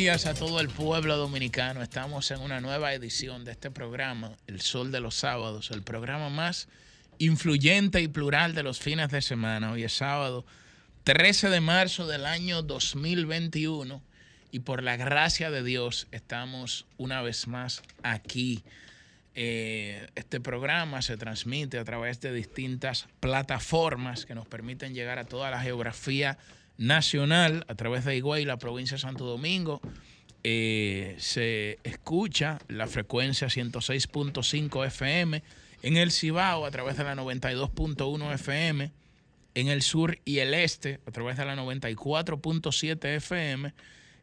Días a todo el pueblo dominicano. Estamos en una nueva edición de este programa, El Sol de los Sábados, el programa más influyente y plural de los fines de semana. Hoy es sábado 13 de marzo del año 2021 y por la gracia de Dios estamos una vez más aquí. Eh, este programa se transmite a través de distintas plataformas que nos permiten llegar a toda la geografía nacional a través de Higüey, la provincia de Santo Domingo. Eh, se escucha la frecuencia 106.5 FM en el Cibao a través de la 92.1 FM, en el sur y el este a través de la 94.7 FM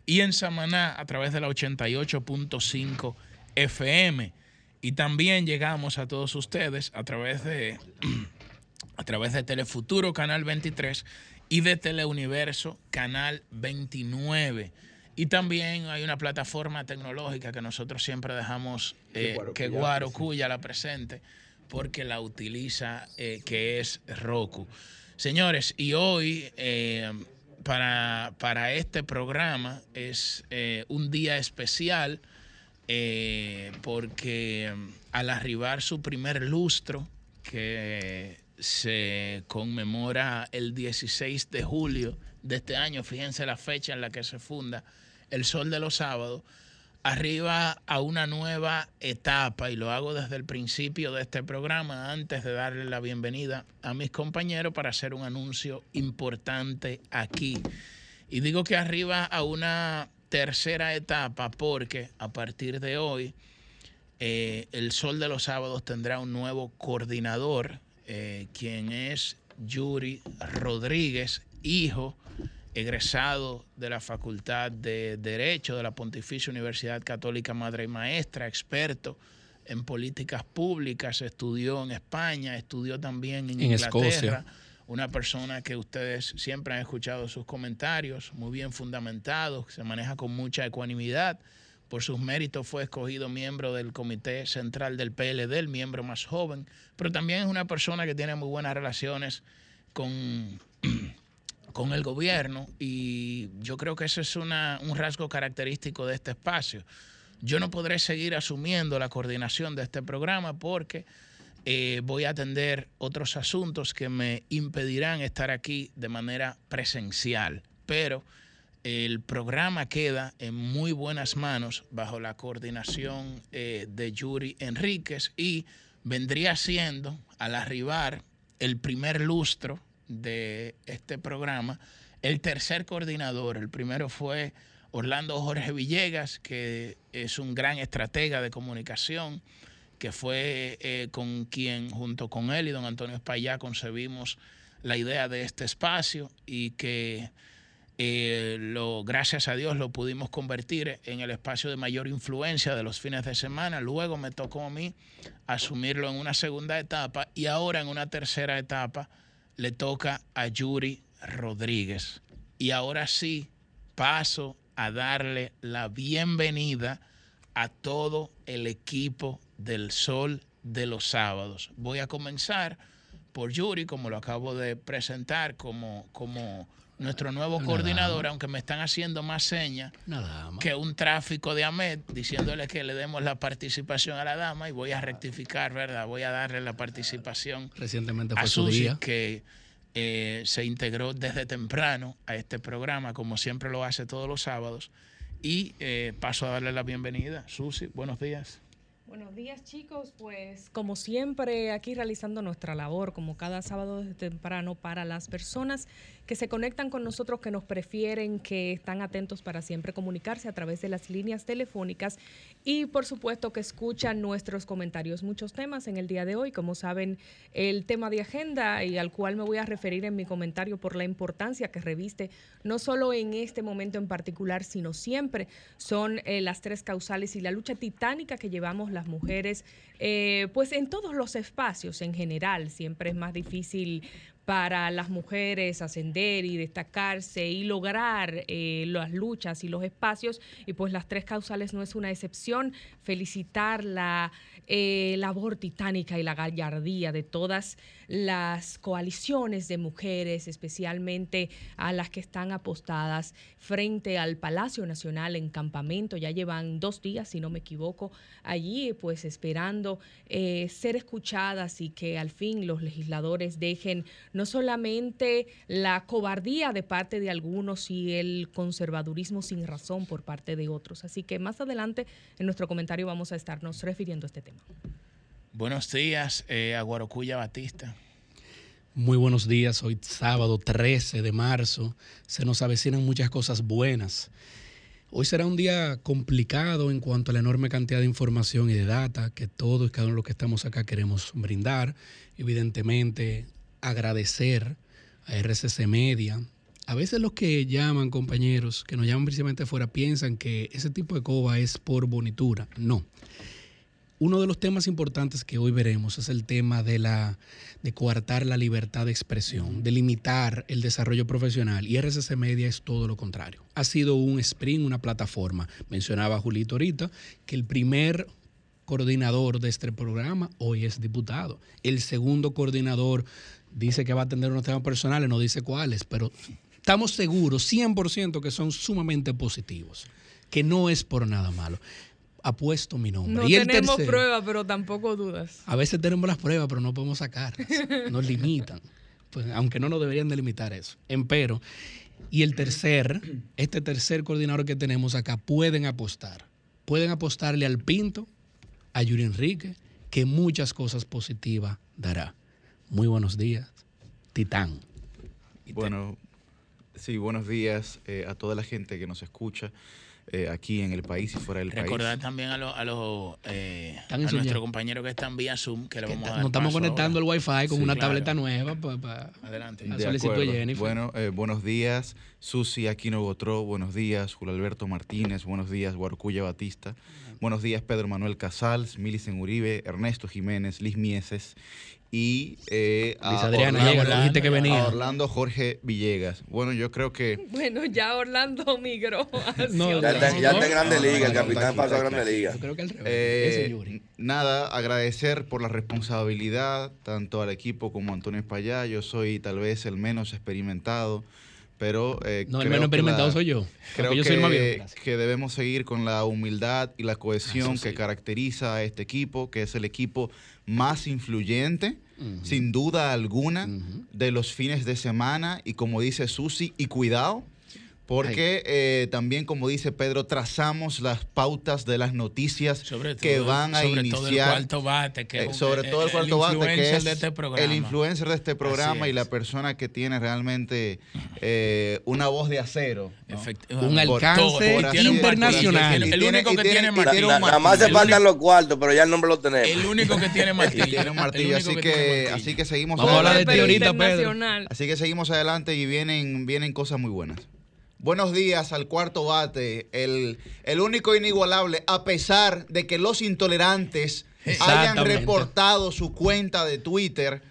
y en Samaná a través de la 88.5 FM. Y también llegamos a todos ustedes a través de a través de Telefuturo Canal 23 y de Teleuniverso Canal 29. Y también hay una plataforma tecnológica que nosotros siempre dejamos eh, que Guaro Cuya la presente porque la utiliza, eh, que es Roku. Señores, y hoy eh, para, para, este programa es un día especial porque al arribar su primer lustro, que se conmemora el 16 de julio de este año, fíjense la fecha en la que se funda el Sol de los Sábados, arriba a una nueva etapa y lo hago desde el principio de este programa antes de darle la bienvenida a mis compañeros para hacer un anuncio importante aquí. Y digo que arriba a una tercera etapa porque a partir de hoy eh, el Sol de los Sábados tendrá un nuevo coordinador eh, quien es Yuri Rodríguez, hijo egresado de la Facultad de Derecho de la Pontificia Universidad Católica Madre y Maestra, experto en políticas públicas, estudió en España, estudió también en, Inglaterra. Una persona que ustedes siempre han escuchado sus comentarios, muy bien fundamentados, se maneja con mucha ecuanimidad por sus méritos fue escogido miembro del Comité Central del PLD, el miembro más joven, pero también es una persona que tiene muy buenas relaciones con, con el gobierno y yo creo que ese es una, un rasgo característico de este espacio. Yo no podré seguir asumiendo la coordinación de este programa porque eh, voy a atender otros asuntos que me impedirán estar aquí de manera presencial, pero el programa queda en muy buenas manos bajo la coordinación eh, de Yuri Enríquez y vendría siendo, al arribar el primer lustro de este programa, el tercer coordinador. El primero fue Orlando Jorge Villegas, que es un gran estratega de comunicación, que fue eh, con quien, junto con él y don Antonio Espaillá, concebimos la idea de este espacio y que eh, lo, gracias a Dios lo pudimos convertir en el espacio de mayor influencia de los fines de semana. Luego me tocó a mí asumirlo en una segunda etapa y ahora en una tercera etapa le toca a Yuri Rodríguez. Y ahora sí paso a darle la bienvenida a todo el equipo del Sol de los Sábados. Voy a comenzar por Yuri, como lo acabo de presentar, como, como nuestro nuevo coordinador, aunque me están haciendo más señas que un tráfico de AMED, diciéndole que le demos la participación a la dama y voy a rectificar, ¿verdad? Voy a darle la participación Recientemente fue a Susi, que eh, se integró desde temprano a este programa, como siempre lo hace todos los sábados. Y eh, paso a darle la bienvenida. Susi, buenos días. Buenos días chicos, pues como siempre aquí realizando nuestra labor como cada sábado desde temprano para las personas que se conectan con nosotros, que nos prefieren, que están atentos para siempre comunicarse a través de las líneas telefónicas y por supuesto que escuchan nuestros comentarios. Muchos temas en el día de hoy, como saben, el tema de agenda y al cual me voy a referir en mi comentario por la importancia que reviste, no solo en este momento en particular, sino siempre, son eh, las tres causales y la lucha titánica que llevamos las mujeres, eh, pues en todos los espacios en general. Siempre es más difícil para las mujeres ascender y destacarse y lograr eh, las luchas y los espacios. Y pues las tres causales no es una excepción. Felicitar la eh, labor titánica y la gallardía de todas las coaliciones de mujeres, especialmente a las que están apostadas frente al Palacio Nacional en campamento. Ya llevan dos días, si no me equivoco, allí, pues esperando eh, ser escuchadas y que al fin los legisladores dejen no solamente la cobardía de parte de algunos y el conservadurismo sin razón por parte de otros. Así que más adelante en nuestro comentario vamos a estarnos refiriendo a este tema. Buenos días, eh, Aguarocuya Batista. Muy buenos días, hoy sábado 13 de marzo. Se nos avecinan muchas cosas buenas. Hoy será un día complicado en cuanto a la enorme cantidad de información y de data que todos y cada uno de los que estamos acá queremos brindar. Evidentemente, agradecer a RCC Media. A veces los que llaman, compañeros, que nos llaman precisamente afuera, piensan que ese tipo de coba es por bonitura. No. Uno de los temas importantes que hoy veremos es el tema de la de coartar la libertad de expresión, de limitar el desarrollo profesional y RCC Media es todo lo contrario. Ha sido un sprint, una plataforma. Mencionaba Julito ahorita que el primer coordinador de este programa hoy es diputado. El segundo coordinador dice que va a tener unos temas personales, no dice cuáles, pero estamos seguros 100% que son sumamente positivos, que no es por nada malo apuesto mi nombre. No tenemos pruebas, pero tampoco dudas. A veces tenemos las pruebas, pero no podemos sacarlas. Nos limitan. Pues, aunque no nos deberían delimitar eso. Empero. Y el tercer, este tercer coordinador que tenemos acá, pueden apostar. Pueden apostarle al Pinto, a Yuri Enrique, que muchas cosas positivas dará. Muy buenos días, Titán. Bueno, sí, buenos días eh, a toda la gente que nos escucha. Eh, aquí en el país y fuera del país. Recordar también a, los a, los, eh, a nuestros compañeros que están vía Zoom, que le vamos a dar Nos estamos conectando el Wi-Fi con una tableta nueva para, Adelante. Bueno, eh, buenos días, Susi Aquino Botró, buenos días, Julio Alberto Martínez, buenos días, Guarcuya Batista, buenos días, Pedro Manuel Casals, Milicen Uribe, Ernesto Jiménez, Liz Mieses y eh, a, Adriana Orlando, que venía. Orlando Jorge Villegas. Bueno, yo creo que. Bueno, ya Orlando migró. no, ya, está, ya en Grande Liga, el capitán pasó a Grande Liga. Yo creo que al revés. Eh, nada, agradecer por la responsabilidad, tanto al equipo como a Antonio Espallá. Yo soy tal vez el menos experimentado. Pero eh, no, el menos experimentado soy yo. Creo yo que, soy más que debemos seguir con la humildad y la cohesión que caracteriza a este equipo, que es el equipo más influyente, sin duda alguna, de los fines de semana. Y como dice Susi, y cuidado, porque eh, también, como dice Pedro, trazamos las pautas de las noticias que van a sobre iniciar. Todo el cuarto bate, que eh, sobre todo el, cuarto bate, que es este el influencer de este programa y la persona que tiene realmente eh, una voz de acero. Un alcance internacional. el único que tiene martillo. Nada más se faltan los cuartos, pero ya el nombre lo tenemos. El único que tiene martillo. tiene un martillo, así que, así que seguimos Vamos a hablar de teorita, Pedro. Así que seguimos adelante y vienen, vienen cosas muy buenas. Buenos días al cuarto bate, el, el único inigualable, a pesar de que los intolerantes hayan reportado su cuenta de Twitter.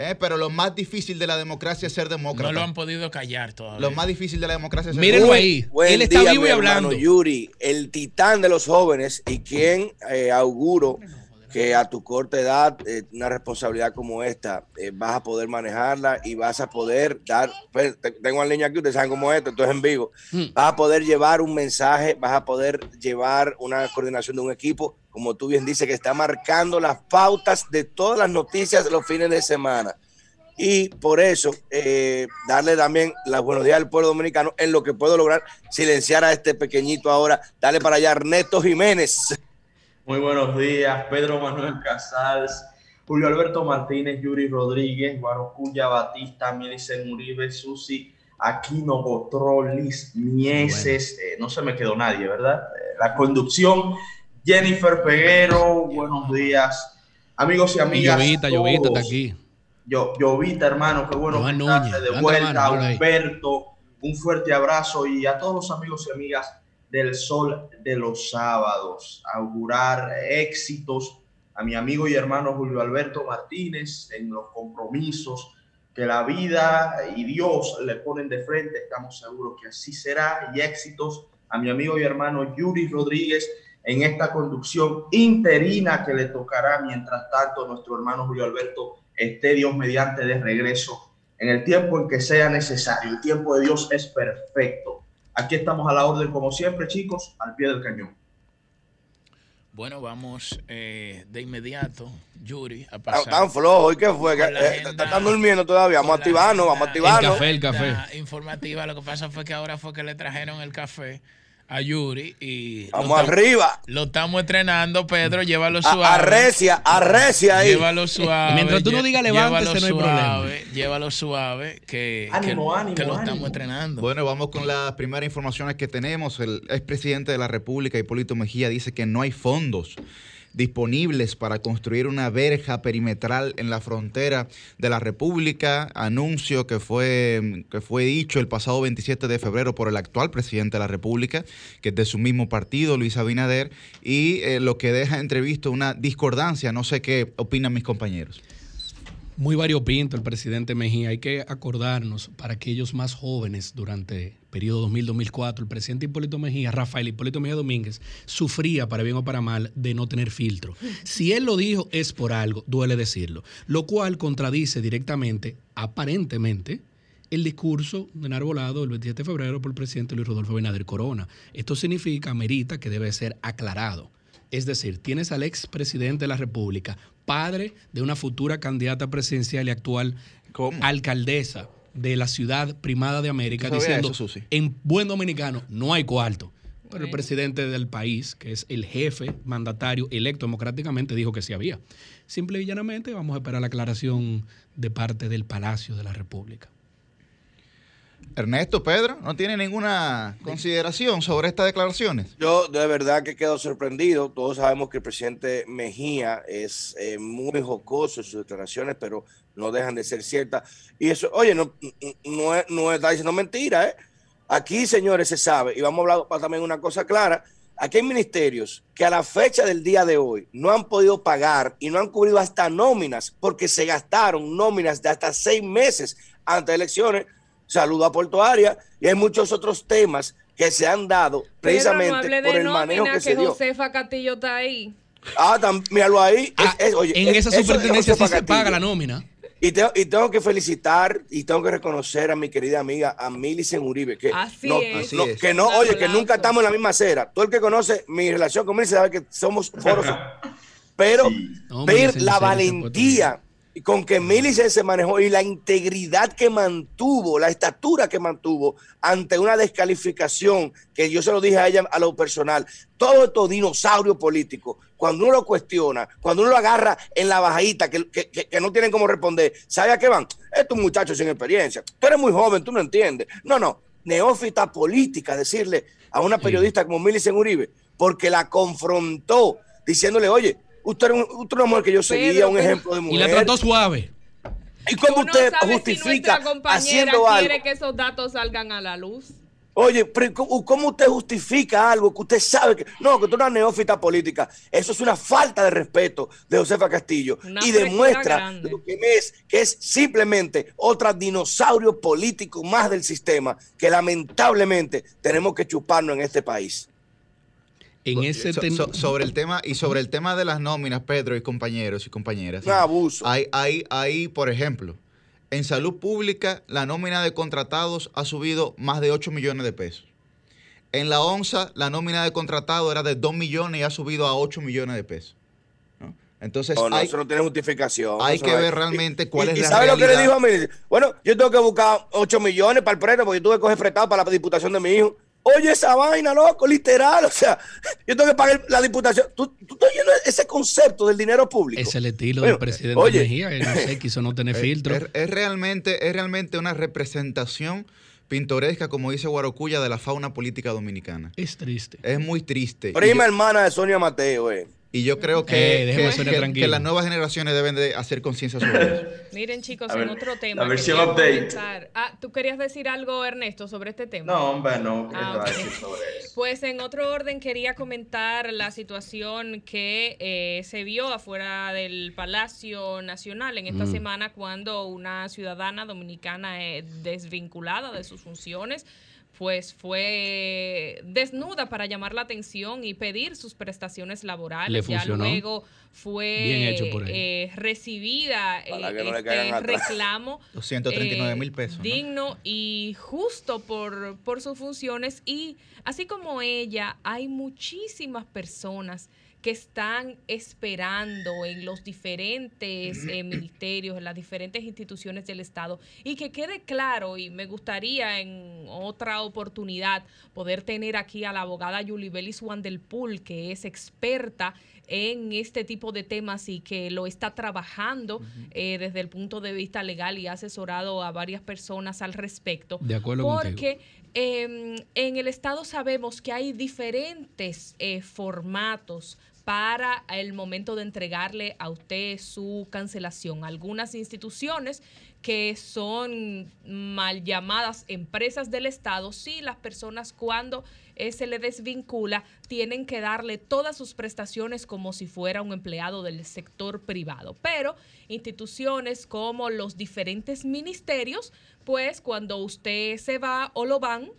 Eh, pero lo más difícil de la democracia es ser demócrata. No lo han podido callar todavía. Lo más difícil de la democracia es ser Mírenlo ahí. Él está vivo y hablando. Yuri, el titán de los jóvenes y quien eh, auguro que a tu corta edad, eh, una responsabilidad como esta, eh, vas a poder manejarla y vas a poder dar, pues, tengo una línea aquí, ustedes saben cómo es esto, esto en vivo, mm. vas a poder llevar un mensaje, vas a poder llevar una coordinación de un equipo, como tú bien dices, que está marcando las pautas de todas las noticias de los fines de semana. Y por eso, eh, darle también las buenos días al pueblo dominicano en lo que puedo lograr silenciar a este pequeñito ahora. Dale para allá, Ernesto Jiménez. Muy buenos días, Pedro Manuel Casals, Julio Alberto Martínez, Yuri Rodríguez, Guarocuya Batista, Milicen Uribe, Susi, Aquino Botrolis, Mieses, eh, no se me quedó nadie, ¿verdad? Eh, la conducción, Jennifer Peguero, buenos días, amigos y amigas. Llovita, Llovita está aquí. Yo, Llovita, hermano, qué bueno que de vuelta, Humberto, un fuerte abrazo y a todos los amigos y amigas del sol de los sábados, augurar éxitos a mi amigo y hermano Julio Alberto Martínez en los compromisos que la vida y Dios le ponen de frente, estamos seguros que así será, y éxitos a mi amigo y hermano Yuri Rodríguez en esta conducción interina que le tocará mientras tanto nuestro hermano Julio Alberto esté Dios mediante de regreso en el tiempo en que sea necesario. El tiempo de Dios es perfecto. Aquí estamos a la orden, como siempre, chicos, al pie del cañón. Bueno, vamos eh, de inmediato, Yuri, a pasar. Tan flojo, ¿y qué fue? Eh, están durmiendo todavía. Vamos a activarnos, vamos a activarnos. El café, el café. Informativa, lo que pasa fue que ahora fue que le trajeron el café a Yuri y vamos arriba. Lo estamos entrenando, Pedro, llévalo suave. Arrecia, arrecia ahí. Llévalo suave. Mientras tú no digas levántese, no hay problema. Llévalo suave, que, ánimo, que, ánimo, que lo estamos entrenando. Bueno, vamos con las primeras informaciones que tenemos. El expresidente de la República, Hipólito Mejía, dice que no hay fondos disponibles para construir una verja perimetral en la frontera de la República, anuncio que fue, que fue dicho el pasado 27 de febrero por el actual presidente de la República, que es de su mismo partido, Luis Abinader, y eh, lo que deja entrevisto una discordancia, no sé qué opinan mis compañeros. Muy variopinto el presidente Mejía. Hay que acordarnos para aquellos más jóvenes durante periodo 2000-2004, el presidente Hipólito Mejía, Rafael Hipólito Mejía Domínguez, sufría para bien o para mal de no tener filtro. Si él lo dijo es por algo, duele decirlo, lo cual contradice directamente, aparentemente, el discurso de enarbolado el 27 de febrero por el presidente Luis Rodolfo Benader Corona. Esto significa, merita, que debe ser aclarado. Es decir, tienes al expresidente de la República padre de una futura candidata presidencial y actual alcaldesa de la ciudad primada de América, diciendo en buen dominicano no hay cuarto. Pero el presidente del país, que es el jefe mandatario electo democráticamente, dijo que sí había. Simple y llanamente vamos a esperar la aclaración de parte del Palacio de la República. Ernesto, Pedro, ¿no tiene ninguna consideración sobre estas declaraciones? Yo de verdad que quedo sorprendido. Todos sabemos que el presidente Mejía es eh, muy jocoso en sus declaraciones, pero no dejan de ser ciertas. Y eso, oye, no, no, está diciendo mentira. ¿eh? Aquí, señores, se sabe, y vamos a hablar para también una cosa clara. Aquí hay ministerios que a la fecha del día de hoy no han podido pagar y no han cubrido hasta nóminas porque se gastaron nóminas de hasta seis meses antes de elecciones saludo a Puerto Aria y hay muchos otros temas que se han dado precisamente por el manejo que, se dio. Josefa Castillo está ahí. Ah, míralo ahí. Ah, en esa superintendencia sí se paga la nómina. Y tengo, y tengo, que felicitar y tengo que reconocer a mi querida amiga a Milicen Uribe, que así no, es. que no, oye, que nunca estamos en la misma acera. Todo el que conoce mi relación con Milicen sabe que somos foros. Pero ver la valentía con que Millicent se manejó y la integridad que mantuvo, la estatura que mantuvo ante una descalificación, que yo se lo dije a ella a lo personal, todo estos dinosaurios políticos, cuando uno lo cuestiona, cuando uno lo agarra en la bajadita, que, no tienen cómo responder, ¿sabe a qué van? Estos muchachos sin experiencia, tú eres muy joven, tú no entiendes. No, no, neófita política, decirle a una periodista como Millicent Uribe, porque la confrontó diciéndole, oye, Usted era, una mujer que yo seguía, un ejemplo de mujer. Y la trató suave. ¿Y cómo usted justifica haciendo algo? quiere que esos datos salgan a la luz? Oye, ¿cómo usted justifica algo que usted sabe que... No, que tú eres una neófita política. Eso es una falta de respeto de Josefa Castillo. y demuestra lo que es, que es simplemente otro dinosaurio político más del sistema que lamentablemente tenemos que chuparnos en este país ese sobre el tema y sobre el tema de las nóminas, Pedro y compañeros y compañeras. Un abuso. Hay, hay, hay, por ejemplo, en salud pública la nómina de contratados ha subido más de 8 millones de pesos. En la ONSA la nómina de contratados era de 2 millones y ha subido a 8 millones de pesos. Entonces, no, eso no tiene justificación. Hay que ver realmente cuál es y la ¿sabe lo que le dijo a mí? Bueno, yo tengo que buscar 8 millones para el préstamo porque yo tuve que coger prestado para la diputación de mi hijo. Oye, esa vaina, loco, literal. O sea, yo tengo que pagar la diputación. Tú, tú estás oyendo ese concepto del dinero público. Es el estilo del presidente Mejía, que no sé, quiso no tener filtro. Es, realmente, es realmente una representación pintoresca, como dice Guarocuya, de la fauna política dominicana. Es triste. Es muy triste. Prima hermana de Sonia Mateo, eh. Y yo creo que, eh, que, las nuevas generaciones deben de hacer conciencia sobre eso. Miren, chicos, en otro tema. La versión update. Ah, ¿tú querías decir algo, Ernesto, sobre este tema? No, hombre, no. Ah, sobre eso? Pues en otro orden quería comentar la situación que eh, se vio afuera del Palacio Nacional en esta mm. semana cuando una ciudadana dominicana es desvinculada de sus funciones pues fue desnuda para llamar la atención y pedir sus prestaciones laborales. ya luego fue eh, recibida eh, este reclamo 239 mil pesos digno y justo por, por sus funciones. Y así como ella hay muchísimas personas que están esperando en los diferentes eh, ministerios, en las diferentes instituciones del Estado. Y que quede claro, y me gustaría en otra oportunidad poder tener aquí a la abogada Julie Bellis Wandelpool, que es experta en este tipo de temas y que lo está trabajando eh, desde el punto de vista legal y ha asesorado a varias personas al respecto. De acuerdo Porque em, en el Estado sabemos que hay diferentes eh, formatos para el momento de entregarle a usted su cancelación. Algunas instituciones que son mal llamadas empresas del Estado, sí, las personas cuando eh, se le desvincula tienen que darle todas sus prestaciones como si fuera un empleado del sector privado. Pero instituciones como los diferentes ministerios, pues cuando usted se va o lo van,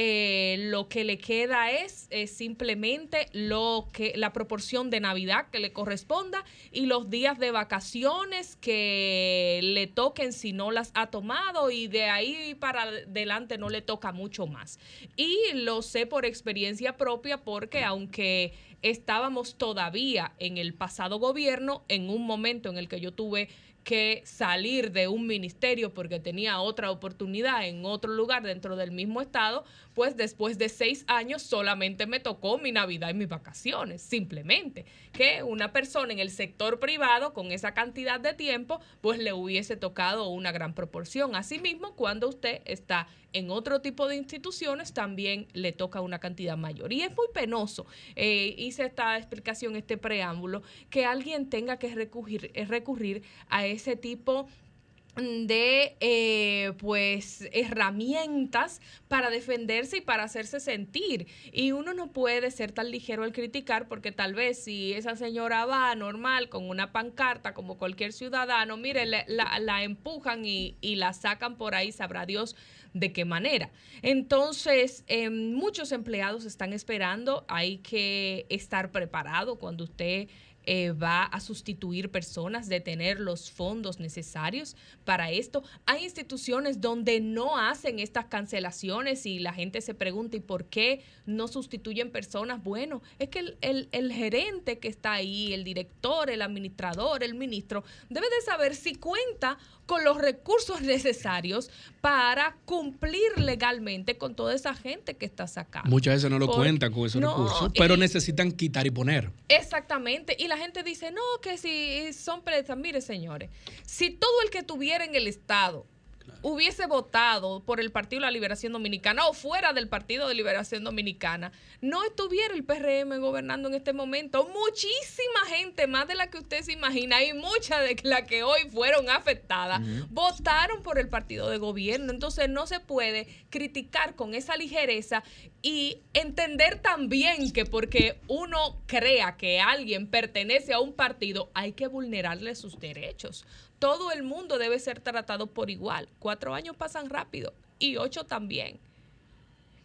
eh, lo que le queda es, simplemente lo que la proporción de Navidad que le corresponda y los días de vacaciones que le toquen si no las ha tomado y de ahí para adelante no le toca mucho más. Y lo sé por experiencia propia porque aunque estábamos todavía en el pasado gobierno, en un momento en el que yo tuve que salir de un ministerio porque tenía otra oportunidad en otro lugar dentro del mismo estado, pues después de seis años solamente me tocó mi Navidad y mis vacaciones, simplemente. Que una persona en el sector privado con esa cantidad de tiempo, pues le hubiese tocado una gran proporción. Asimismo, cuando usted está en otro tipo de instituciones, también le toca una cantidad mayor. Y es muy penoso, eh, hice esta explicación, este preámbulo, que alguien tenga que recurrir, recurrir a ese tipo de eh, pues herramientas para defenderse y para hacerse sentir y uno no puede ser tan ligero al criticar porque tal vez si esa señora va normal con una pancarta como cualquier ciudadano mire la, la, empujan y, y, la sacan por ahí sabrá Dios de qué manera entonces em, muchos empleados están esperando hay que estar preparado cuando usted eh, va a sustituir personas, de tener los fondos necesarios para esto. Hay instituciones donde no hacen estas cancelaciones y la gente se pregunta, ¿y por qué no sustituyen personas? Bueno, es que el, el gerente que está ahí, el director, el administrador, el ministro, debe de saber si cuenta con los recursos necesarios para cumplir legalmente con toda esa gente que está sacando. Muchas veces no lo cuentan con esos recursos, pero necesitan quitar y poner. Exactamente. Y la gente dice, no, que si son presas, mire señores, si todo el que tuviera en el Estado hubiese votado por el Partido de la Liberación Dominicana o fuera del Partido de Liberación Dominicana, no estuviera el PRM gobernando en este momento. Muchísima gente, más de la que usted se imagina, y muchas de las que hoy fueron afectadas, votaron por el partido de gobierno. Entonces no se puede criticar con esa ligereza y entender también que porque uno crea que alguien pertenece a un partido, hay que vulnerarle sus derechos todo el mundo debe ser tratado por igual. Cuatro años pasan rápido y ocho también.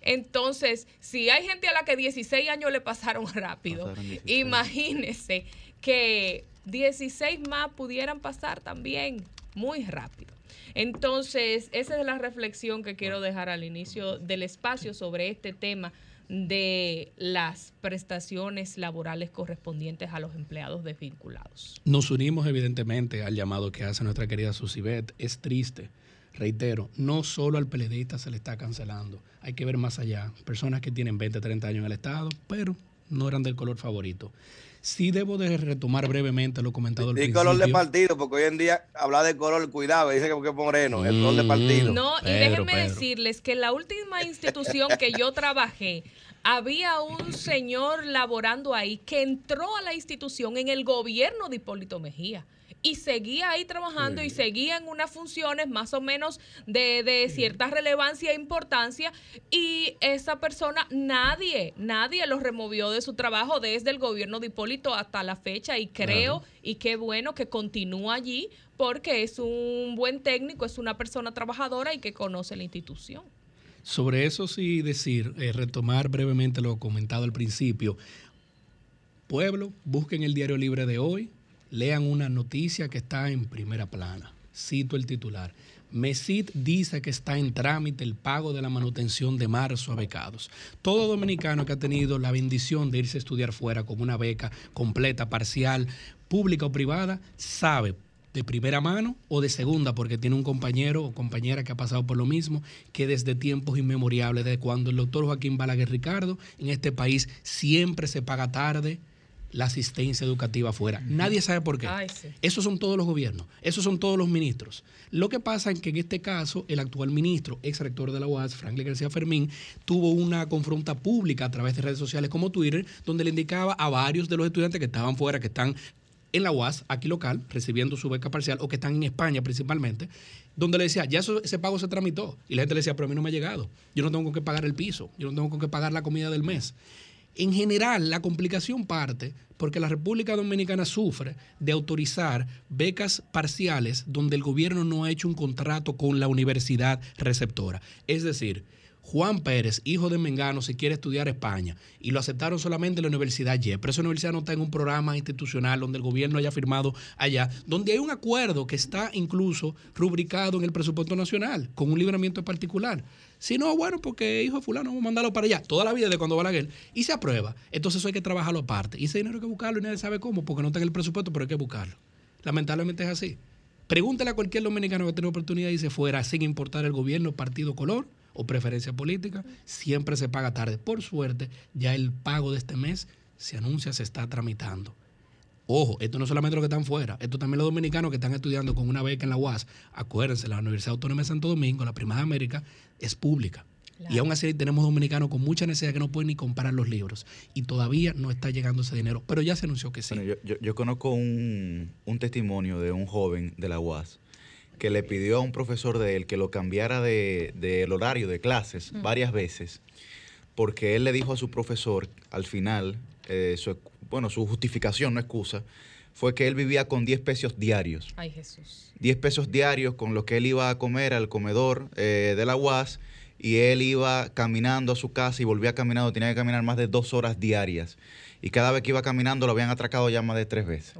Entonces, si hay gente a la que 16 años le pasaron rápido, imagínese que 16 más pudieran pasar también muy rápido. Entonces, esa es la reflexión que quiero dejar al inicio del espacio sobre este tema de las prestaciones laborales correspondientes a los empleados desvinculados. Nos unimos evidentemente al llamado que hace nuestra querida Susibet. Es triste, reitero, no solo al PLDista se le está cancelando, hay que ver más allá. Personas que tienen 20, 30 años en el Estado, pero no eran del color favorito. Sí debo de retomar brevemente lo comentado al principio. color de partido, porque hoy en día habla de color, cuidado, dice que es moreno, el color de partido. No, y déjenme decirles que la última institución que yo trabajé, había un señor laborando ahí que entró a la institución en el gobierno de Hipólito Mejía y seguía ahí trabajando y seguía en unas funciones más o menos de, cierta relevancia e importancia y esa persona nadie, nadie lo removió de su trabajo desde el gobierno de Hipólito hasta la fecha y creo y qué bueno que continúa allí porque es un buen técnico, es una persona trabajadora y que conoce la institución. Sobre eso sí decir, eh, retomar brevemente lo comentado al principio. Pueblo, busquen el diario libre de hoy, lean una noticia que está en primera plana. Cito el titular. MESID dice que está en trámite el pago de la manutención de marzo a becados. Todo dominicano que ha tenido la bendición de irse a estudiar fuera con una beca completa, parcial, pública o privada, sabe de primera mano o de segunda, porque tiene un compañero o compañera que ha pasado por lo mismo, que desde tiempos inmemoriales, desde cuando el doctor Joaquín Balaguer Ricardo, en este país siempre se paga tarde la asistencia educativa afuera. Nadie sabe por qué. Esos son todos los gobiernos, esos son todos los ministros. Lo que pasa es que en este caso, el actual ministro, ex rector de la UAS, Franklin García Fermín, tuvo una confronta pública a través de redes sociales como Twitter, donde le indicaba a varios de los estudiantes que estaban fuera, que están en la UAS, aquí local, recibiendo su beca parcial, o que están en España principalmente, donde le decía, ya ese pago se tramitó. Y la gente le decía, pero a mí no me ha llegado. Yo no tengo con qué pagar el piso, yo no tengo con qué pagar la comida del mes. En general, la complicación parte porque la República Dominicana sufre de autorizar becas parciales donde el gobierno no ha hecho un contrato con la universidad receptora. Es decir, Juan Pérez, hijo de Mengano, se quiere estudiar España y lo aceptaron solamente en la Universidad Y, pero esa universidad no está en un programa institucional donde el gobierno haya firmado allá, donde hay un acuerdo que está incluso rubricado en el presupuesto nacional con un libramiento particular. Si no, bueno, porque hijo de fulano, vamos a mandarlo para allá, toda la vida de cuando va la guerra, y se aprueba. Entonces eso hay que trabajarlo aparte. Y ese dinero hay que buscarlo y nadie sabe cómo, porque no está en el presupuesto, pero hay que buscarlo. Lamentablemente es así. Pregúntele a cualquier dominicano que tenga oportunidad y se fuera sin importar el gobierno, partido, color o preferencia política, siempre se paga tarde. Por suerte, ya el pago de este mes se anuncia, se está tramitando. Ojo, esto no solamente los que están fuera, esto también los dominicanos que están estudiando con una beca en la UAS. Acuérdense, la Universidad Autónoma de Santo Domingo, la Prima de América, es pública. Y aún así tenemos dominicanos con mucha necesidad que no pueden ni comprar los libros. Y todavía no está llegando ese dinero. Pero ya se anunció que sí. yo, conozco un, testimonio de un joven de la UAS que le pidió a un profesor de él que lo cambiara del de, horario de clases varias veces, porque él le dijo a su profesor al final, eh, su, bueno, su justificación, no excusa, fue que él vivía con 10 pesos diarios. Ay, Jesús. 10 pesos diarios con los que él iba a comer al comedor eh, de la UAS y él iba caminando a su casa y volvía caminando, tenía que caminar más de dos horas diarias. Y cada vez que iba caminando lo habían atracado ya más de tres veces,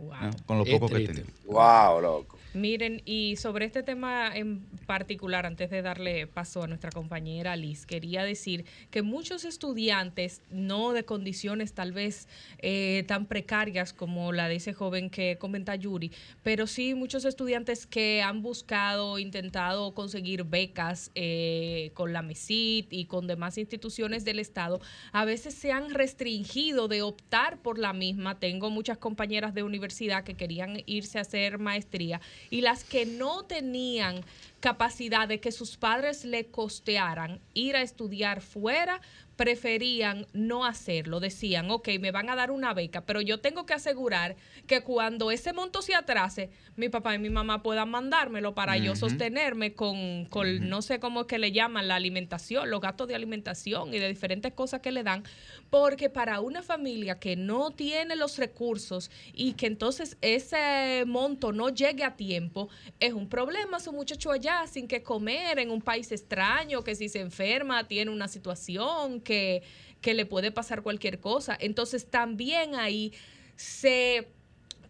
con lo poco que tenía. Wow, loco. Miren, y sobre este tema en particular, antes de darle paso a nuestra compañera Liz, quería decir que muchos estudiantes, no de condiciones tal vez eh, tan precarias como la de ese joven que comenta Yuri, pero sí muchos estudiantes que han buscado, intentado conseguir becas eh, con la MESIT y con demás instituciones del Estado, a veces se han restringido de optar por la misma. Tengo muchas compañeras de universidad que querían irse a hacer maestría y las que no tenían capacidad de que sus padres le costearan ir a estudiar fuera, preferían no hacerlo. Decían, ok, me van a dar una beca, pero yo tengo que asegurar que cuando ese monto se atrase, mi papá y mi mamá puedan mandármelo para yo sostenerme con, con no sé cómo es que le llaman la alimentación, los gastos de alimentación y de diferentes cosas que le dan, porque para una familia que no tiene los recursos y que entonces ese monto no llegue a tiempo, es un problema. Su muchacho allá sin que comer en un país extraño, que si se enferma tiene una situación que, que le puede pasar cualquier cosa. Entonces también ahí se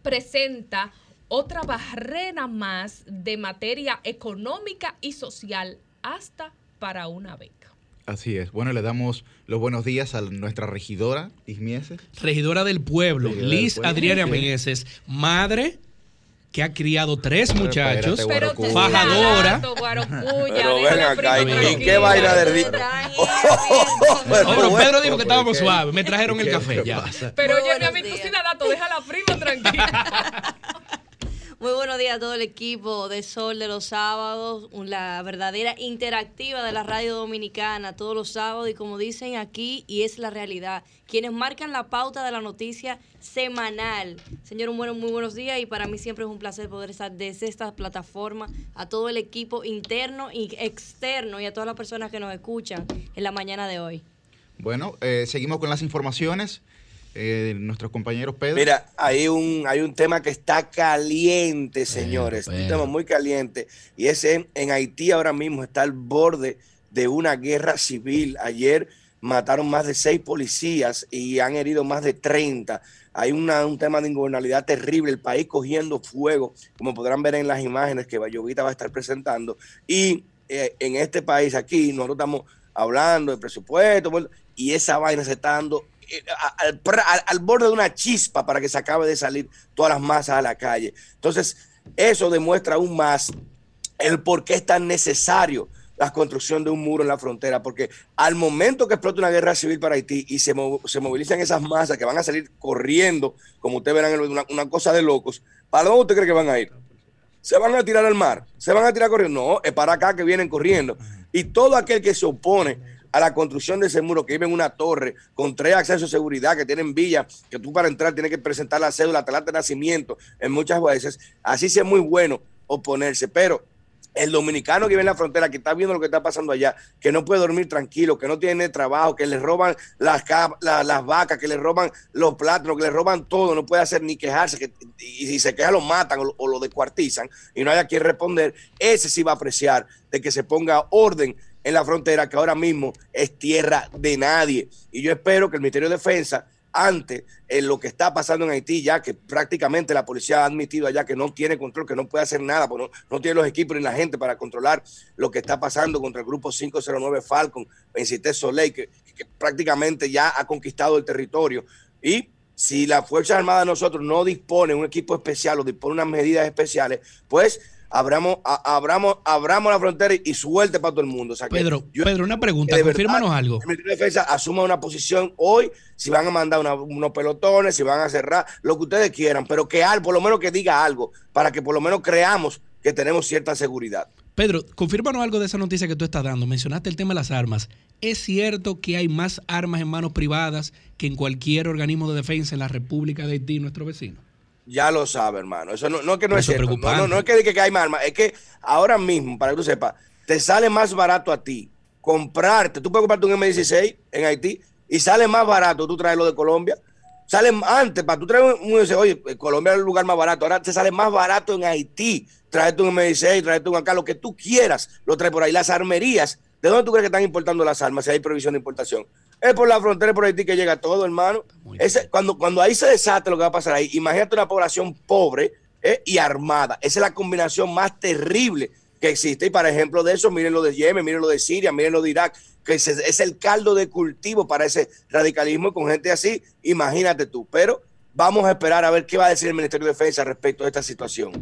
presenta otra barrera más de materia económica y social hasta para una beca. Así es. Bueno, le damos los buenos días a nuestra regidora, Ismieses. Regidora del pueblo, Liz Adriana Mieses, madre que ha criado tres muchachos, pero fajadora. pero ven acá, ¿y qué vaina de pero Pedro dijo que estábamos suaves, me trajeron el café ya. Pero oye, mi amigo, tú dato, deja la prima tranquila. Muy buenos días a todo el equipo de Sol de los sábados, la verdadera interactiva de la radio dominicana todos los sábados y como dicen aquí, y es la realidad, quienes marcan la pauta de la noticia semanal. Señor, un muy buenos días y para mí siempre es un placer poder estar desde esta plataforma a todo el equipo interno y externo y a todas las personas que nos escuchan en la mañana de hoy. Bueno, eh, seguimos con las informaciones eh, nuestros compañeros Pedro. Mira, hay un, hay un tema que está caliente, señores, un tema muy caliente, y ese en, Haití ahora mismo está al borde de una guerra civil. Ayer mataron más de seis policías y han herido más de 30. Hay un tema de ingobernabilidad terrible, el país cogiendo fuego, como podrán ver en las imágenes que Bayovita va a estar presentando. Y eh, en este país aquí, nosotros estamos hablando de presupuesto y esa vaina se está dando eh, al, borde de una chispa para que se acabe de salir todas las masas a la calle. Entonces, eso demuestra aún más el por qué es tan necesario la construcción de un muro en la frontera, porque al momento que explota una guerra civil para Haití y se, se movilizan esas masas que van a salir corriendo, como ustedes verán, una, una cosa de locos, ¿para dónde usted cree que van a ir? ¿Se van a tirar al mar? ¿Se van a tirar corriendo? No, es para acá que vienen corriendo. Y todo aquel que se opone a la construcción de ese muro, que vive en una torre con tres accesos de seguridad, que tienen villas, que tú para entrar tienes que presentar la cédula, la de nacimiento, en muchas veces, así sea muy bueno oponerse, pero el dominicano que vive en la frontera, que está viendo lo que está pasando allá, que no puede dormir tranquilo, que no tiene trabajo, que le roban las, las vacas, que le roban los plátanos, que le roban todo, no puede hacer ni quejarse, que, y si se queja lo matan o, o lo descuartizan y no haya quien responder, ese sí va a apreciar de que se ponga orden en la frontera, que ahora mismo es tierra de nadie. Y yo espero que el Ministerio de Defensa ante en lo que está pasando en Haití, ya que prácticamente la policía ha admitido allá que no tiene control, que no puede hacer nada, porque no, tiene los equipos ni la gente para controlar lo que está pasando contra el grupo 509 Falcon en Cité Soleil, que, prácticamente ya ha conquistado el territorio. Y si la Fuerza Armada de nosotros no dispone un equipo especial o dispone unas medidas especiales, pues abramos, abramos, abramos la frontera y, suelte para todo el mundo. Pedro, Pedro, una pregunta, confírmanos algo. El Ministerio de Defensa asuma una posición hoy, si van a mandar unos pelotones, si van a cerrar, lo que ustedes quieran, pero que al, por lo menos que diga algo, para que por lo menos creamos que tenemos cierta seguridad. Pedro, confírmanos algo de esa noticia que tú estás dando. Mencionaste el tema de las armas. ¿Es cierto que hay más armas en manos privadas que en cualquier organismo de defensa en la República de Haití, nuestro vecino? Ya lo sabe, hermano. Eso no, no es que no es cierto. No, no, es que, que, hay más armas. Es que ahora mismo, para que tú sepas, te sale más barato a ti comprarte. Tú puedes comprarte un M16 en Haití y sale más barato tú traes lo de Colombia. Sale antes, para tú traer un, M16, oye, Colombia es el lugar más barato. Ahora te sale más barato en Haití. Traerte un M16, traerte un acá, lo que tú quieras, lo traes por ahí. Las armerías, ¿de dónde tú crees que están importando las armas si hay provisión de importación? Es por la frontera por Haití que llega todo, hermano. Ese, cuando, cuando ahí se desate lo que va a pasar ahí, imagínate una población pobre eh, y armada. Esa es la combinación más terrible que existe. Y, por ejemplo, de eso, miren lo de Yemen, miren lo de Siria, miren lo de Irak, que es, es el caldo de cultivo para ese radicalismo con gente así. Imagínate tú. Pero vamos a esperar a ver qué va a decir el Ministerio de Defensa respecto a esta situación.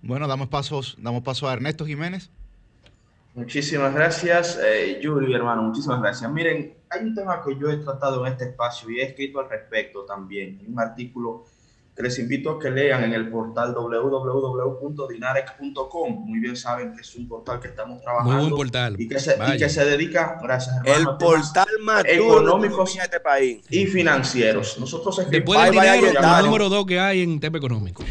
Bueno, damos pasos, damos paso a Ernesto Jiménez. Muchísimas gracias, eh, Yuri, hermano, muchísimas gracias. Miren, hay un tema que yo he tratado en este espacio y he escrito al respecto también. un artículo que les invito a que lean en el portal www.dinarec.com. Muy bien saben que es un portal que estamos trabajando. Muy buen portal. Y que se, y que se dedica, gracias hermano, el portal más económicos este país. y financieros. Nosotros Después del dinero, el número dos que hay en tema económico.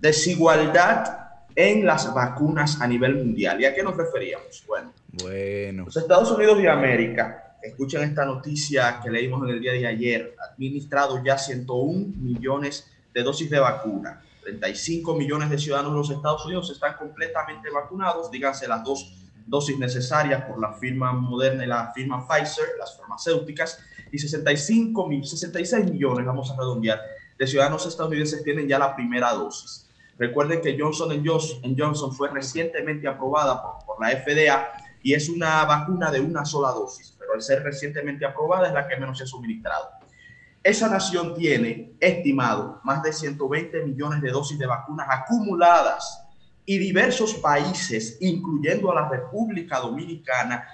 Desigualdad en las vacunas a nivel mundial. ¿Y a qué nos referíamos? Bueno, bueno. los Estados Unidos de América, escuchen esta noticia que leímos en el día de ayer, administrado ya 101 millones de dosis de vacuna. 35 millones de ciudadanos de los Estados Unidos están completamente vacunados, díganse las dos dosis necesarias por la firma Moderna y la firma Pfizer, las farmacéuticas, y 65, 66 millones, vamos a redondear, de ciudadanos estadounidenses tienen ya la primera dosis. Recuerden que Johnson Johnson fue recientemente aprobada por, la FDA y es una vacuna de una sola dosis, pero al ser recientemente aprobada es la que menos se ha suministrado. Esa nación tiene estimado más de 120 millones de dosis de vacunas acumuladas y diversos países, incluyendo a la República Dominicana,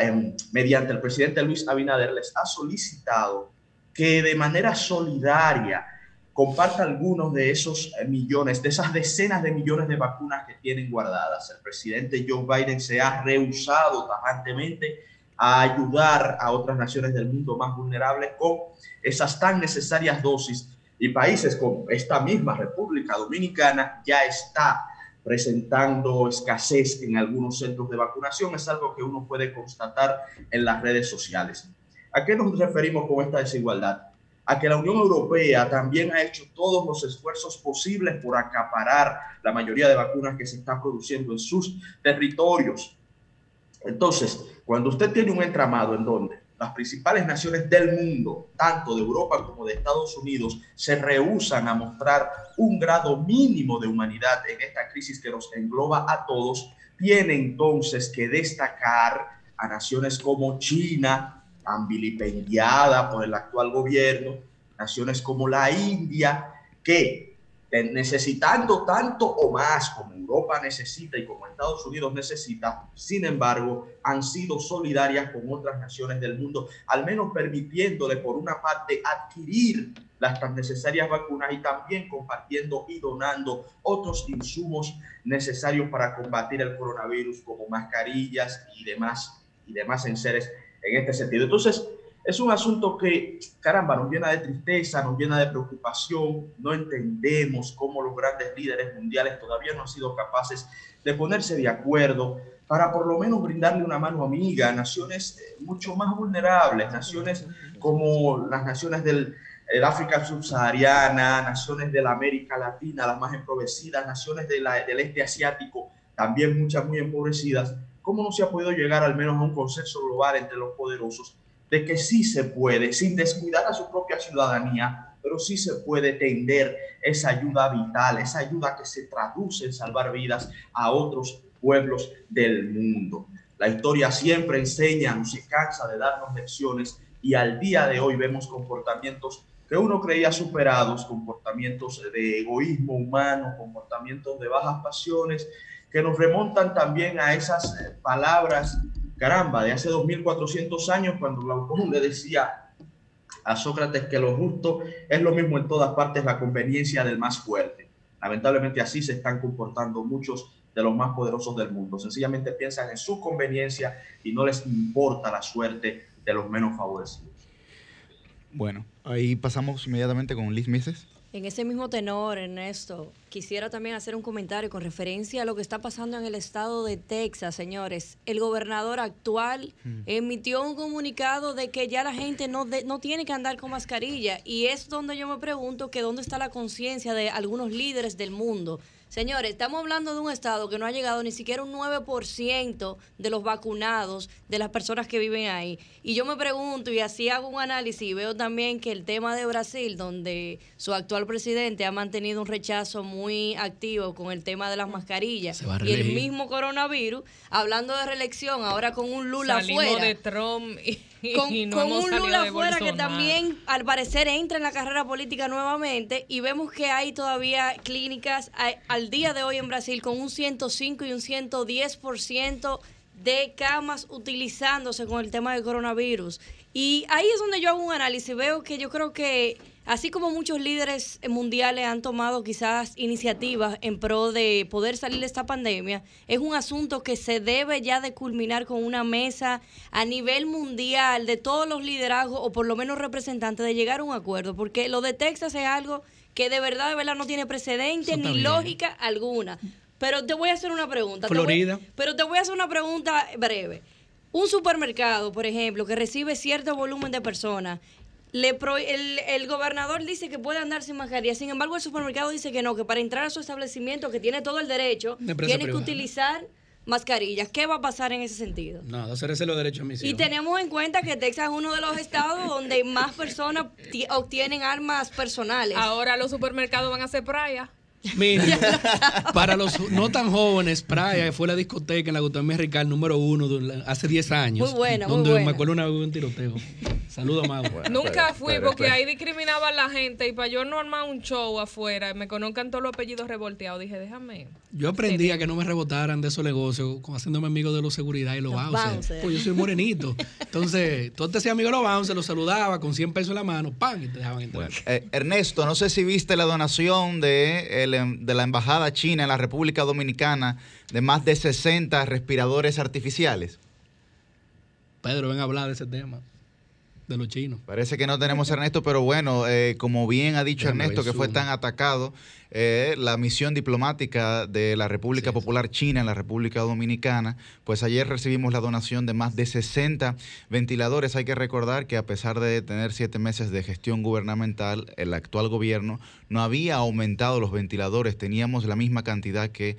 em, mediante el presidente Luis Abinader, les ha solicitado que de manera solidaria comparta algunos de esos eh, millones, de esas decenas de millones de vacunas que tienen guardadas. El presidente Joe Biden se ha rehusado tajantemente a ayudar a otras naciones del mundo más vulnerables con esas tan necesarias dosis y países como esta misma República Dominicana ya está presentando escasez en algunos centros de vacunación. Es algo que uno puede constatar en las redes sociales. ¿A qué nos referimos con esta desigualdad? A que la Unión Europea también ha hecho todos los esfuerzos posibles por acaparar la mayoría de vacunas que se están produciendo en sus territorios. Entonces, cuando usted tiene un entramado en donde las principales naciones del mundo, tanto de Europa como de Estados Unidos, se rehusan a mostrar un grado mínimo de humanidad en esta crisis que nos engloba a todos, tiene entonces que destacar a naciones como China, tan vilipendiada por el actual gobierno, naciones como la India, que necesitando tanto o más como Europa necesita y como Estados Unidos necesita, sin embargo, han sido solidarias con otras naciones del mundo, al menos permitiéndole por una parte adquirir las tan necesarias vacunas y también compartiendo y donando otros insumos necesarios para combatir el coronavirus como mascarillas y demás y demás enseres en este sentido. Entonces, es un asunto que, caramba, nos llena de tristeza, nos llena de preocupación. No entendemos cómo los grandes líderes mundiales todavía no han sido capaces de ponerse de acuerdo para por lo menos brindarle una mano amiga a naciones eh, mucho más vulnerables, naciones como las naciones del África subsahariana, naciones de la América Latina, las más empobrecidas, naciones del este asiático, también muchas muy empobrecidas. ¿Cómo no se ha podido llegar al menos a un consenso global entre los poderosos de que sí se puede, sin descuidar a su propia ciudadanía, pero sí se puede tender esa ayuda vital, esa ayuda que se traduce en salvar vidas a otros pueblos del mundo. La historia siempre enseña, no se cansa de darnos lecciones y al día de hoy vemos comportamientos que uno creía superados, comportamientos de egoísmo humano, comportamientos de bajas pasiones, que nos remontan también a esas palabras caramba, de hace 2400 años, cuando Glaucón le decía a Sócrates que lo justo es lo mismo en todas partes, la conveniencia del más fuerte. Lamentablemente así se están comportando muchos de los más poderosos del mundo. Sencillamente piensan en su conveniencia y no les importa la suerte de los menos favorecidos. Bueno, ahí pasamos inmediatamente con Liz Mises. En ese mismo tenor, Ernesto, quisiera también hacer un comentario con referencia a lo que está pasando en el estado de Texas, señores. El gobernador actual hmm. emitió un comunicado de que ya la gente no, no tiene que andar con mascarilla y es donde yo me pregunto que dónde está la conciencia de algunos líderes del mundo Señores, estamos hablando de un estado que no ha llegado ni siquiera un 9% de los vacunados de las personas que viven ahí. Y yo me pregunto, y así hago un análisis, y veo también que el tema de Brasil, donde su actual presidente ha mantenido un rechazo muy activo con el tema de las mascarillas y el mismo coronavirus, hablando de reelección, ahora con un Lula Salimos de Trump y con, un Lula afuera que también al parecer entra en la carrera política nuevamente y vemos que hay todavía clínicas al día de hoy en Brasil con un 105 y un 110% de camas utilizándose con el tema del coronavirus. Y ahí es donde yo hago un análisis, veo que yo creo que Así como muchos líderes mundiales han tomado quizás iniciativas en pro de poder salir de esta pandemia, es un asunto que se debe ya de culminar con una mesa a nivel mundial de todos los liderazgos o por lo menos representantes de llegar a un acuerdo, porque lo de Texas es algo que de verdad, de verdad no tiene precedente ni lógica alguna. Pero te voy a hacer una pregunta. Florida. pero te voy a hacer una pregunta breve. Un supermercado, por ejemplo, que recibe cierto volumen de personas, le el, gobernador dice que puede andar sin mascarilla, sin embargo el supermercado dice que no, que para entrar a su establecimiento, que tiene todo el derecho, tiene que utilizar mascarillas. ¿Qué va a pasar en ese sentido? Nada, hacer ese los derechos de Y tenemos en cuenta que Texas es uno de los estados donde más personas obtienen armas personales. Ahora los supermercados van a hacer praya. para los no tan jóvenes, Praia fue la discoteca en la Gutiérrez Rical número uno hace 10 años. Muy buena, donde muy me acuerdo una vez un tiroteo. Saludos, Mau. Nunca fui porque ahí discriminaban a la gente y para yo no armar un show afuera, me conozcan todos los apellidos revolteados, dije, déjame. Yo aprendí a que no me rebotaran de esos negocios, haciéndome amigo de los seguridad y los, bouncers. Pues yo soy morenito. Entonces, tú te hacías amigo de los bouncers, los saludaba con 100 pesos en la mano, ¡pam! y te dejaban entrar. Eh, Ernesto, no sé si viste la donación de Em, de la Embajada China en la República Dominicana de más de 60 respiradores artificiales. Pedro, ven a hablar de ese tema de los chinos. Parece que no tenemos a Ernesto, pero bueno, eh, como bien ha dicho Ernesto, que fue tan atacado, eh, la misión diplomática de la República Popular China en la República Dominicana, pues ayer recibimos la donación de más de 60 ventiladores. Hay que recordar que a pesar de tener siete meses de gestión gubernamental, el actual gobierno no había aumentado los ventiladores, teníamos la misma cantidad que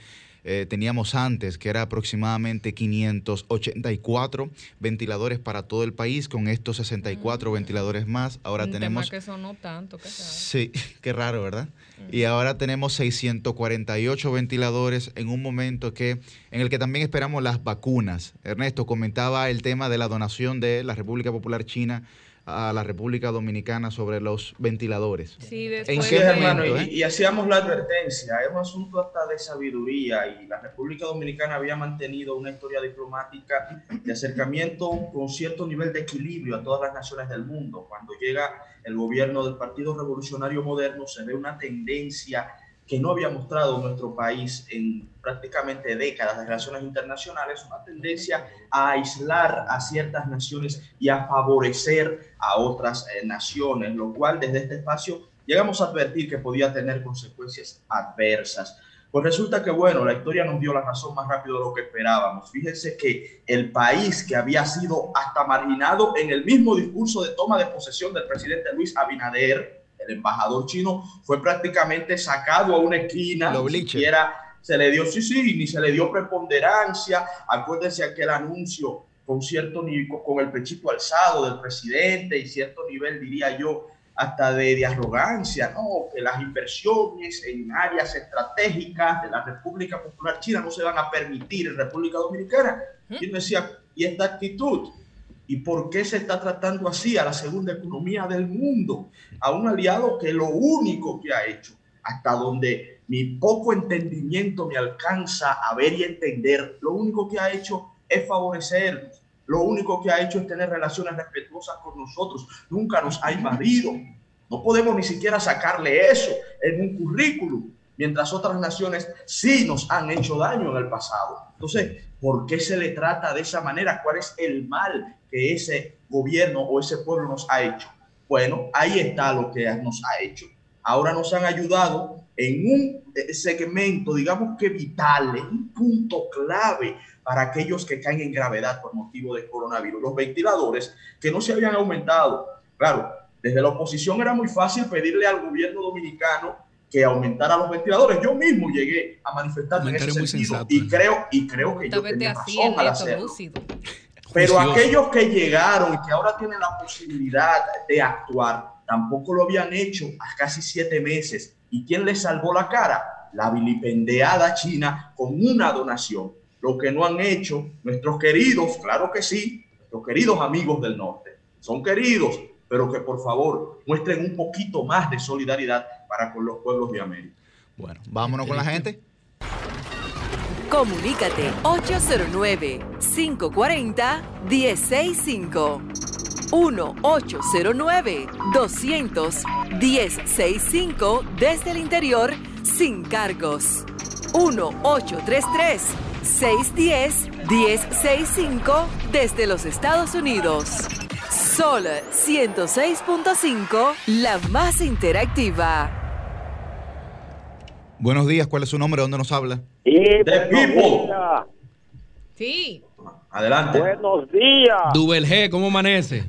eh, teníamos antes, que era aproximadamente 584 ventiladores para todo el país, con estos 64 ventiladores más. Ahora Un tenemos... Tema que sonó tanto, qué. Sí, qué raro, ¿verdad? Y ahora tenemos 648 ventiladores en un momento que en el que también esperamos las vacunas. Ernesto comentaba el tema de la donación de la República Popular China a la República Dominicana sobre los ventiladores. Sí, ¿En después qué de- hermano, y, eh? y hacíamos la advertencia, es un asunto hasta de sabiduría y la República Dominicana había mantenido una historia diplomática de acercamiento con cierto nivel de equilibrio a todas las naciones del mundo. Cuando llega el gobierno del Partido Revolucionario Moderno se ve una tendencia que no había mostrado nuestro país en prácticamente décadas de relaciones internacionales, una tendencia a aislar a ciertas naciones y a favorecer a otras eh, naciones, lo cual desde este espacio llegamos a advertir que podía tener consecuencias adversas. Pues resulta que, bueno, la historia nos dio la razón más rápido de lo que esperábamos. Fíjense que el país que había sido hasta marginado en el mismo discurso de toma de posesión del presidente Luis Abinader, el embajador chino, fue prácticamente sacado a una esquina, Lo ni siquiera se le dio, sí, sí, ni se le dio preponderancia. Acuérdense aquel anuncio con cierto nivel, con el pechito alzado del presidente y cierto nivel, diría yo, hasta de, de arrogancia, ¿no? Que las inversiones en áreas estratégicas de la República Popular China no se van a permitir en República Dominicana. Y decía, ¿y esta actitud? ¿Y por qué se está tratando así a la segunda economía del mundo? A un aliado que lo único que ha hecho, hasta donde mi poco entendimiento me alcanza a ver y entender, lo único que ha hecho es favorecernos. Lo único que ha hecho es tener relaciones respetuosas con nosotros. Nunca nos ha invadido. No podemos ni siquiera sacarle eso en un currículum, mientras otras naciones sí nos han hecho daño en el pasado. Entonces, ¿por qué se le trata de esa manera? ¿Cuál es el mal que ese gobierno o ese pueblo nos ha hecho? Bueno, ahí está lo que nos ha hecho. Ahora nos han ayudado en un eh, segmento, digamos que vital, en un punto clave para aquellos que caen en gravedad por motivo de coronavirus. Los ventiladores que no se habían aumentado. Claro, desde la oposición era muy fácil pedirle al gobierno dominicano que aumentara los ventiladores. Yo mismo llegué a manifestarme en ese sentido sensato, y creo, y creo que yo tenía razón al hacerlo. lúcido. Pero Juicioso. aquellos que llegaron y que ahora tienen la posibilidad de actuar, tampoco lo habían hecho a casi siete meses. ¿Y quién les salvó la cara? La vilipendiada China con una donación. Lo que no han hecho nuestros queridos, claro que sí, nuestros queridos amigos del norte. Son queridos, pero que por favor muestren un poquito más de solidaridad para con los pueblos de América. Bueno, vámonos con la gente. Comunícate 809-540-1065. 1-809-200-1065 desde el interior sin cargos. 1-833-610-1065 desde los Estados Unidos. Sol 106.5, la más interactiva. Buenos días, ¿cuál es su nombre? ¿Dónde nos habla? People. días, Sí, Adelante. buenos días. Dubel G, ¿cómo amanece?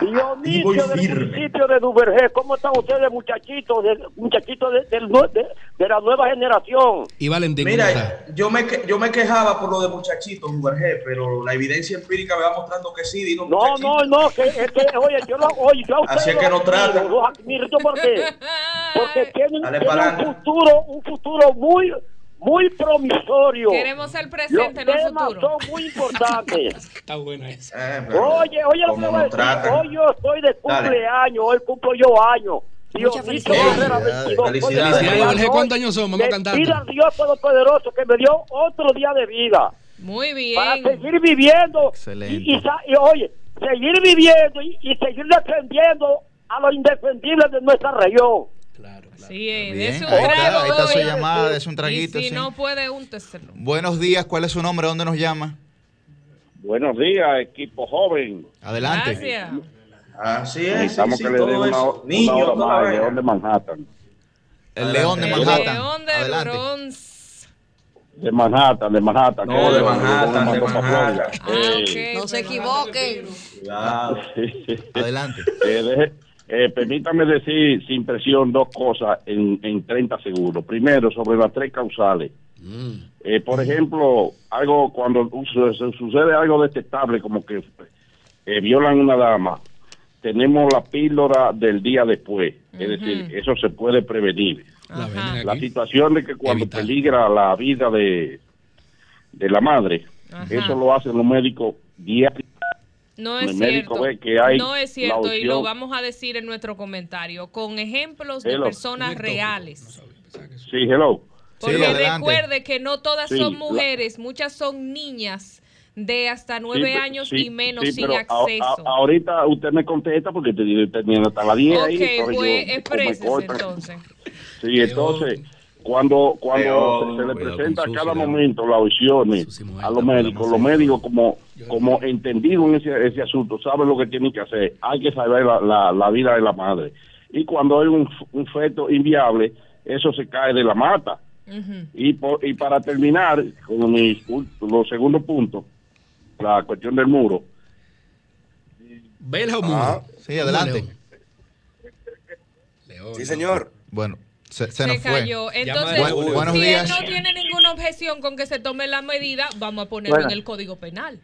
Dionisio del firme. municipio de Duvergé, ¿cómo están ustedes muchachitos, de, muchachitos de, del nue- de- de la nueva generación? Y Valentín, ¿cómo está? Mira, yo me, yo me quejaba por lo de muchachitos, Uberge, pero la evidencia empírica me va mostrando que sí, Dino No, no, no, que, es que, oye, yo lo, oye, yo a ustedes Así es que no trata. admiro, los admiro, ¿yo ¿por qué? Porque tienen, un futuro, un futuro muy, muy promisorio. queremos el Los presente, no el temas futuro. son muy importantes. Está buena esa. Eh, Oye, oye lo que ¿cómo voy a decir. tratan? Hoy yo estoy de cumpleaños, hoy cumplo yo años. Muchas Dionisio felicidades. Herrera, Felicidades, 22, soy de felicidades. Felicidades, Jorge. cumpleaños ¿Cuántos años son? Vamos cantando. pido al Dios Todopoderoso que me dio otro día de vida Muy para bien. seguir viviendo Excelente. y, y y, oye, seguir viviendo y, y seguir defendiendo a los indefendibles de nuestra región. Claro. Sí, Bien, dese un ahí está, ahí está su llamada, dese un Y traguito. si sí. no puede, únteselo. Buenos días, ¿cuál es su nombre? ¿Dónde nos llama? Buenos días, equipo joven. Adelante. Gracias. Así es, Necesitamos sí, que le den una, Niño, hora más. León de Manhattan. El León de El Manhattan. León de Adelante. Bronx. De Manhattan, de Manhattan. No, de Manhattan, de Manhattan. Ah, Eh, ok, No se equivoquen. Cuidado. Adelante. eh, deje- eh, permítame decir sin presión dos cosas en, en 30 segundos. Primero, sobre las tres causales. Mm. Eh, por ejemplo, algo cuando sucede algo detestable, como que eh, violan una dama, tenemos la píldora del día después. Es decir, eso se puede prevenir. La situación de que cuando peligra la vida de, de la madre, eso lo hacen los médicos diariamente. No es cierto. no es cierto y lo vamos a decir en nuestro comentario con ejemplos de personas reales. Sí, hello. Porque recuerde que no todas son mujeres, muchas son niñas de hasta nueve años y menos sin acceso. ahorita usted me contesta porque teniendo hasta la 10 ahí. Ok, pues exprésese entonces. Sí, entonces, cuando cuando se, le presenta a cada momento las opciones a los médicos, los médicos como como entendido en ese, ese asunto, saben lo que tienen que hacer. Hay que saber la, la, vida de la madre. Y cuando hay un, un feto inviable, eso se cae de la mata. y, y para terminar con mi los segundos puntos, la cuestión del muro. Muro. sí, adelante. sí, señor. Bueno, se, nos cayó. Entonces, si él no tiene ninguna objeción con que se tome la medida, vamos a ponerlo en el Código Penal.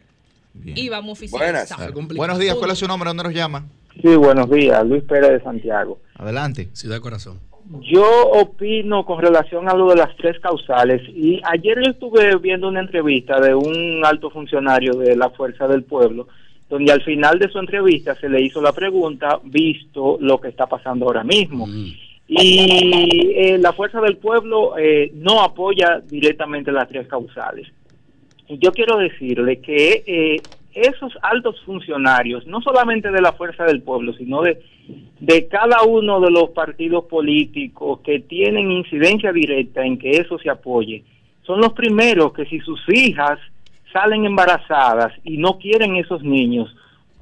Y vamos a oficializar. Buenos días, ¿cuál es su nombre? ¿Dónde nos llama? Sí, buenos días, Luis Pérez de Santiago. Adelante. Ciudad Corazón. Yo opino con relación a lo de las tres causales y ayer yo estuve viendo una entrevista de un alto funcionario de la Fuerza del Pueblo donde al final de su entrevista se le hizo la pregunta visto lo que está pasando ahora mismo. Mm. Y eh, la Fuerza del Pueblo eh, no apoya directamente las tres causales. Y yo quiero decirle que eh, esos altos funcionarios, no solamente de la Fuerza del Pueblo, sino de, de cada uno de los partidos políticos que tienen incidencia directa en que eso se apoye, son los primeros que si sus hijas salen embarazadas y no quieren esos niños,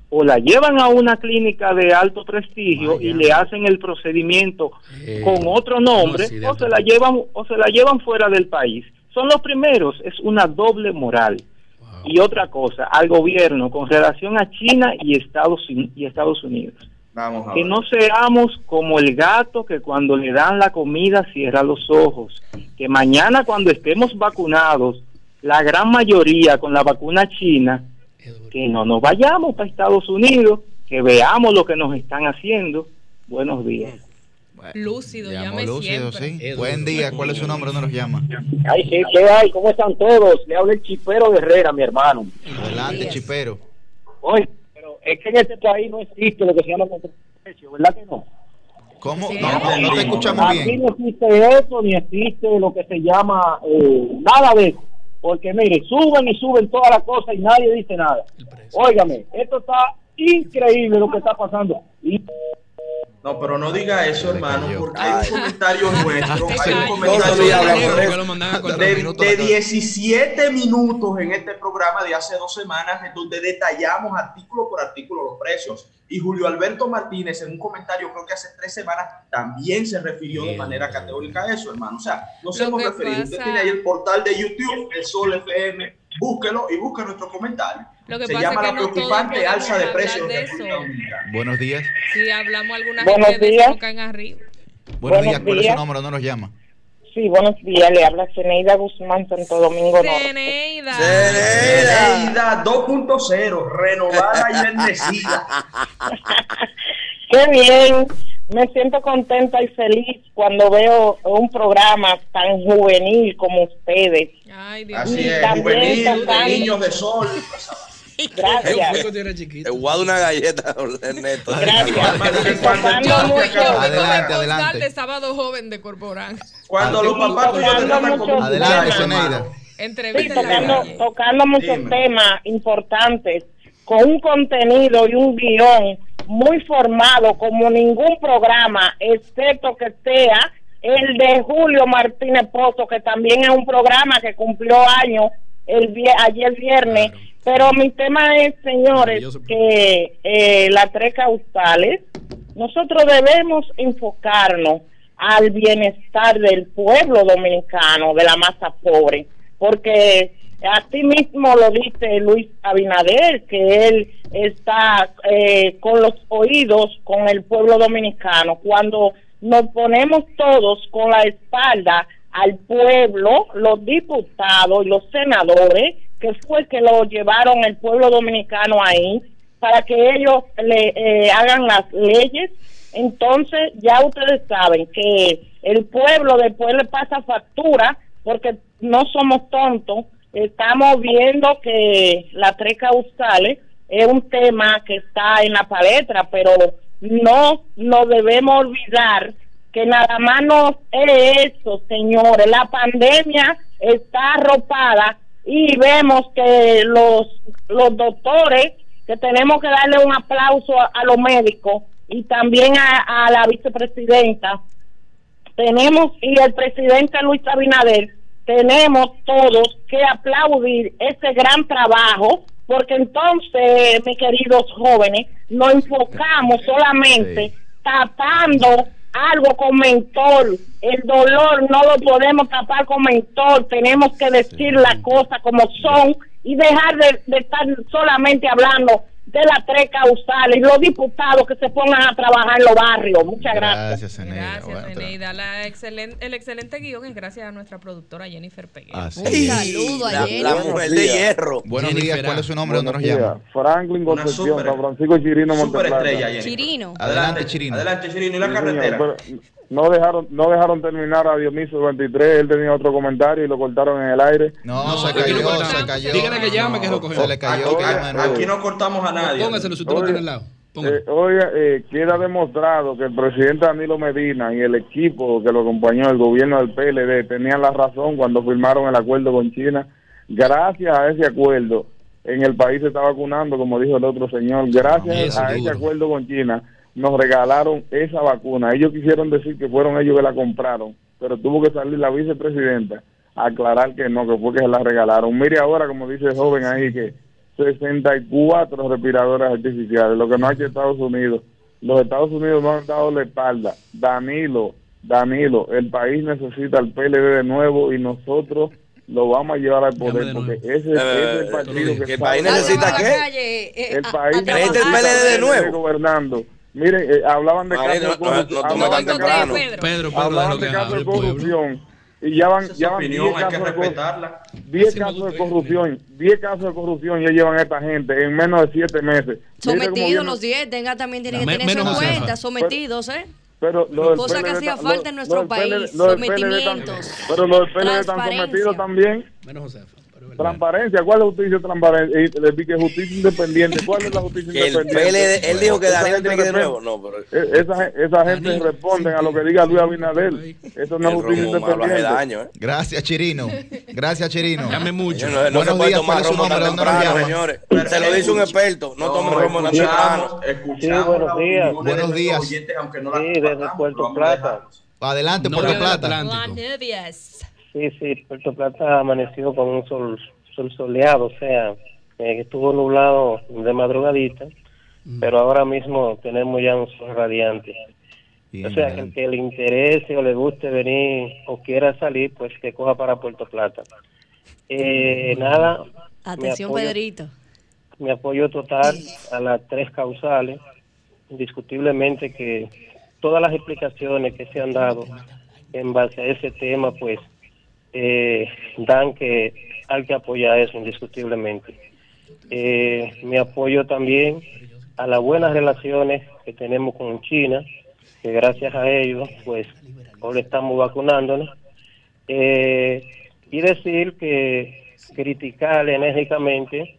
o la llevan a una clínica de alto prestigio y le hacen el procedimiento eh, con otro nombre, o se la llevan o se la llevan fuera del país. Son los primeros, es una doble moral. Y otra cosa, al gobierno con relación a China y Estados, y Estados Unidos. que no seamos como el gato que cuando le dan la comida cierra los ojos. Que mañana cuando estemos vacunados, la gran mayoría con la vacuna china, que no nos vayamos para Estados Unidos, que veamos lo que nos están haciendo. Buenos días. lúcido, llame lúcido, sí. Buen día, ¿cuál es su nombre? ¿Dónde nos llama? Ay, ¿qué, hay? ¿Cómo están todos? Le habla el chipero de Herrera, mi hermano. Adelante, chipero. Oye, pero es que en este país no existe lo que se llama precio, ¿verdad que no? ¿Cómo? No, no, te escuchamos bien. Aquí no existe eso, ni existe lo que se llama eh, nada de eso porque mire, suben y suben todas las cosas y nadie dice nada. Óigame, esto está increíble lo que está pasando. No, pero no diga eso, hermano, porque hay un comentario nuestro, hay un comentario de, de 17 minutos en este programa de hace dos semanas, en donde detallamos artículo por artículo los precios. Y Julio Alberto Martínez, en un comentario, creo que hace tres semanas, también se refirió de manera categórica a eso, hermano. O sea, nos hemos referido. Usted tiene ahí el portal de YouTube, el Sol FM, búsquelo y busque nuestro comentario. Lo que Se llama la preocupante alza de precios de, Buenos días. Sí, hablamos algunas Buenos días. caen arriba. Buenos, días, ¿cuál es su nombre? ¿Dónde nos llama? Sí, buenos días, le habla Ceneida Guzmán, Santo Domingo Ceneida. Ceneida 2.0, renovada y bendecida. Qué bien, me siento contenta y feliz cuando veo un programa tan juvenil como ustedes. Ay, Dios Así es, juvenil, de niños de sol. Gracias. Te guardo una galleta, Ernesto. Gracias. Adelante, adelante. de sábado joven de Corporán. Cuando los papás tuyos te tratan como Adelante, Zeneida. Sí, tocando, tocando muchos temas importantes, con un contenido y un guion muy formado como ningún programa, excepto que sea el de Julio Martínez Pozo, que también es un programa que cumplió años el ayer viernes. Pero mi tema es, señores, que eh, las tres causales, nosotros debemos enfocarnos al bienestar del pueblo dominicano, de la masa pobre, porque ti mismo lo dice Luis Abinader, que él está eh, con los oídos con el pueblo dominicano. Cuando nos ponemos todos con la espalda al pueblo, los diputados y los senadores, que fue que lo llevaron el pueblo dominicano ahí, para que ellos le eh, hagan las leyes. Entonces ya ustedes saben que el pueblo después le pasa factura porque no somos tontos. Estamos viendo que las tres causales es un tema que está en la palestra, pero no nos debemos olvidar que nada más no es eso, señores. La pandemia está arropada y vemos que los, los doctores, que tenemos que darle un aplauso a, los médicos y también a, la vicepresidenta, tenemos, y el presidente Luis Abinader, tenemos todos que aplaudir ese gran trabajo, porque entonces, mis queridos jóvenes, nos enfocamos solamente tapando algo con mentor. El dolor no lo podemos tapar con mentor. Tenemos que decir las cosas como son y dejar de, estar solamente hablando de las tres causales, los diputados que se pongan a trabajar en los barrios. Muchas gracias. Gracias, La excelente, el excelente guion es gracias a nuestra productora Jennifer Peguero. Un saludo a Jennifer. La, mujer de hierro. Buenos días, ¿cuál es su nombre? ¿Dónde nos llama? Franklin Concepción, San Francisco Chirino, Monteplata. Chirino. Adelante, Chirino. Adelante, Chirino. ¿Y la carretera? No dejaron no dejaron terminar a Dionisio 23 él tenía otro comentario y lo cortaron en el aire. No, se, cayó, se cayó. Díganle que llame que lo cogió. se le cayó aquí, no cortamos a nadie. Póngaselo si usted lo tiene al lado. Eh, oiga, eh, queda demostrado que el presidente Danilo Medina y el equipo que lo acompañó, el gobierno del PLD, tenían la razón cuando firmaron el acuerdo con China. Gracias a ese acuerdo, en el país se está vacunando, como dijo el otro señor. Gracias a ese acuerdo con China, nos regalaron esa vacuna. Ellos quisieron decir que fueron ellos que la compraron, pero tuvo que salir la vicepresidenta a aclarar que no, que fue que se la regalaron. Mire ahora, como dice el joven ahí, que 64 respiradores artificiales, lo que no hay que Estados Unidos. Los Estados Unidos no han dado la espalda. Danilo, Danilo, el país necesita el PLD de nuevo y nosotros lo vamos a llevar al poder porque ese, es el partido que, el país necesita qué el país necesita el PLD de nuevo gobernando Mire, eh, hablaban de casos de corrupción. hablaban de casos, Pedro, hablaban de casos de corrupción. Y ya van, ya van 10 casos, de, casos de corrupción, 10 casos de corrupción ya llevan esta gente en menos de 7 meses. Sometidos los 10, tenga también tiene que tener en cuenta, sometidos, ¿eh? Pero lo Cosa que hacía falta en nuestro país, sometimientos. Pero los del PLD están sometidos también. Menos Josefa. Transparencia, ¿cuál es la justicia transparente? Le que justicia independiente, ¿cuál es la justicia independiente? él dijo que Daniel tiene que de nuevo. No, pero... E, esa, esa gente responde a lo que diga Luis Abinader. Eso no es justicia independiente. Daño, ¿eh? Gracias, Chirino. Gracias, Chirino. Llame mucho. No, no Buenos días, ¿cuál es su nombre? ¿Dónde nos señores? Se lo dice un experto. No tomen romo temprano. Escuchamos. buenos días. Buenos días. Sí, desde Puerto Plata. Adelante, Puerto Plata. Sí, sí, Puerto Plata amaneció con un sol, sol soleado, o sea, eh, estuvo nublado de madrugadita, mm. pero ahora mismo tenemos ya un sol radiante. o sea, que el que le interese o le guste venir o quiera salir, pues que coja para Puerto Plata. Eh, nada. Atención, Pedrito. Mi apoyo total a las tres causales. Indiscutiblemente que todas las explicaciones que se han dado en base a ese tema, pues eh, dan que hay que apoyar eso indiscutiblemente. Eh, mi apoyo también a las buenas relaciones que tenemos con China, que gracias a ellos, pues, ahora estamos vacunándonos. Eh, y decir que criticar enérgicamente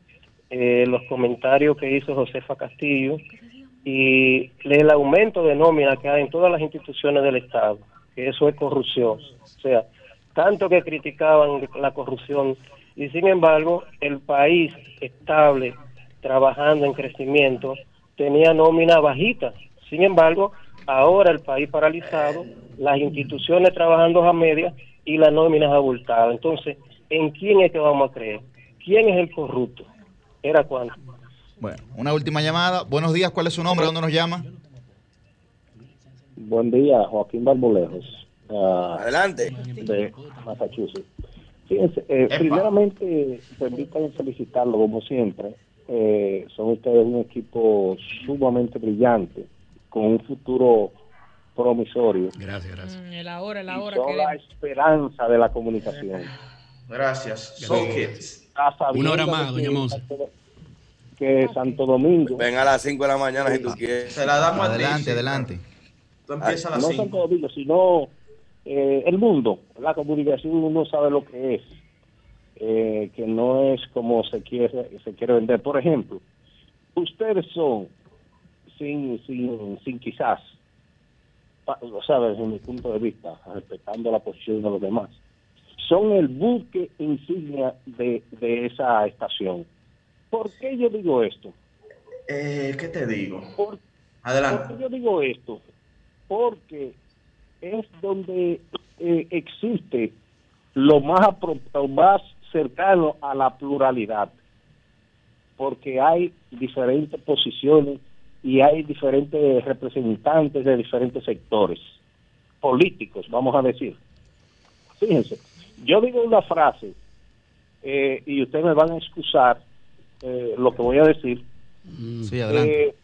eh, los comentarios que hizo Josefa Castillo y el aumento de nómina que hay en todas las instituciones del Estado, que eso es corrupción. O sea, tanto que criticaban la corrupción y sin embargo el país estable, trabajando en crecimiento, tenía nómina bajita. Sin embargo, ahora el país paralizado, las instituciones trabajando a media y las nóminas abultadas. Entonces, ¿en quién es que vamos a creer? ¿Quién es el corrupto? ¿Era cuándo? Bueno, una última llamada. Buenos días, ¿cuál es su nombre? ¿Dónde nos llama? Buen día, Joaquín Barbolejos. Uh, Adelante. De Massachusetts. Fíjense, eh, primeramente, permítanme felicitarlo como siempre. son ustedes un equipo sumamente brillante, con un futuro promisorio. Gracias, gracias. Mm, el ahora, el ahora. son la esperanza de la comunicación. Gracias. Una hora más, doña Monza. Que Santo Domingo. Ven a las 5 de la mañana si tú quieres. Se la damos Adelante, adelante. Tú empiezas a las no 5. Santo Domingo, sino eh, el mundo. La comunicación uno sabe lo que es. eh, que no es como se quiere se quiere vender. Por ejemplo, ustedes son, sin, sin, sin quizás, pa- o sea, desde mi punto de vista, respetando la posición de los demás, son el buque insignia de, de esa estación. ¿Por qué yo digo esto? Eh, ¿Qué te digo? Por, Adelante. ¿Por qué yo digo esto? Porque es donde eh, existe lo más, apro- lo más cercano a la pluralidad. Porque hay diferentes posiciones y hay diferentes representantes de diferentes sectores políticos, vamos a decir. Fíjense, yo digo una frase eh, y ustedes me van a excusar eh, lo que voy a decir. Sí, adelante. Eh,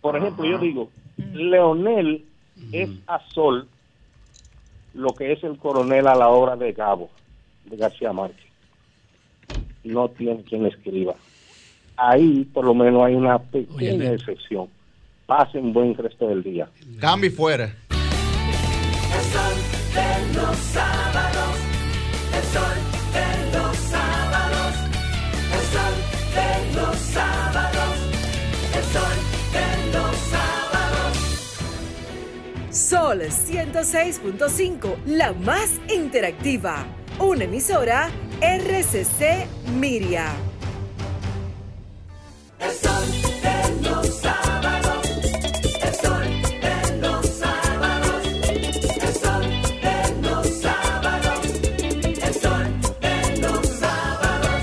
por ejemplo, yo digo, Leonel es a Sol lo que es el coronel a la obra de Gabo, de García Márquez. No tiene quien escriba. Ahí, por lo menos, hay una pequeña excepción. Pasen buen resto del día. Cambio y fuera. El sol de los Sol 106.5, la más interactiva. Una emisora RCC Miria. El sol de los sábados. El sol de los sábados. El sol de los sábados. El sol de los sábados.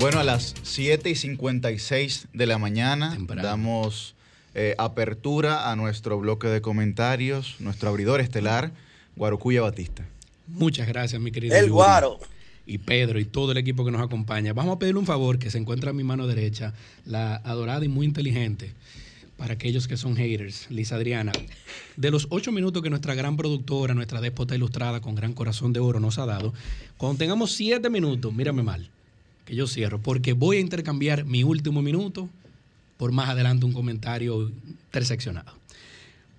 Bueno, a las 7 y 56 de la mañana damos eh, apertura a nuestro bloque de comentarios, nuestro abridor estelar, Guarocuya Batista. Muchas gracias, mi querido. El Yuri. Guaro. Y Pedro y todo el equipo que nos acompaña. Vamos a pedirle un favor que se encuentra a mi mano derecha, la adorada y muy inteligente, para aquellos que son haters, Lisa Adriana. De los ocho minutos que nuestra gran productora, nuestra déspota ilustrada con gran corazón de oro nos ha dado, cuando tengamos siete minutos, mírame mal, que yo cierro, porque voy a intercambiar mi último minuto por más adelante un comentario interseccionado.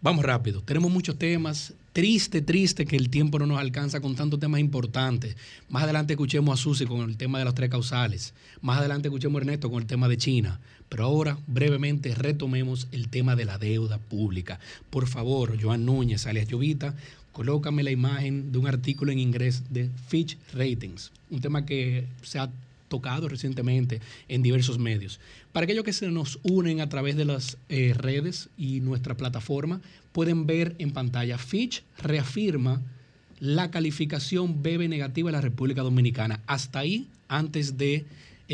Vamos rápido, tenemos muchos temas. Triste, triste que el tiempo no nos alcanza con tantos temas importantes. Más adelante escuchemos a Susi con el tema de las tres causales. Más adelante escuchemos a Ernesto con el tema de China. Pero ahora, brevemente, retomemos el tema de la deuda pública. Por favor, Joan Núñez, alias Llovita, colócame la imagen de un artículo en inglés de Fitch Ratings, un tema que se ha tocado recientemente en diversos medios. Para aquellos que se nos unen a través de las eh, redes y nuestra plataforma, pueden ver en pantalla Fitch reafirma la calificación BB negativa de la República Dominicana. Hasta ahí, antes de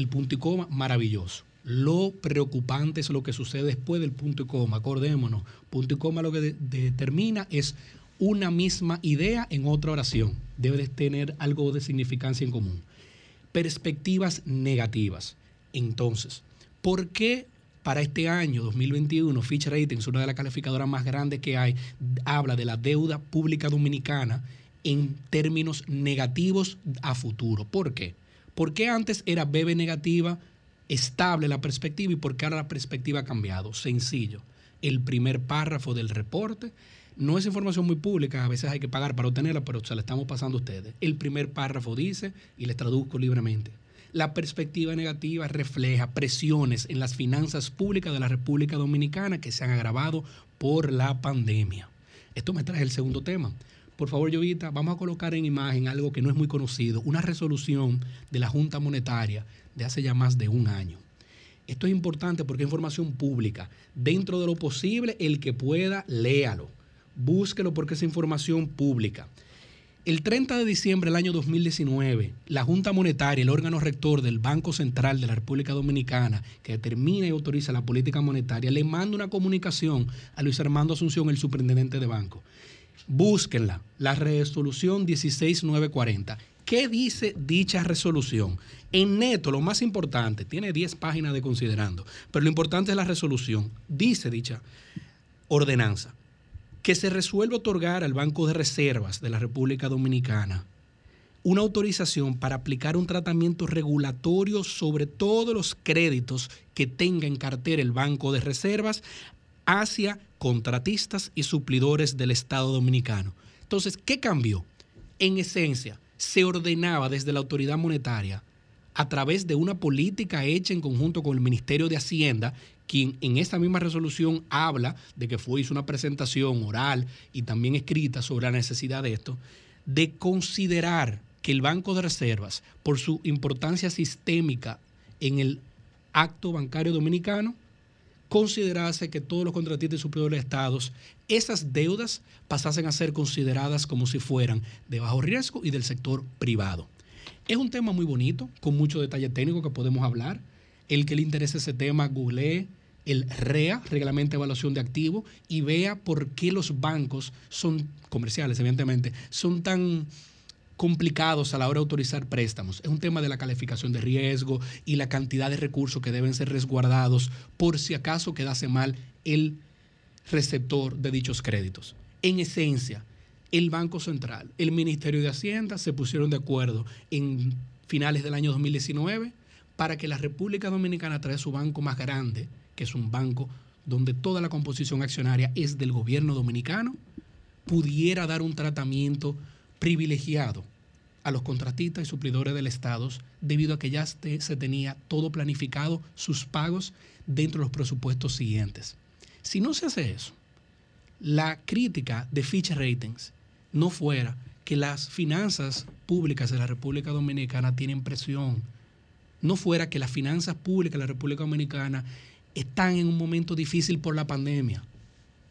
punto y coma, maravilloso. Lo preocupante es lo que sucede después del punto y coma. Acordémonos, punto y coma lo que de- determina es una misma idea en otra oración. Debe de tener algo de significancia en común perspectivas negativas. Entonces, ¿por qué para este año 2021 Fitch Ratings, una de las calificadoras más grandes que hay, habla de la deuda pública dominicana en términos negativos a futuro? ¿Por qué? ¿Por qué antes era BB negativa, estable la perspectiva y por qué ahora la perspectiva ha cambiado? Sencillo. El primer párrafo del reporte no es información muy pública, a veces hay que pagar para obtenerla, pero se la estamos pasando a ustedes. El primer párrafo dice, y les traduzco libremente, la perspectiva negativa refleja presiones en las finanzas públicas de la República Dominicana que se han agravado por la pandemia. Esto me trae el segundo tema. Por favor, Llovita, vamos a colocar en imagen algo que no es muy conocido, una resolución de la Junta Monetaria de hace ya más de un año. Esto es importante porque es información pública. Dentro de lo posible, el que pueda, léalo. Búsquelo porque es información pública. El 30 de diciembre del año 2019, la Junta Monetaria, el órgano rector del Banco Central de la República Dominicana, que determina y autoriza la política monetaria, le manda una comunicación a Luis Armando Asunción, el superintendente de banco. Búsquenla, la resolución 16940. ¿Qué dice dicha resolución? En neto, lo más importante, tiene 10 páginas de considerando, pero lo importante es la resolución. Dice dicha ordenanza que se resuelve otorgar al Banco de Reservas de la República Dominicana una autorización para aplicar un tratamiento regulatorio sobre todos los créditos que tenga en cartera el Banco de Reservas hacia contratistas y suplidores del Estado Dominicano. Entonces, ¿qué cambió? En esencia, se ordenaba desde la autoridad monetaria a través de una política hecha en conjunto con el Ministerio de Hacienda, quien en esta misma resolución habla de que fue hizo una presentación oral y también escrita sobre la necesidad de esto, de considerar que el Banco de Reservas, por su importancia sistémica en el acto bancario dominicano, considerase que todos los contratistas y suplidores de estados, esas deudas pasasen a ser consideradas como si fueran de bajo riesgo y del sector privado. Es un tema muy bonito, con mucho detalle técnico que podemos hablar. El que le interese ese tema, googlee el REA, Reglamento de Evaluación de Activos, y vea por qué los bancos son comerciales, evidentemente, son tan complicados a la hora de autorizar préstamos. Es un tema de la calificación de riesgo y la cantidad de recursos que deben ser resguardados por si acaso quedase mal el receptor de dichos créditos. En esencia, el Banco Central, el Ministerio de Hacienda se pusieron de acuerdo en finales del año 2019 para que la República Dominicana trae su banco más grande, que es un banco donde toda la composición accionaria es del gobierno dominicano, pudiera dar un tratamiento privilegiado a los contratistas y suplidores del Estado debido a que ya se tenía todo planificado, sus pagos dentro de los presupuestos siguientes. Si no se hace eso, la crítica de Fitch Ratings no fuera que las finanzas públicas de la República Dominicana tienen presión, no fuera que las finanzas públicas de la República Dominicana están en un momento difícil por la pandemia,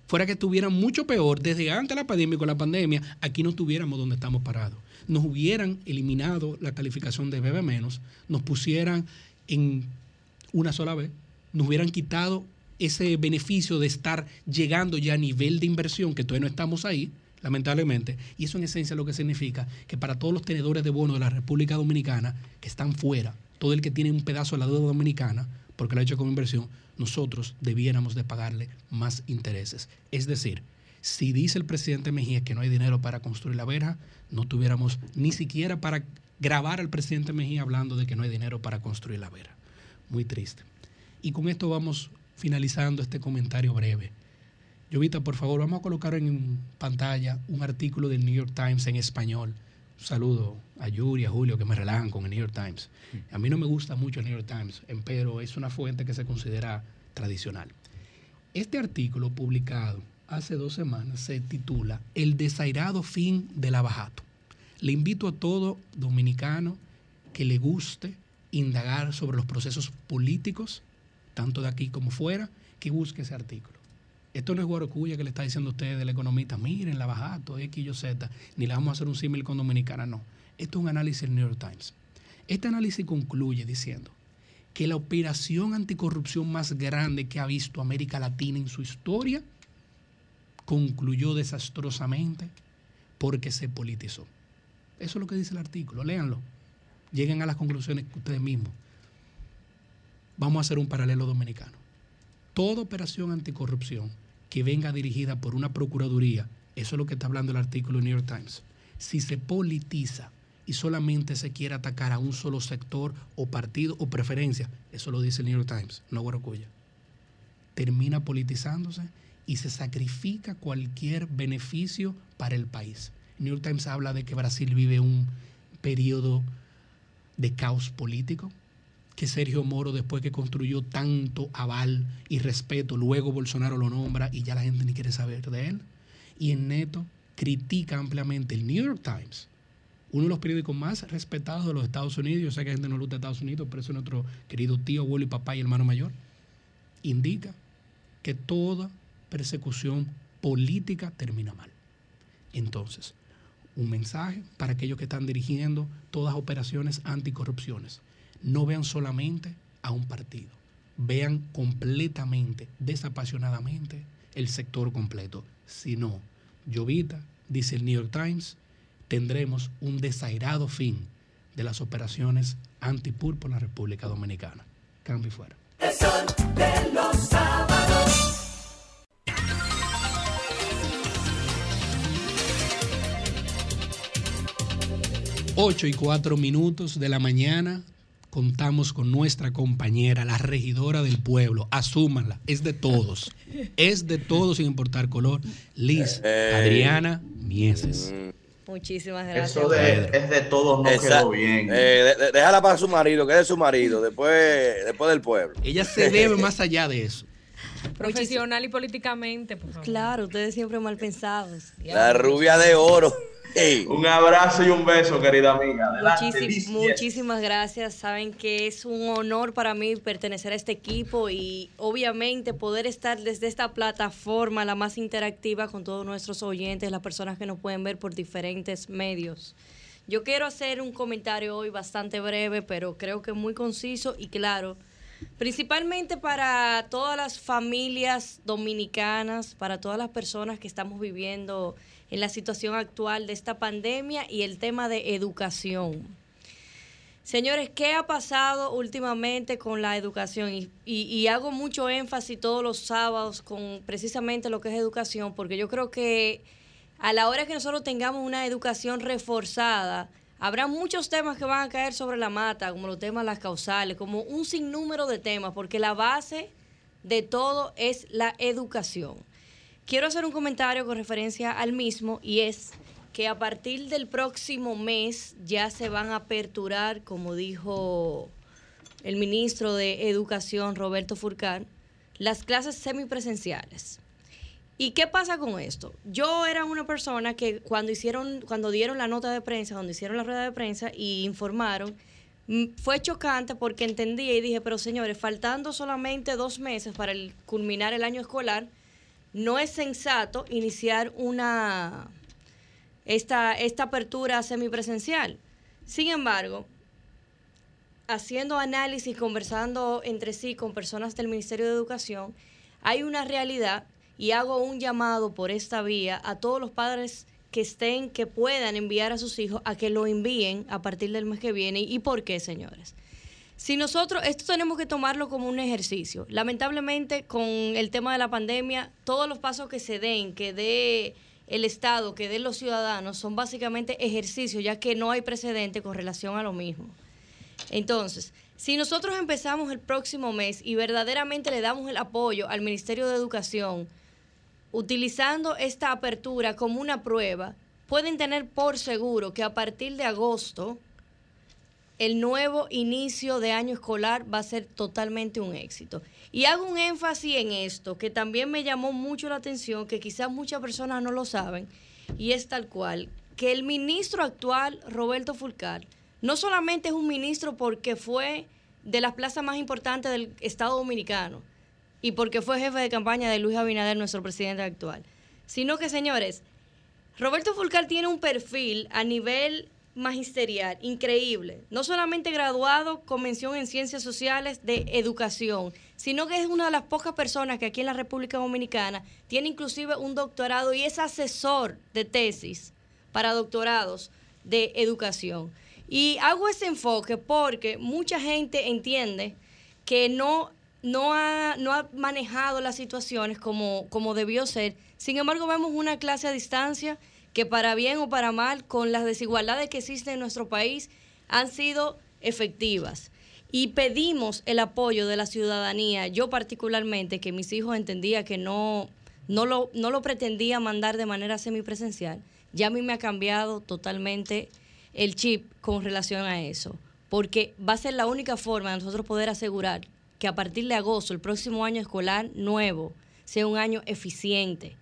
fuera que estuvieran mucho peor desde antes de la pandemia y con la pandemia, aquí no estuviéramos donde estamos parados. Nos hubieran eliminado la calificación de BB menos, nos pusieran en una sola vez, nos hubieran quitado ese beneficio de estar llegando ya a nivel de inversión, que todavía no estamos ahí, lamentablemente, y eso en esencia lo que significa que para todos los tenedores de bonos de la República Dominicana que están fuera, todo el que tiene un pedazo de la deuda dominicana, porque lo ha hecho como inversión, nosotros debiéramos de pagarle más intereses. Es decir, si dice el presidente Mejía que no hay dinero para construir la verja, no tuviéramos ni siquiera para grabar al presidente Mejía hablando de que no hay dinero para construir la verja. Muy triste. Y con esto vamos finalizando este comentario breve. Llovita, por favor, vamos a colocar en pantalla un artículo del New York Times en español. Un saludo a Yuri, a Julio, que me relajan con el New York Times. A mí no me gusta mucho el New York Times, pero es una fuente que se considera tradicional. Este artículo publicado hace dos semanas se titula El desairado fin del abajato. Le invito a todo dominicano que le guste indagar sobre los procesos políticos, tanto de aquí como fuera, que busque ese artículo. Esto no es guarocuya que le está diciendo a ustedes del economista, miren la bajato, X, Y, Z, ni le vamos a hacer un símil con Dominicana, no. Esto es un análisis del New York Times. Este análisis concluye diciendo que la operación anticorrupción más grande que ha visto América Latina en su historia concluyó desastrosamente porque se politizó. Eso es lo que dice el artículo, léanlo. Lleguen a las conclusiones ustedes mismos. Vamos a hacer un paralelo dominicano. Toda operación anticorrupción que venga dirigida por una procuraduría, eso es lo que está hablando el artículo New York Times, si se politiza y solamente se quiere atacar a un solo sector o partido o preferencia, eso lo dice el New York Times, no Guaracuya, termina politizándose y se sacrifica cualquier beneficio para el país. New York Times habla de que Brasil vive un periodo de caos político, que Sergio Moro, después que construyó tanto aval y respeto, luego Bolsonaro lo nombra y ya la gente ni quiere saber de él. Y en neto critica ampliamente el New York Times, uno de los periódicos más respetados de los Estados Unidos. Yo sé que a gente no le gusta Estados Unidos, pero eso es nuestro querido tío, abuelo y papá y hermano mayor. Indica que toda persecución política termina mal. Entonces, un mensaje para aquellos que están dirigiendo todas operaciones anticorrupciones. No vean solamente a un partido, vean completamente, desapasionadamente el sector completo. Si no, Llovita, dice el New York Times, tendremos un desairado fin de las operaciones antipulpo en la República Dominicana. Cambio y fuera. El sol de los sábados. 8 y 4 minutos de la mañana contamos con nuestra compañera, la regidora del pueblo. Asúmanla, es de todos. Es de todos sin importar color. Liz Eh, Adriana Mieses. Muchísimas gracias. Eso de, es de todos no Esa- quedó bien. eh, de- de- déjala para su marido, que es de su marido, después, después del pueblo. Ella se debe más allá de eso. Profesional y políticamente, por favor. Claro, ustedes siempre mal pensados. La rubia de oro. Un abrazo y un beso, querida amiga. Adelante, Muchísim- muchísimas gracias. Saben que es un honor para mí pertenecer a este equipo y obviamente poder estar desde esta plataforma, la más interactiva con todos nuestros oyentes, las personas que nos pueden ver por diferentes medios. Yo quiero hacer un comentario hoy bastante breve, pero creo que muy conciso y claro. Principalmente para todas las familias dominicanas, para todas las personas que estamos viviendo en la situación actual de esta pandemia y el tema de educación. Señores, ¿qué ha pasado últimamente con la educación? Y, hago mucho énfasis todos los sábados con precisamente lo que es educación, porque yo creo que a la hora que nosotros tengamos una educación reforzada, habrá muchos temas que van a caer sobre la mata, como los temas las causales, como un sinnúmero de temas, porque la base de todo es la educación. Quiero hacer un comentario con referencia al mismo y es que a partir del próximo mes ya se van a aperturar, como dijo el ministro de Educación, Roberto Furcar, las clases semipresenciales. ¿Y qué pasa con esto? Yo era una persona que cuando hicieron, cuando dieron la nota de prensa, cuando hicieron la rueda de prensa y informaron, mm, fue chocante porque entendía y dije, pero señores, faltando solamente dos meses para culminar el año escolar, no es sensato iniciar una esta, esta apertura semipresencial. Sin embargo, haciendo análisis, conversando entre sí con personas del Ministerio de Educación, hay una realidad y hago un llamado por esta vía a todos los padres que estén, que puedan enviar a sus hijos a que lo envíen a partir del mes que viene. ¿Y por qué, señores? Si nosotros, esto tenemos que tomarlo como un ejercicio. Lamentablemente, con el tema de la pandemia, todos los pasos que se den, que dé el Estado, que den los ciudadanos, son básicamente ejercicios, ya que no hay precedente con relación a lo mismo. Entonces, si nosotros empezamos el próximo mes y verdaderamente le damos el apoyo al Ministerio de Educación, utilizando esta apertura como una prueba, pueden tener por seguro que a partir de agosto, el nuevo inicio de año escolar va a ser totalmente un éxito. Y hago un énfasis en esto, que también me llamó mucho la atención, que quizás muchas personas no lo saben, y es tal cual, que el ministro actual, Roberto Fulcar, no solamente es un ministro porque fue de las plazas más importantes del Estado Dominicano y porque fue jefe de campaña de Luis Abinader, nuestro presidente actual, sino que, señores, Roberto Fulcar tiene un perfil a nivel magisterial increíble. No solamente graduado con mención en ciencias sociales de educación, sino que es una de las pocas personas que aquí en la República Dominicana tiene inclusive un doctorado y es asesor de tesis para doctorados de educación. Y hago ese enfoque porque mucha gente entiende que no, no, ha, no ha manejado las situaciones como, como debió ser. Sin embargo, vemos una clase a distancia que para bien o para mal, con las desigualdades que existen en nuestro país, han sido efectivas. Y pedimos el apoyo de la ciudadanía, yo particularmente, que mis hijos entendía que no, no, lo, no lo pretendía mandar de manera semipresencial, ya a mí me ha cambiado totalmente el chip con relación a eso, porque va a ser la única forma de nosotros poder asegurar que a partir de agosto, el próximo año escolar nuevo, sea un año eficiente.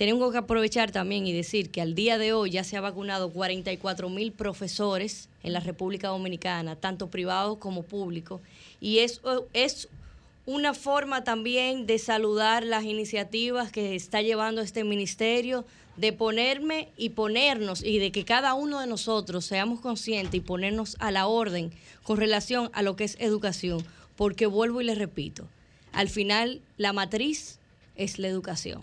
Tenemos que aprovechar también y decir que al día de hoy ya se ha vacunado 44 mil profesores en la República Dominicana, tanto privados como públicos, y eso es una forma también de saludar las iniciativas que está llevando este ministerio, de ponerme y ponernos y de que cada uno de nosotros seamos conscientes y ponernos a la orden con relación a lo que es educación, porque vuelvo y les repito, al final la matriz es la educación.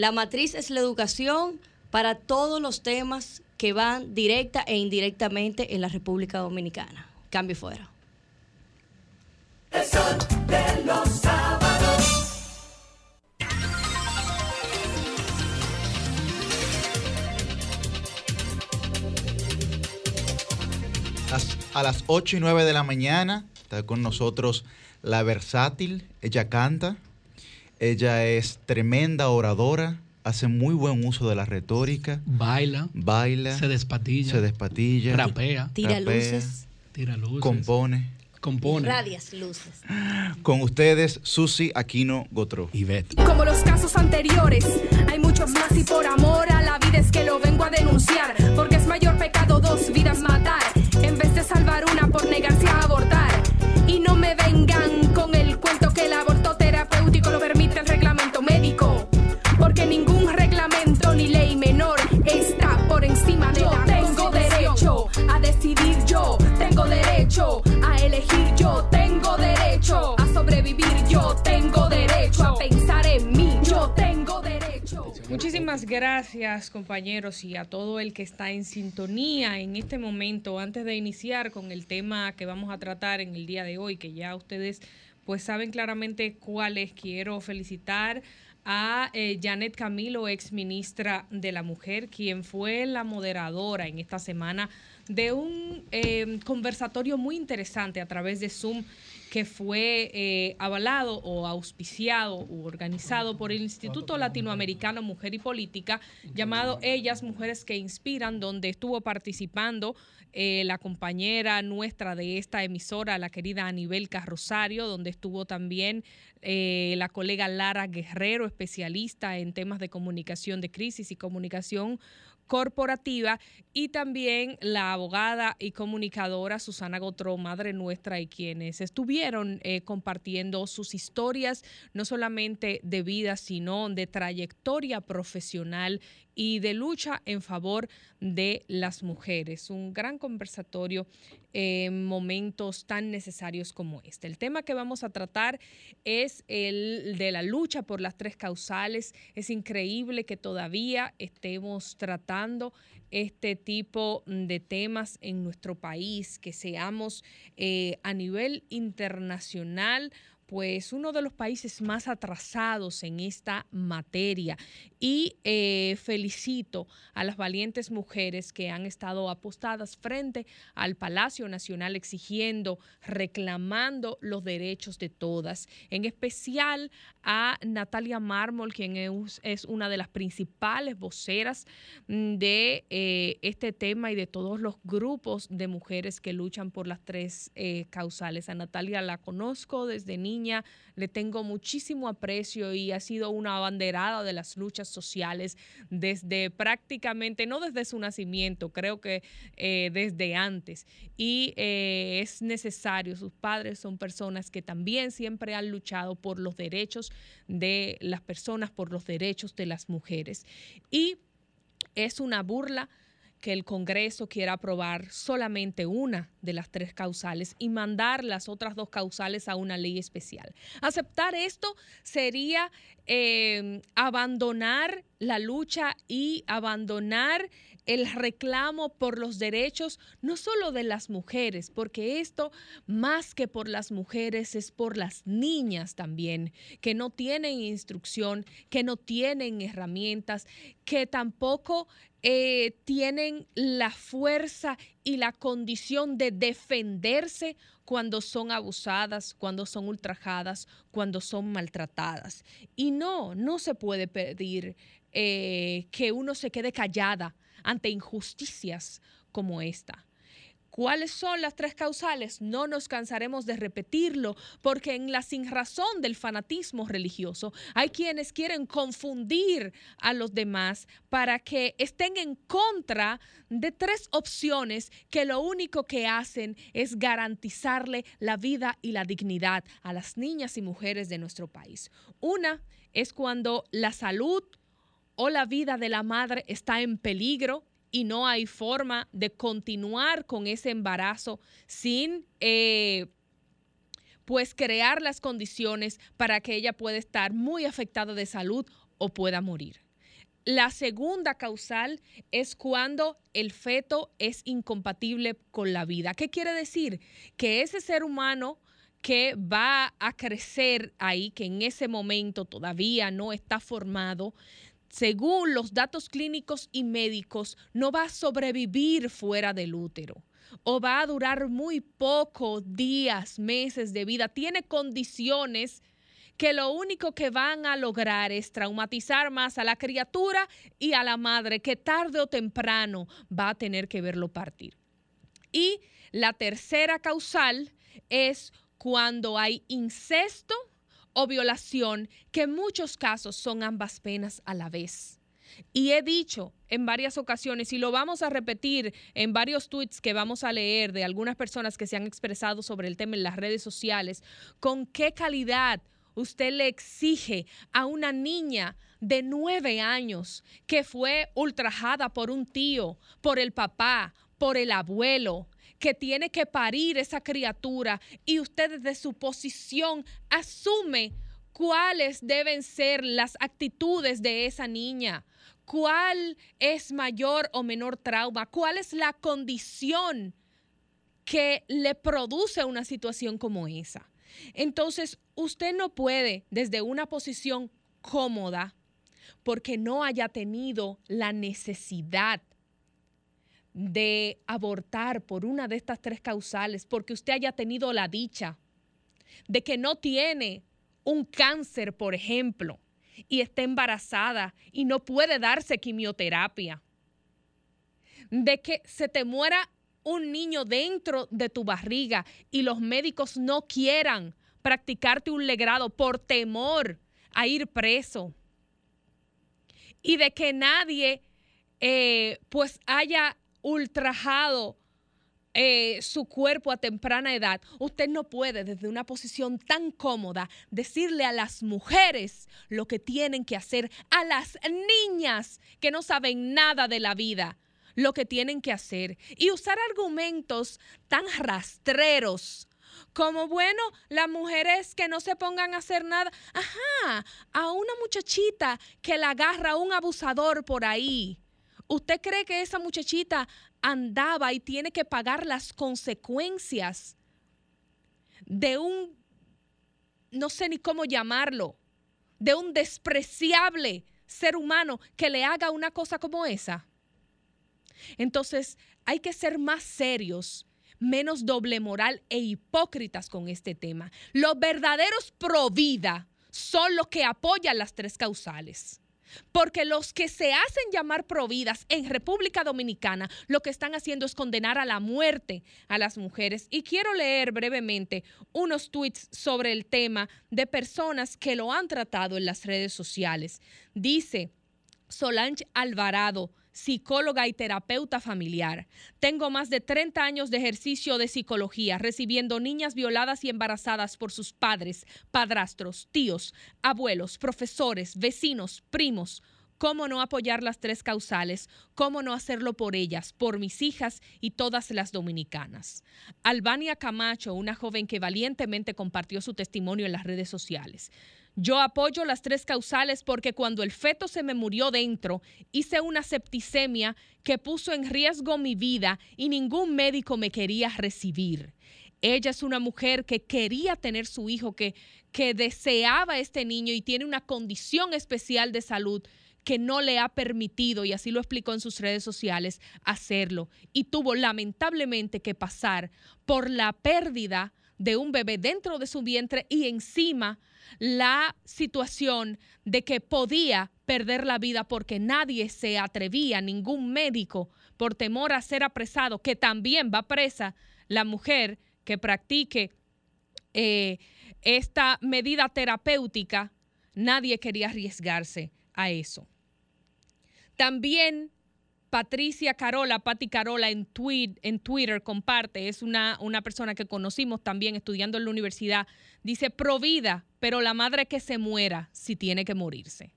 La matriz es la educación para todos los temas que van directa e indirectamente en la República Dominicana. Cambio fuera. A las 8 y 9 de la mañana está con nosotros la versátil. Ella canta, ella es tremenda oradora, hace muy buen uso de la retórica. Baila. Baila. Se despatilla. Se despatilla. Rapea. Tira rapea, luces. Tira luces. Compone. Compone. Radias luces. Con ustedes, Susi Aquino Gotro. Ivette. Como los casos anteriores, hay muchos más y por amor a la vida es que lo vengo a denunciar. Porque es mayor pecado dos vidas matar, en vez de salvar una por negarse a abortar. Y no me vengan Muchísimas gracias compañeros y a todo el que está en sintonía en este momento antes de iniciar con el tema que vamos a tratar en el día de hoy que ya ustedes pues saben claramente cuál es. Quiero felicitar a eh, Janet Camilo, ex ministra de la Mujer, quien fue la moderadora en esta semana de un eh, conversatorio muy interesante a través de Zoom que fue eh, avalado o auspiciado u organizado por el Instituto Latinoamericano Mujer y Política, llamado Ellas, Mujeres que Inspiran, donde estuvo participando eh, la compañera nuestra de esta emisora, la querida Anibel Carrosario, donde estuvo también eh, la colega Lara Guerrero, especialista en temas de comunicación de crisis y comunicación corporativa y también la abogada y comunicadora Susana Gotró, madre nuestra, y quienes estuvieron eh, compartiendo sus historias, no solamente de vida, sino de trayectoria profesional y de lucha en favor de las mujeres. Un gran conversatorio en momentos tan necesarios como este. El tema que vamos a tratar es el de la lucha por las tres causales. Es increíble que todavía estemos tratando este tipo de temas en nuestro país, que seamos eh, a nivel internacional pues uno de los países más atrasados en esta materia. Y eh, felicito a las valientes mujeres que han estado apostadas frente al Palacio Nacional exigiendo, reclamando los derechos de todas. En especial a Natalia Mármol, quien es, una de las principales voceras mm, de eh, este tema y de todos los grupos de mujeres que luchan por las tres eh, causales. A Natalia la conozco desde niña le tengo muchísimo aprecio y ha sido una abanderada de las luchas sociales desde prácticamente, no desde su nacimiento, creo que eh, desde antes. Y eh, es necesario, sus padres son personas que también siempre han luchado por los derechos de las personas, por los derechos de las mujeres. Y es una burla que el Congreso quiera aprobar solamente una de las tres causales y mandar las otras dos causales a una ley especial. Aceptar esto sería eh, abandonar la lucha y abandonar el reclamo por los derechos no solo de las mujeres, porque esto más que por las mujeres es por las niñas también, que no tienen instrucción, que no tienen herramientas, que tampoco eh, tienen la fuerza y la condición de defenderse cuando son abusadas, cuando son ultrajadas, cuando son maltratadas. Y no, no se puede pedir eh, que uno se quede callada ante injusticias como esta. ¿Cuáles son las tres causales? No nos cansaremos de repetirlo, porque en la sinrazón del fanatismo religioso hay quienes quieren confundir a los demás para que estén en contra de tres opciones que lo único que hacen es garantizarle la vida y la dignidad a las niñas y mujeres de nuestro país. Una es cuando la salud o la vida de la madre está en peligro y no hay forma de continuar con ese embarazo sin eh, pues crear las condiciones para que ella pueda estar muy afectada de salud o pueda morir. La segunda causal es cuando el feto es incompatible con la vida. ¿Qué quiere decir? Que ese ser humano que va a crecer ahí, que en ese momento todavía no está formado, según los datos clínicos y médicos, no va a sobrevivir fuera del útero o va a durar muy pocos días, meses de vida. Tiene condiciones que lo único que van a lograr es traumatizar más a la criatura y a la madre, que tarde o temprano va a tener que verlo partir. Y la tercera causal es cuando hay incesto o violación, que en muchos casos son ambas penas a la vez. Y he dicho en varias ocasiones, y lo vamos a repetir en varios tweets que vamos a leer de algunas personas que se han expresado sobre el tema en las redes sociales, con qué calidad usted le exige a una niña de nueve años que fue ultrajada por un tío, por el papá, por el abuelo, que tiene que parir esa criatura y usted desde su posición asume cuáles deben ser las actitudes de esa niña, cuál es mayor o menor trauma, cuál es la condición que le produce una situación como esa. Entonces, usted no puede desde una posición cómoda, porque no haya tenido la necesidad de abortar por una de estas tres causales, porque usted haya tenido la dicha de que no tiene un cáncer, por ejemplo, y está embarazada y no puede darse quimioterapia, de que se te muera un niño dentro de tu barriga y los médicos no quieran practicarte un legrado por temor a ir preso y de que nadie eh, pues haya ultrajado eh, su cuerpo a temprana edad, usted no puede desde una posición tan cómoda decirle a las mujeres lo que tienen que hacer, a las niñas que no saben nada de la vida, lo que tienen que hacer y usar argumentos tan rastreros como, bueno, las mujeres que no se pongan a hacer nada. Ajá, a una muchachita que la agarra un abusador por ahí. ¿Usted cree que esa muchachita andaba y tiene que pagar las consecuencias de un, no sé ni cómo llamarlo, de un despreciable ser humano que le haga una cosa como esa? Entonces, hay que ser más serios menos doble moral e hipócritas con este tema. Los verdaderos pro vida son los que apoyan las tres causales. Porque los que se hacen llamar providas en República Dominicana lo que están haciendo es condenar a la muerte a las mujeres. Y quiero leer brevemente unos tweets sobre el tema de personas que lo han tratado en las redes sociales. Dice Solange Alvarado, psicóloga y terapeuta familiar. Tengo más de 30 años de ejercicio de psicología, recibiendo niñas violadas y embarazadas por sus padres, padrastros, tíos, abuelos, profesores, vecinos, primos. ¿Cómo no apoyar las tres causales? ¿Cómo no hacerlo por ellas, por mis hijas y todas las dominicanas? Albania Camacho, una joven que valientemente compartió su testimonio en las redes sociales. Yo apoyo las tres causales porque cuando el feto se me murió dentro, hice una septicemia que puso en riesgo mi vida y ningún médico me quería recibir. Ella es una mujer que quería tener su hijo, que, que deseaba este niño y tiene una condición especial de salud que no le ha permitido, y así lo explicó en sus redes sociales, hacerlo. Y tuvo lamentablemente que pasar por la pérdida de un bebé dentro de su vientre y encima la situación de que podía perder la vida porque nadie se atrevía, ningún médico, por temor a ser apresado, que también va presa la mujer que practique eh, esta medida terapéutica, nadie quería arriesgarse a eso. También Patricia Carola, Patti Carola en, en Twitter comparte, es una, una persona que conocimos también estudiando en la universidad, dice, provida, pero la madre que se muera si tiene que morirse.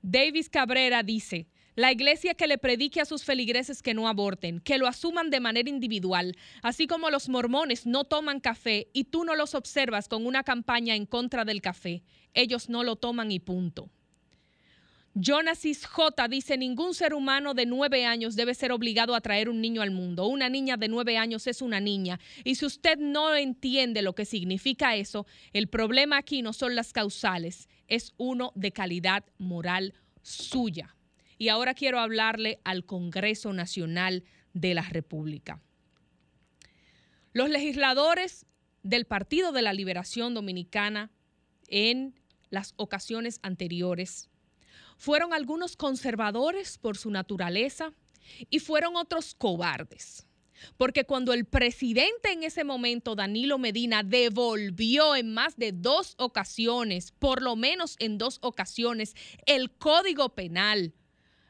Davis Cabrera dice, la iglesia que le predique a sus feligreses que no aborten, que lo asuman de manera individual, así como los mormones no toman café y tú no los observas con una campaña en contra del café, ellos no lo toman y punto. Jonasis J dice, ningún ser humano de nueve años debe ser obligado a traer un niño al mundo. Una niña de nueve años es una niña. Y si usted no entiende lo que significa eso, el problema aquí no son las causales, es uno de calidad moral suya. Y ahora quiero hablarle al Congreso Nacional de la República. Los legisladores del Partido de la Liberación Dominicana en las ocasiones anteriores fueron algunos conservadores por su naturaleza y fueron otros cobardes. Porque cuando el presidente en ese momento, Danilo Medina, devolvió en más de dos ocasiones, por lo menos en dos ocasiones, el código penal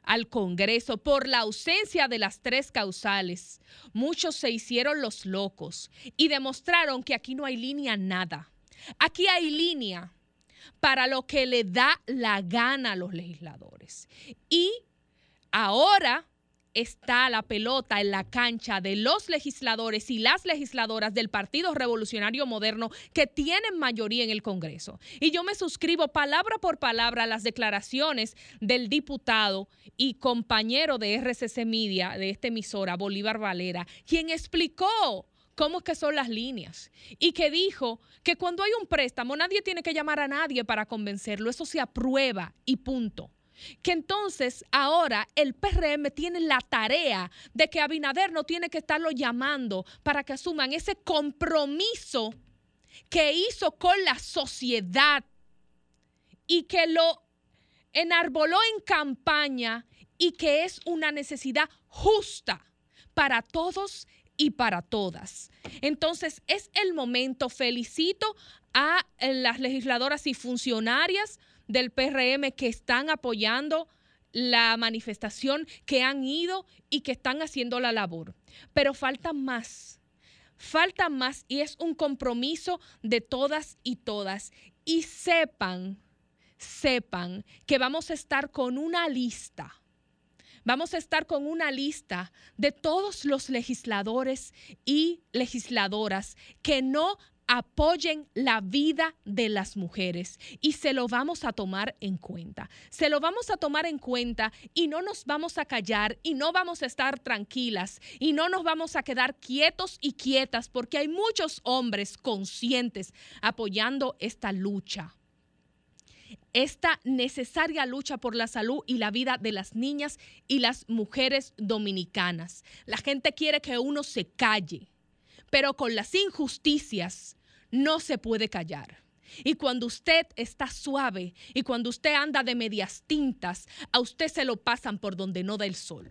al Congreso por la ausencia de las tres causales, muchos se hicieron los locos y demostraron que aquí no hay línea nada. Aquí hay línea para lo que le da la gana a los legisladores. Y ahora está la pelota en la cancha de los legisladores y las legisladoras del Partido Revolucionario Moderno que tienen mayoría en el Congreso. Y yo me suscribo palabra por palabra a las declaraciones del diputado y compañero de RCC Media, de esta emisora, Bolívar Valera, quien explicó cómo es que son las líneas y que dijo que cuando hay un préstamo nadie tiene que llamar a nadie para convencerlo, eso se aprueba y punto. Que entonces ahora el PRM tiene la tarea de que Abinader no tiene que estarlo llamando para que asuman ese compromiso que hizo con la sociedad y que lo enarboló en campaña y que es una necesidad justa para todos y para todas. Entonces es el momento, felicito a eh, las legisladoras y funcionarias del PRM que están apoyando la manifestación, que han ido y que están haciendo la labor. Pero falta más, falta más y es un compromiso de todas y todas. Y sepan, sepan que vamos a estar con una lista vamos a estar con una lista de todos los legisladores y legisladoras que no apoyen la vida de las mujeres y se lo vamos a tomar en cuenta. Se lo vamos a tomar en cuenta y no nos vamos a callar y no vamos a estar tranquilas y no nos vamos a quedar quietos y quietas porque hay muchos hombres conscientes apoyando esta lucha esta necesaria lucha por la salud y la vida de las niñas y las mujeres dominicanas. La gente quiere que uno se calle, pero con las injusticias no se puede callar. Y cuando usted está suave y cuando usted anda de medias tintas, a usted se lo pasan por donde no da el sol.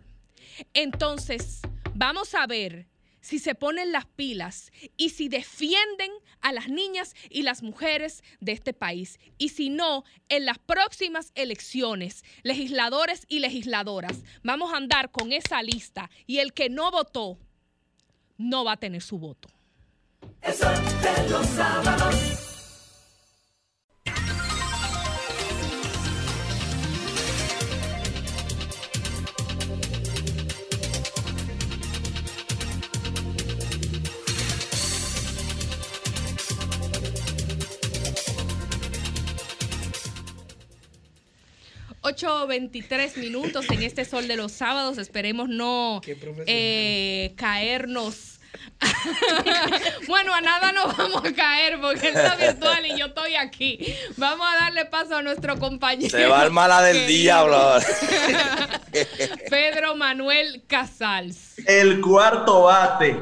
Entonces, vamos a ver si se ponen las pilas y si defienden a las niñas y las mujeres de este país. Y si no, en las próximas elecciones, legisladores y legisladoras, vamos a andar con esa lista y el que no votó no va a tener su voto. Veintitrés minutos en este sol de los sábados. Esperemos no eh, caernos. bueno, a nada nos vamos a caer porque está virtual y yo estoy aquí. Vamos a darle paso a nuestro compañero. Se va al mala del diablo. Pedro Manuel Casals. El cuarto bate.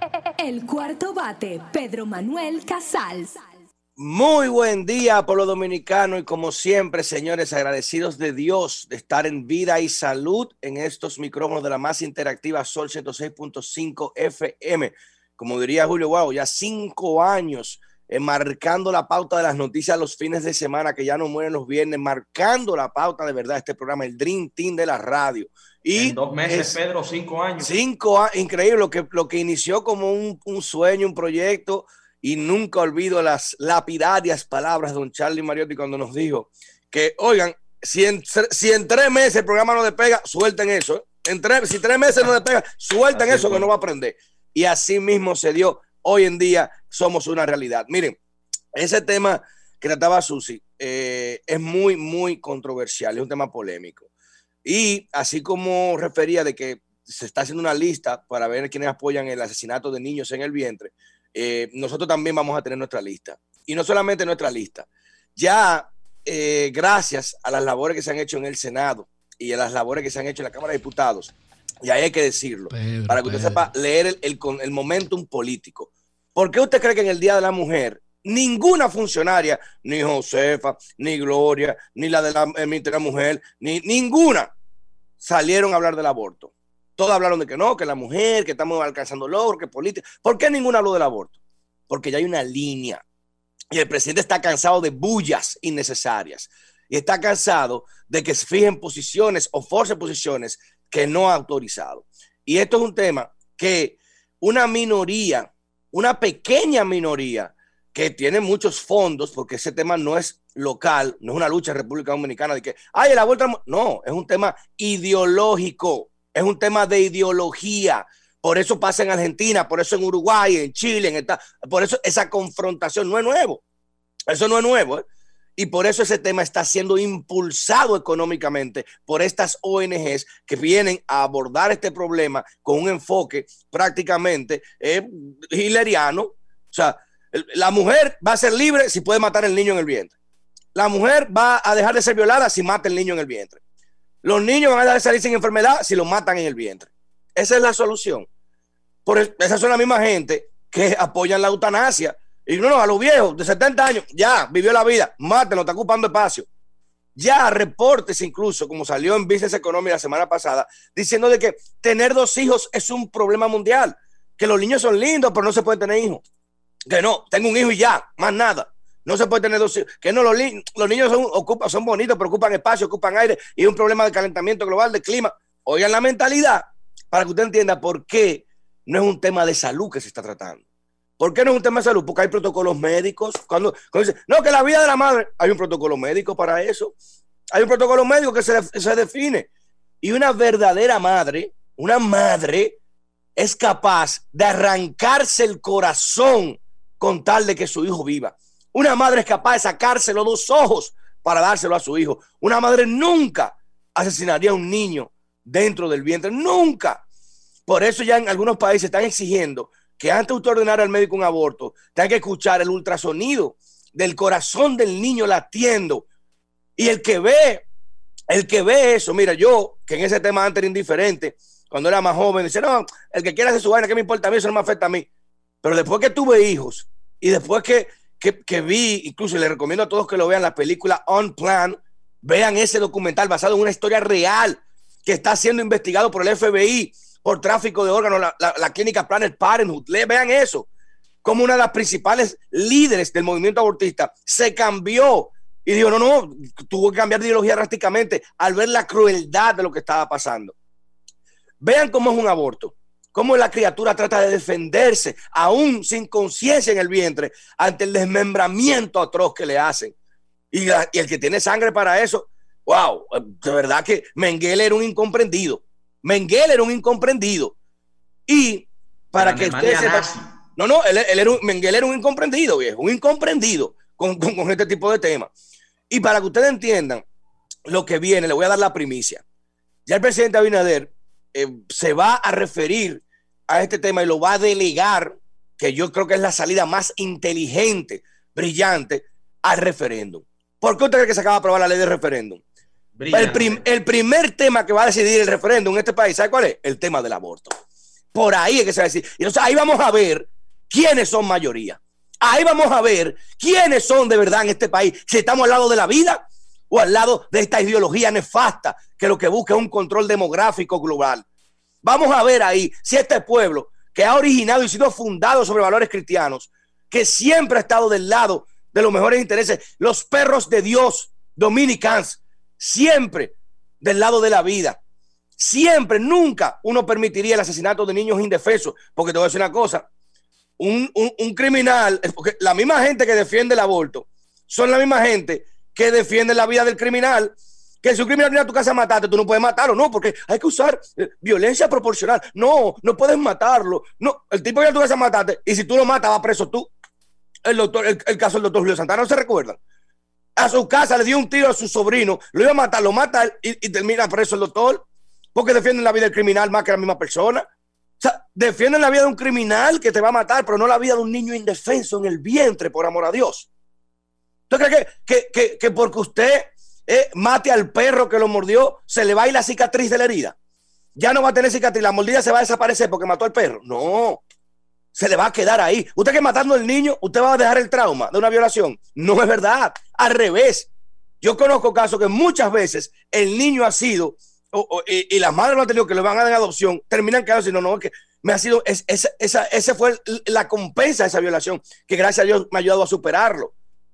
El cuarto bate, Pedro Manuel Casals. Muy buen día, pueblo dominicano, y como siempre, señores, agradecidos de Dios de estar en vida y salud en estos micrófonos de la más interactiva Sol 106.5 FM. como diría Julio Guau, ya cinco años eh, marcando la pauta de las noticias los fines de semana, que ya no mueren los viernes, marcando la pauta de verdad este programa, el Dream Team de la radio. Y En dos meses, es- Pedro, cinco años. Cinco años, increíble, lo que, lo que inició como un, un sueño, un proyecto, y nunca olvido las lapidarias palabras de don Charlie Mariotti cuando nos dijo que, oigan, si en, si en tres meses el programa no despega, suelten eso. ¿eh? En tres, si tres meses no despega, suelten Así eso fue. que no va a aprender. Y así mismo se dio. Hoy en día somos una realidad. Miren, ese tema que trataba Susi eh, es muy, muy controversial, es un tema polémico. Y así como refería de que se está haciendo una lista para ver quiénes apoyan el asesinato de niños en el vientre, eh, nosotros también vamos a tener nuestra lista. Y no solamente nuestra lista, ya eh, gracias a las labores que se han hecho en el Senado y a las labores que se han hecho en la Cámara de Diputados, y ahí hay que decirlo, Pedro, para que usted Pedro. sepa leer el, el, con- el momentum político. ¿Por qué usted cree que en el Día de la Mujer ninguna funcionaria, ni Josefa, ni Gloria, ni la de la eh, ministra Mujer, ni ninguna salieron a hablar del aborto? Todos hablaron de que no, que la mujer, que estamos alcanzando logros, que política. ¿Por qué ninguna habló del aborto? Porque ya hay una línea. Y el presidente está cansado de bullas innecesarias. Y está cansado de que se fijen posiciones o force posiciones que no ha autorizado. Y esto es un tema que una minoría, una pequeña minoría que tiene muchos fondos, porque ese tema no es local, no es una lucha en República Dominicana de que, ay, el aborto, no, es un tema ideológico, es un tema de ideología. Por eso pasa en Argentina, por eso en Uruguay, en Chile, en esta, por eso esa confrontación no es nuevo. Eso no es nuevo. ¿eh? Y por eso ese tema está siendo impulsado económicamente por estas ONGs que vienen a abordar este problema con un enfoque prácticamente eh, hileriano. O sea, la mujer va a ser libre si puede matar el niño en el vientre. La mujer va a dejar de ser violada si mata el niño en el vientre. Los niños van a dejar de salir sin enfermedad si lo matan en el vientre. Esa es la solución. Por es- esas son la misma gente que apoyan la eutanasia. Y no, no, a los viejos de 70 años, ya, vivió la vida, mátenlo, está ocupando espacio. Ya reportes incluso, como salió en Business Economy la semana pasada, diciendo de que tener dos hijos es un problema mundial, que los niños son lindos, pero no se puede tener hijos. Que no, tengo un hijo y ya, más nada. No se puede tener dos hijos. Que no, los, los niños son, ocupan, son bonitos, pero ocupan espacio, ocupan aire y es un problema de calentamiento global, de clima. Oigan la mentalidad para que usted entienda por qué no es un tema de salud que se está tratando. ¿Por qué no es un tema de salud? Porque hay protocolos médicos. Cuando, dicen, no, que la vida de la madre, hay un protocolo médico para eso. Hay un protocolo médico que se, se define. Y una verdadera madre, una madre, es capaz de arrancarse el corazón con tal de que su hijo viva. Una madre es capaz de sacarse los dos ojos para dárselo a su hijo. Una madre nunca asesinaría a un niño dentro del vientre. Nunca. Por eso ya en algunos países están exigiendo que antes de usted ordenar al médico un aborto, tenga que escuchar el ultrasonido del corazón del niño latiendo. Y el que ve, el que ve eso, mira, yo, que en ese tema antes era indiferente, cuando era más joven, decía, no, el que quiera hacer su vaina, ¿qué me importa a mí? Eso no me afecta a mí. Pero después que tuve hijos y después que, que, vi, incluso le recomiendo a todos que lo vean, la película On Plan, vean ese documental basado en una historia real que está siendo investigado por el FBI por tráfico de órganos, la, la- la clínica Planet Parenthood. Le, vean eso. Como una de las principales líderes del movimiento abortista se cambió y dijo, no, no, tuvo que cambiar de ideología drásticamente al ver la crueldad de lo que estaba pasando. Vean cómo es un aborto, cómo la criatura trata de defenderse, aún sin conciencia en el vientre, ante el desmembramiento atroz que le hacen. Y, la- y el que tiene sangre para eso, wow, de verdad que Mengele era un incomprendido. Mengele era un incomprendido. Y para La que usted sepa- no, no, él, él era un, Mengele era un incomprendido, viejo, un incomprendido con, con- con este tipo de temas. Y para que ustedes entiendan lo que viene, le voy a dar la primicia. Ya el presidente Abinader eh, se va a referir a este tema y lo va a delegar, que yo creo que es la salida más inteligente, brillante, al referéndum. ¿Por qué usted cree que se acaba de aprobar la ley de referéndum? El, prim- el primer tema que va a decidir el referéndum en este país, ¿sabe cuál es? El tema del aborto. Por ahí es que se va a decir. Y entonces ahí vamos a ver quiénes son mayoría. Ahí vamos a ver quiénes son de verdad en este país. Si estamos al lado de la vida o al lado de esta ideología nefasta que lo que busca es un control demográfico global. Vamos a ver ahí si este pueblo que ha originado y sido fundado sobre valores cristianos, que siempre ha estado del lado de los mejores intereses. Los perros de Dios, dominicans, siempre del lado de la vida. Siempre, nunca uno permitiría el asesinato de niños indefensos. Porque te voy a decir una cosa, un, criminal, la misma gente que defiende el aborto, son la misma gente que defiende la vida del criminal. Que si un criminal viene a tu casa a matarte, tú no puedes matarlo, no, porque hay que usar eh, violencia proporcional. No, no puedes matarlo. No, el tipo viene a tu casa a matarte y si tú lo matas, va preso tú. El, doctor, el, caso del doctor Julio Santana, ¿no se recuerdan? A su casa le dio un tiro a su sobrino, lo iba a matar, lo mata y, y termina preso el doctor, porque defienden la vida del criminal más que la misma persona. O sea, defienden la vida de un criminal que te va a matar, pero no la vida de un niño indefenso en el vientre, por amor a Dios. ¿Tú crees que, que, que, que porque usted eh, mate al perro que lo mordió, se le va a ir la cicatriz de la herida? Ya no va a tener cicatriz, la mordida se va a desaparecer porque mató al perro. No, se le va a quedar ahí. Usted que matando al niño, usted va a dejar el trauma de una violación. No es verdad, al revés. Yo conozco casos que muchas veces el niño ha sido, y, las madres lo han tenido que le van a dar en adopción, terminan quedando si no, no, es que me ha sido, es, es, esa, fue la compensa de esa violación, que gracias a Dios me ha ayudado a superarlo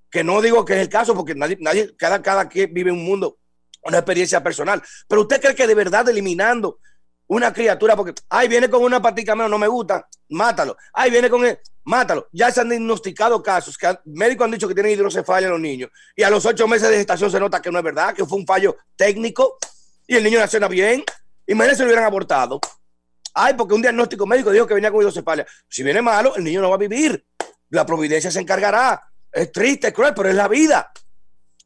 que no digo que es el caso, porque nadie, cada, cada quien vive un mundo, una experiencia personal. Pero usted cree que de verdad eliminando una criatura, porque, ay, viene con una patica menos, no me gusta, mátalo. Ay, viene con él, mátalo. Ya se han diagnosticado casos que médicos han dicho que tienen hidrocefalia en los niños. Y a los ocho meses de gestación se nota que no es verdad, que fue un fallo técnico y el niño nació bien. Imagínense si lo hubieran abortado. Ay, porque un diagnóstico médico dijo que venía con hidrocefalia. Si viene malo, el niño no va a vivir. La providencia se encargará. Es triste, cruel, pero es la vida.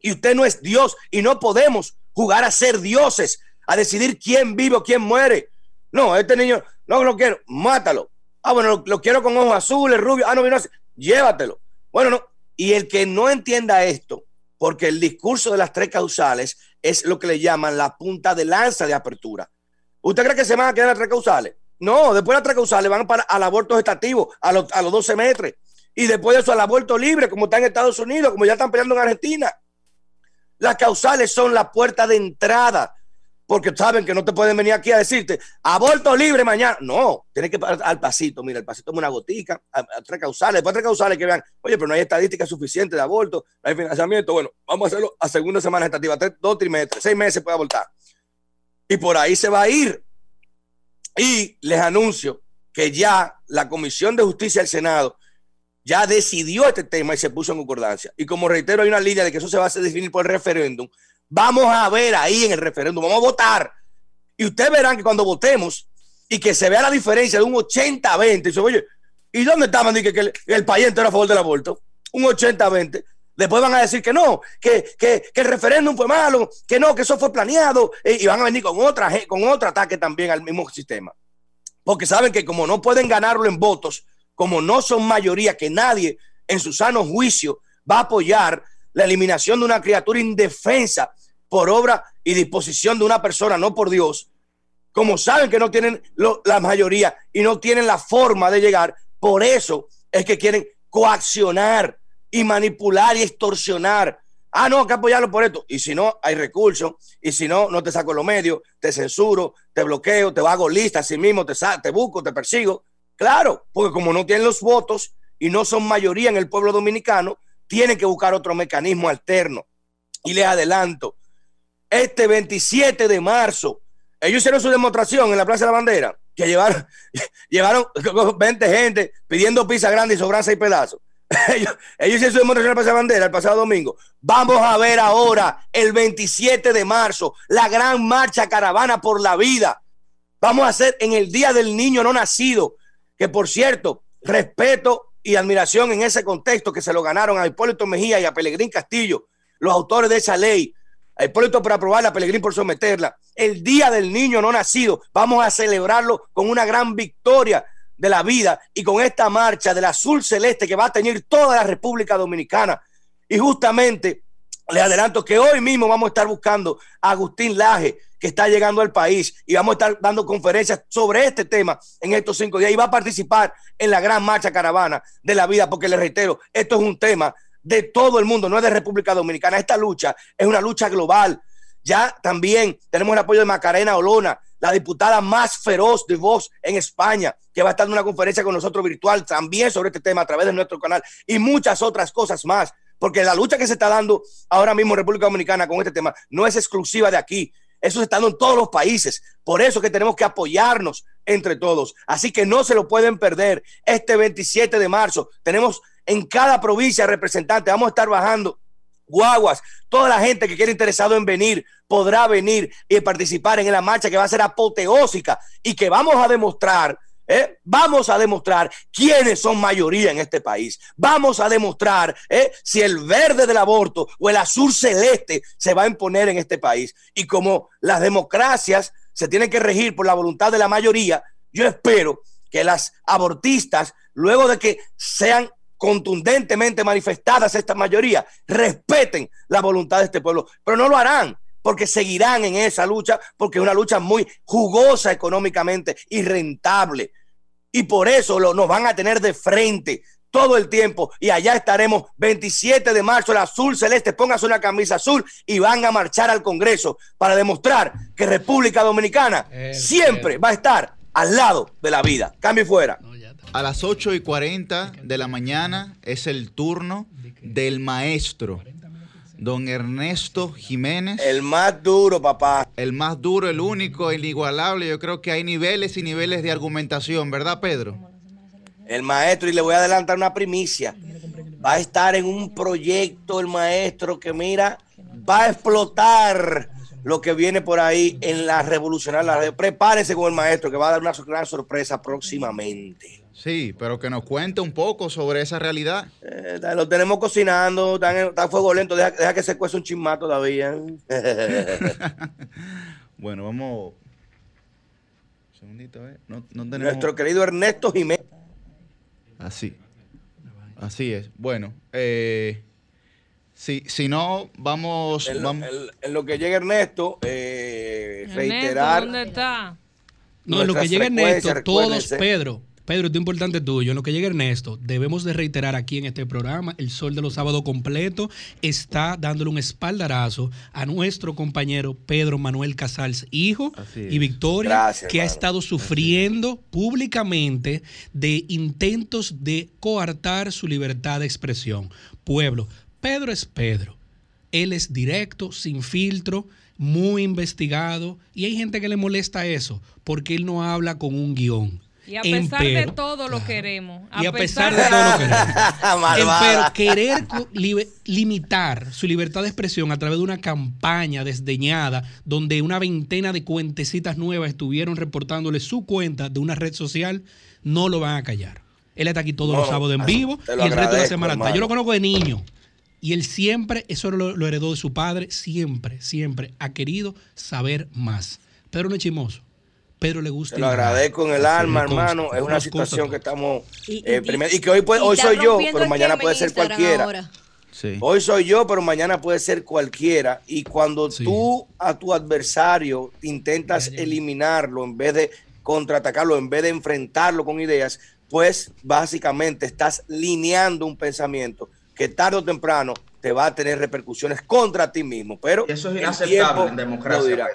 Y usted no es Dios y no podemos jugar a ser dioses, a decidir quién vive o quién muere. No, este niño no lo quiero, mátalo. Ah, bueno, lo, quiero con ojos azules, rubios. Ah, no, no, llévatelo. Bueno, no. Y el que no entienda esto, porque el discurso de las tres causales es lo que le llaman la punta de lanza de apertura. ¿Usted cree que se van a quedar las tres causales? No, después de las tres causales van para al aborto gestativo, a, los, a los 12 metros y después de eso al aborto libre, como está en Estados Unidos, como ya están peleando en Argentina. Las causales son la puerta de entrada, porque saben que no te pueden venir aquí a decirte aborto libre mañana. No, tienes que ir al pasito. Mira, el pasito es una gotica, a, a tres causales, después tres causales que vean, oye, pero no hay estadística suficiente de aborto, no hay financiamiento. Bueno, vamos a hacerlo a segunda semana estativa, tres, dos trimestres, seis meses puede abortar. Y por ahí se va a ir. Y les anuncio que ya la Comisión de Justicia del Senado ya decidió este tema y se puso en concordancia. Y como reitero, hay una línea de que eso se va a definir por el referéndum. Vamos a ver ahí en el referéndum, vamos a votar. Y ustedes verán que cuando votemos y que se vea la diferencia de un 80-20, dice, oye, ¿y dónde estaban? Que, que el, país entero a favor del aborto. Un 80-20. Después van a decir que no, que, que, el referéndum fue malo, que no, que eso fue planeado. Y, y van a venir con, otra, con otro ataque también al mismo sistema. Porque saben que como no pueden ganarlo en votos, como no son mayoría, que nadie en su sano juicio va a apoyar la eliminación de una criatura indefensa por obra y disposición de una persona, no por Dios, como saben que no tienen lo, la mayoría y no tienen la forma de llegar, por eso es que quieren coaccionar y manipular y extorsionar. Ah, no, hay que apoyarlo por esto. Y si no, hay recursos. Y si no, no te saco los medios, te censuro, te bloqueo, te hago lista, así mismo te, te busco, te persigo. Claro, porque como no tienen los votos y no son mayoría en el pueblo dominicano, tienen que buscar otro mecanismo alterno. Y les adelanto, este 27 de marzo, ellos hicieron su demostración en la Plaza de la Bandera, que llevaron, llevaron 20 gente pidiendo pizza grande y sobran seis pedazos. Ellos, ellos hicieron su demostración en la Plaza de la Bandera el pasado domingo. Vamos a ver ahora, el 27 de marzo, la gran marcha caravana por la vida. Vamos a hacer en el Día del Niño No Nacido, que por cierto, respeto y admiración en ese contexto que se lo ganaron a Hipólito Mejía y a Pelegrín Castillo, los autores de esa ley. A Hipólito por aprobarla, a Pelegrín por someterla. El Día del Niño No Nacido, vamos a celebrarlo con una gran victoria de la vida y con esta marcha del azul celeste que va a tener toda la República Dominicana. Y justamente les adelanto que hoy mismo vamos a estar buscando a Agustín Laje, que está llegando al país, y vamos a estar dando conferencias sobre este tema en estos cinco días. Y va a participar en la gran marcha caravana de la vida, porque les reitero, esto es un tema de todo el mundo, no es de República Dominicana. Esta lucha es una lucha global. Ya también tenemos el apoyo de Macarena Olona, la diputada más feroz de voz en España, que va a estar en una conferencia con nosotros virtual también sobre este tema a través de nuestro canal y muchas otras cosas más. Porque la lucha que se está dando ahora mismo en República Dominicana con este tema no es exclusiva de aquí. Eso se está dando en todos los países. Por eso que tenemos que apoyarnos entre todos. Así que no se lo pueden perder. Este 27 de marzo tenemos en cada provincia representantes. Vamos a estar bajando guaguas. Toda la gente que quiera interesado en venir podrá venir y participar en la marcha que va a ser apoteósica y que vamos a demostrar. ¿Eh? Vamos a demostrar quiénes son mayoría en este país. Vamos a demostrar ¿eh? si el verde del aborto o el azul celeste se va a imponer en este país. Y como las democracias se tienen que regir por la voluntad de la mayoría, yo espero que las abortistas, luego de que sean contundentemente manifestadas esta mayoría, respeten la voluntad de este pueblo, pero no lo harán porque seguirán en esa lucha, porque es una lucha muy jugosa económicamente y rentable. Y por eso lo, nos van a tener de frente todo el tiempo. Y allá estaremos 27 de marzo, el azul celeste, póngase una camisa azul y van a marchar al Congreso para demostrar que República Dominicana siempre va a estar al lado de la vida. Cambio y fuera. A las 8 y 40 de la mañana es el turno del maestro, don Ernesto Jiménez. El más duro, papá. El más duro, el único, el inigualable. Yo creo que hay niveles y niveles de argumentación, ¿verdad, Pedro? El maestro, y le voy a adelantar una primicia. Va a estar en un proyecto el maestro que, mira, va a explotar lo que viene por ahí en la revolucionaria. Prepárense con el maestro que va a dar una gran sorpresa próximamente. Sí, pero que nos cuente un poco sobre esa realidad. Eh, lo tenemos cocinando, está, en, está a fuego lento, deja, deja, que se cuece un chismato todavía. bueno, vamos. Un segundito, ¿eh? no, no tenemos... Nuestro querido Ernesto Jiménez. Así. Así es. Bueno, eh, si, si no, vamos. En, vamos... Lo, en, en lo que llega Ernesto, eh, reiterar. ¿Dónde está? No, en lo que llega Ernesto, todos, Pedro, Pedro, esto es importante tuyo. En lo que llega Ernesto, debemos de reiterar aquí en este programa, el Sol de los Sábados completo está dándole un espaldarazo a nuestro compañero Pedro Manuel Casals, hijo y Victoria, Gracias, que hermano. ha estado sufriendo públicamente de intentos de coartar su libertad de expresión. Pueblo, Pedro es Pedro. Él es directo, sin filtro, muy investigado, y hay gente que le molesta eso, porque él no habla con un guion. Y a pesar Empero, de todo lo queremos. A y a pesar, pesar de todo lo queremos. Pero querer li limitar su libertad de expresión a través de una campaña desdeñada donde una veintena de cuentecitas nuevas estuvieron reportándole su cuenta de una red social, no lo van a callar. Él está aquí todos no, los sábados en vivo y el resto de la semana está. Yo lo conozco de niño. Y él siempre, eso lo, lo, heredó de su padre, siempre, siempre ha querido saber más. Pedro no es chimoso. Pedro le gusta. Te lo agradezco en el alma, hermano. Es una situación que estamos. Y, eh, y, y que hoy, puede, hoy soy yo, pero mañana puede ser cualquiera. Sí. Hoy soy yo, pero mañana puede ser cualquiera. Y cuando sí. tú a tu adversario intentas eliminarlo en vez de contraatacarlo, en vez de enfrentarlo con ideas, pues básicamente estás lineando un pensamiento que tarde o temprano te va a tener repercusiones contra ti mismo. Pero eso es inaceptable en democracia.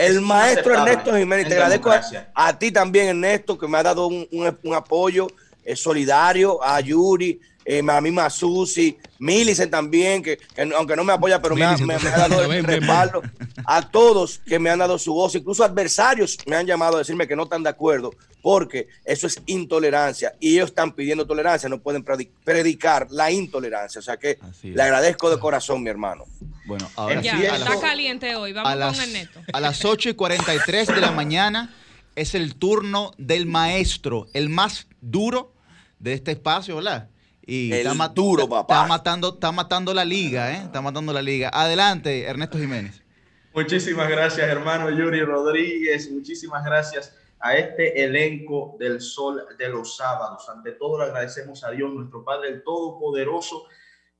El maestro Ernesto Jiménez, te agradezco a, a, ti también, Ernesto, que me ha dado un, un, un apoyo eh, solidario, a Yuri, eh, a mi Susi, Milicen también, que, que, aunque no me apoya, pero me ha, me, me ha, dado el respaldo. A todos que me han dado su voz, incluso adversarios me han llamado a decirme que no están de acuerdo, porque eso es intolerancia y ellos están pidiendo tolerancia, no pueden predicar la intolerancia. O sea que le agradezco de corazón, mi hermano. Bueno, ahora ya, sí, está las, caliente hoy, vamos a las, con el neto. A las 8 y 43 de la mañana es el turno del maestro, el más duro de este espacio, ¿verdad? Y el está, duro, papá. Está matando, está matando la liga, ¿eh? Está matando la liga. Adelante, Ernesto Jiménez. Muchísimas gracias, hermano Yuri Rodríguez. Muchísimas gracias a este elenco del Sol de los Sábados. Ante todo, le agradecemos a Dios, nuestro Padre, el Todopoderoso,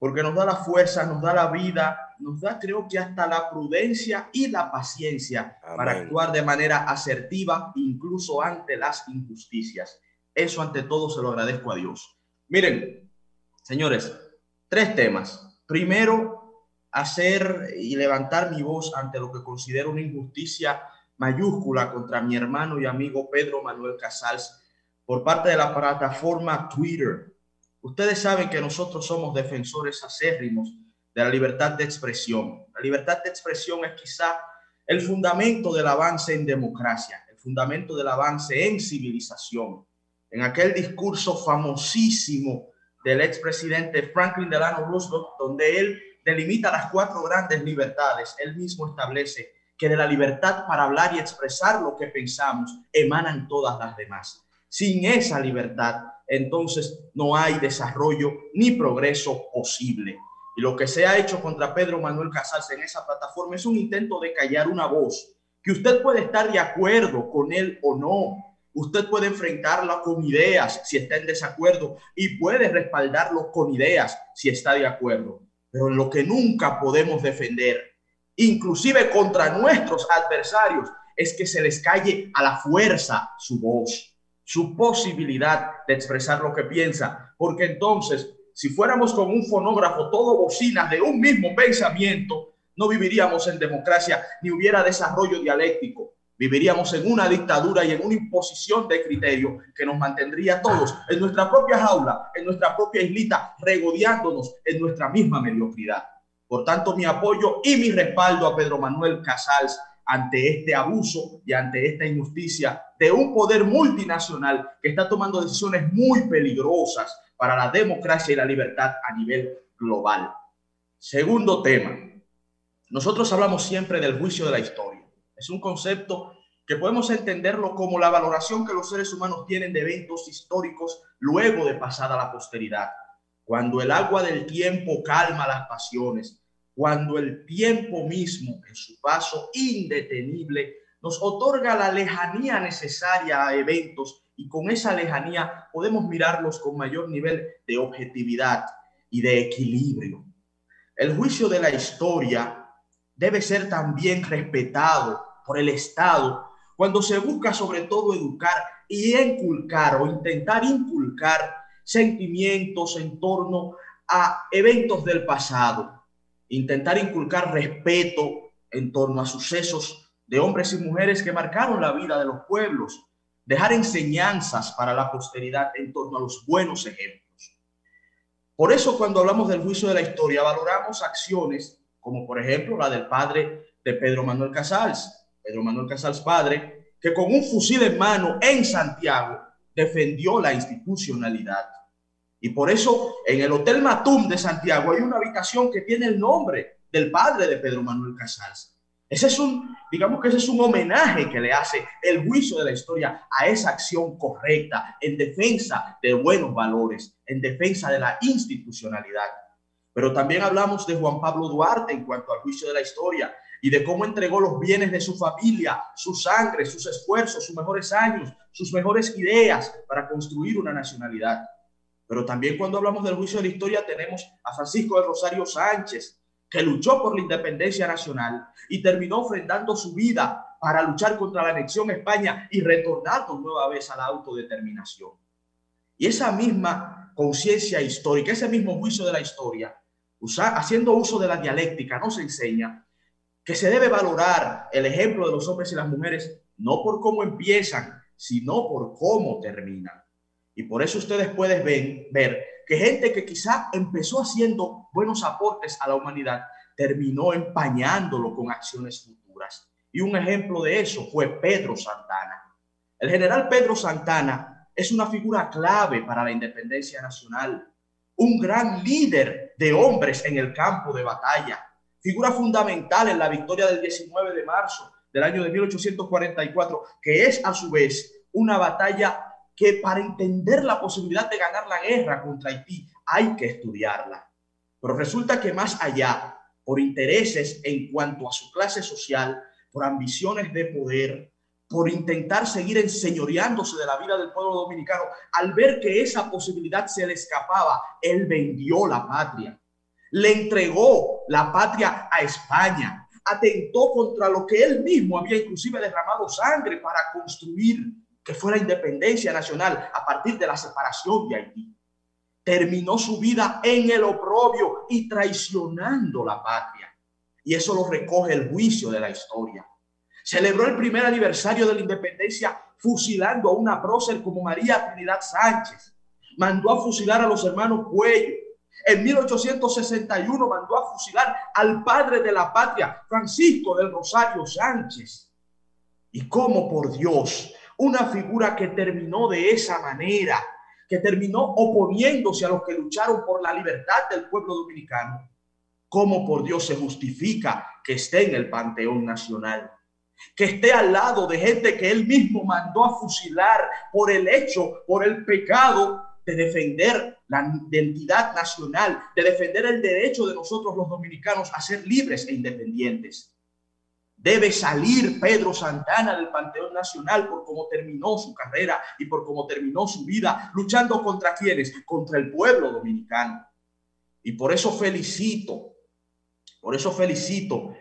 porque nos da la fuerza, nos da la vida, nos da, creo que hasta la prudencia y la paciencia Amén. para actuar de manera asertiva, incluso ante las injusticias. Eso, ante todo, se lo agradezco a Dios. Miren, señores, tres temas. Primero, hacer y levantar mi voz ante lo que considero una injusticia mayúscula contra mi hermano y amigo Pedro Manuel Casals por parte de la plataforma Twitter. Ustedes saben que nosotros somos defensores acérrimos de la libertad de expresión. La libertad de expresión es quizá el fundamento del avance en democracia, el fundamento del avance en civilización. En aquel discurso famosísimo del expresidente Franklin Delano Roosevelt, donde él delimita las cuatro grandes libertades, él mismo establece que de la libertad para hablar y expresar lo que pensamos emanan todas las demás. Sin esa libertad, entonces no hay desarrollo ni progreso posible. Y lo que se ha hecho contra Pedro Manuel Casals en esa plataforma es un intento de callar una voz, que usted puede estar de acuerdo con él o no, Usted puede enfrentarla con ideas si está en desacuerdo y puede respaldarlo con ideas si está de acuerdo. Pero lo que nunca podemos defender, inclusive contra nuestros adversarios, es que se les calle a la fuerza su voz, su posibilidad de expresar lo que piensa. Porque entonces, si fuéramos con un fonógrafo todo bocinas de un mismo pensamiento, no viviríamos en democracia ni hubiera desarrollo dialéctico viviríamos en una dictadura y en una imposición de criterio que nos mantendría todos en nuestra propia jaula, en nuestra propia islita, regodeándonos en nuestra misma mediocridad. Por tanto, mi apoyo y mi respaldo a Pedro Manuel Casals ante este abuso y ante esta injusticia de un poder multinacional que está tomando decisiones muy peligrosas para la democracia y la libertad a nivel global. Segundo tema. Nosotros hablamos siempre del juicio de la historia. Es un concepto que podemos entenderlo como la valoración que los seres humanos tienen de eventos históricos luego de pasada la posteridad. Cuando el agua del tiempo calma las pasiones, cuando el tiempo mismo en su paso indetenible nos otorga la lejanía necesaria a eventos y con esa lejanía podemos mirarlos con mayor nivel de objetividad y de equilibrio. El juicio de la historia debe ser también respetado por el Estado, cuando se busca sobre todo educar y inculcar o intentar inculcar sentimientos en torno a eventos del pasado, intentar inculcar respeto en torno a sucesos de hombres y mujeres que marcaron la vida de los pueblos, dejar enseñanzas para la posteridad en torno a los buenos ejemplos. Por eso cuando hablamos del juicio de la historia valoramos acciones como por ejemplo la del padre de Pedro Manuel Casals, Pedro Manuel Casals padre, que con un fusil en mano en Santiago defendió la institucionalidad. Y por eso en el Hotel Matum de Santiago hay una habitación que tiene el nombre del padre de Pedro Manuel Casals. Ese es un, digamos que ese es un homenaje que le hace el juicio de la historia a esa acción correcta en defensa de buenos valores, en defensa de la institucionalidad. Pero también hablamos de Juan Pablo Duarte en cuanto al juicio de la historia y de cómo entregó los bienes de su familia, su sangre, sus esfuerzos, sus mejores años, sus mejores ideas para construir una nacionalidad. Pero también cuando hablamos del juicio de la historia tenemos a Francisco de Rosario Sánchez, que luchó por la independencia nacional y terminó ofrendando su vida para luchar contra la anexión a España y retornando nueva vez a la autodeterminación. Y esa misma conciencia histórica, ese mismo juicio de la historia, haciendo uso de la dialéctica, nos enseña que se debe valorar el ejemplo de los hombres y las mujeres no por cómo empiezan, sino por cómo terminan. Y por eso ustedes pueden ver, ver que gente que quizá empezó haciendo buenos aportes a la humanidad, terminó empañándolo con acciones futuras. Y un ejemplo de eso fue Pedro Santana. El general Pedro Santana es una figura clave para la independencia nacional, un gran líder de hombres en el campo de batalla, figura fundamental en la victoria del 19 de marzo del año de 1844, que es a su vez una batalla que para entender la posibilidad de ganar la guerra contra Haití hay que estudiarla. Pero resulta que más allá, por intereses en cuanto a su clase social, por ambiciones de poder, por intentar seguir enseñoreándose de la vida del pueblo dominicano, al ver que esa posibilidad se le escapaba, él vendió la patria le entregó la patria a España, atentó contra lo que él mismo había inclusive derramado sangre para construir que fuera independencia nacional a partir de la separación de Haití. Terminó su vida en el oprobio y traicionando la patria. Y eso lo recoge el juicio de la historia. Celebró el primer aniversario de la independencia fusilando a una prócer como María Trinidad Sánchez. Mandó a fusilar a los hermanos Cuello. En 1861 mandó a fusilar al padre de la patria, Francisco del Rosario Sánchez. Y cómo por Dios, una figura que terminó de esa manera, que terminó oponiéndose a los que lucharon por la libertad del pueblo dominicano, cómo por Dios se justifica que esté en el Panteón Nacional, que esté al lado de gente que él mismo mandó a fusilar por el hecho, por el pecado de defender la identidad nacional, de defender el derecho de nosotros los dominicanos a ser libres e independientes. Debe salir Pedro Santana del Panteón Nacional por cómo terminó su carrera y por cómo terminó su vida, luchando contra quienes, contra el pueblo dominicano. Y por eso felicito, por eso felicito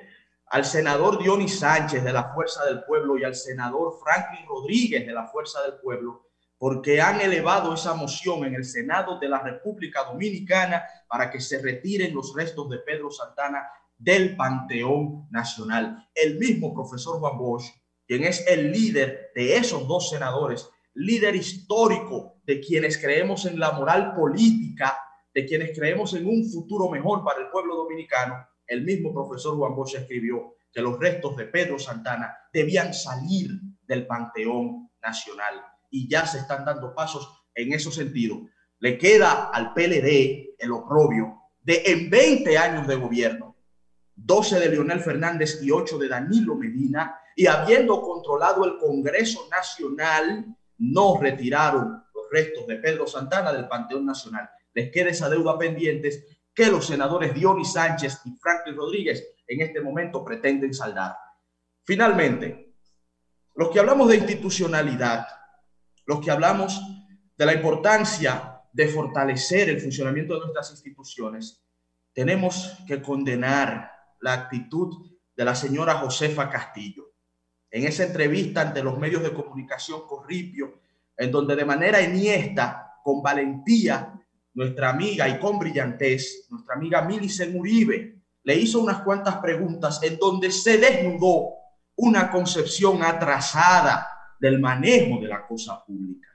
al senador Dionis Sánchez de la Fuerza del Pueblo y al senador Franklin Rodríguez de la Fuerza del Pueblo, porque han elevado esa moción en el Senado de la República Dominicana para que se retiren los restos de Pedro Santana del Panteón Nacional. El mismo profesor Juan Bosch, quien es el líder de esos dos senadores, líder histórico de quienes creemos en la moral política, de quienes creemos en un futuro mejor para el pueblo dominicano, el mismo profesor Juan Bosch escribió que los restos de Pedro Santana debían salir del Panteón Nacional y ya se están dando pasos en ese sentido. Le queda al PLD el oprobio de en 20 años de gobierno 12 de Leonel Fernández y 8 de Danilo Medina, y habiendo controlado el Congreso Nacional, no retiraron los restos de Pedro Santana del Panteón Nacional. Les queda esa deuda pendientes que los senadores Dionis Sánchez y Franklin Rodríguez en este momento pretenden saldar. Finalmente, los que hablamos de institucionalidad, los que hablamos de la importancia de fortalecer el funcionamiento de nuestras instituciones, tenemos que condenar la actitud de la señora Josefa Castillo. En esa entrevista ante los medios de comunicación Corripio, en donde de manera eniesta, con valentía, nuestra amiga y con brillantez, nuestra amiga Milicen Uribe, le hizo unas cuantas preguntas en donde se desnudó una concepción atrasada del manejo de la cosa pública,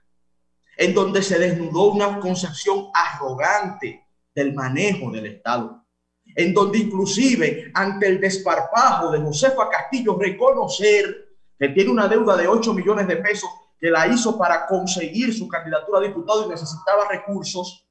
en donde se desnudó una concepción arrogante del manejo del Estado en donde inclusive ante el desparpajo de Josefa Castillo reconocer que tiene una deuda de 8 millones de pesos que la hizo para conseguir su candidatura a diputado y necesitaba recursos,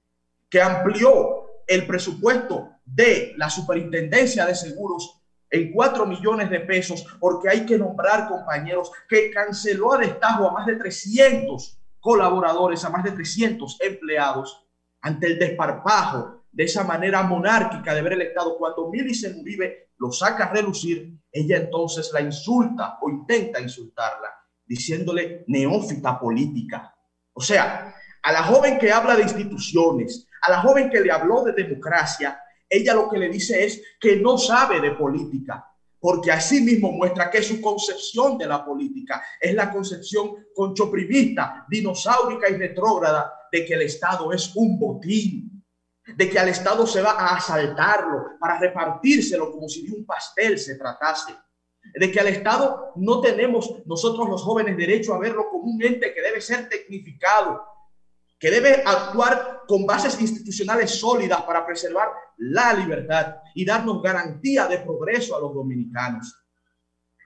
que amplió el presupuesto de la superintendencia de seguros en 4 millones de pesos porque hay que nombrar compañeros, que canceló a destajo a más de 300 colaboradores, a más de 300 empleados ante el desparpajo de esa manera monárquica de ver el Estado, cuando Milicen Uribe lo saca a relucir, ella entonces la insulta o intenta insultarla, diciéndole neófita política. O sea, a la joven que habla de instituciones, a la joven que le habló de democracia, ella lo que le dice es que no sabe de política, porque así mismo muestra que su concepción de la política. Es la concepción conchoprimista, dinosaurica y retrógrada de que el Estado es un botín, de que al Estado se va a asaltarlo para repartírselo como si de un pastel se tratase, de que al Estado no tenemos nosotros los jóvenes derecho a verlo como un ente que debe ser tecnificado, que debe actuar con bases institucionales sólidas para preservar la libertad y darnos garantía de progreso a los dominicanos.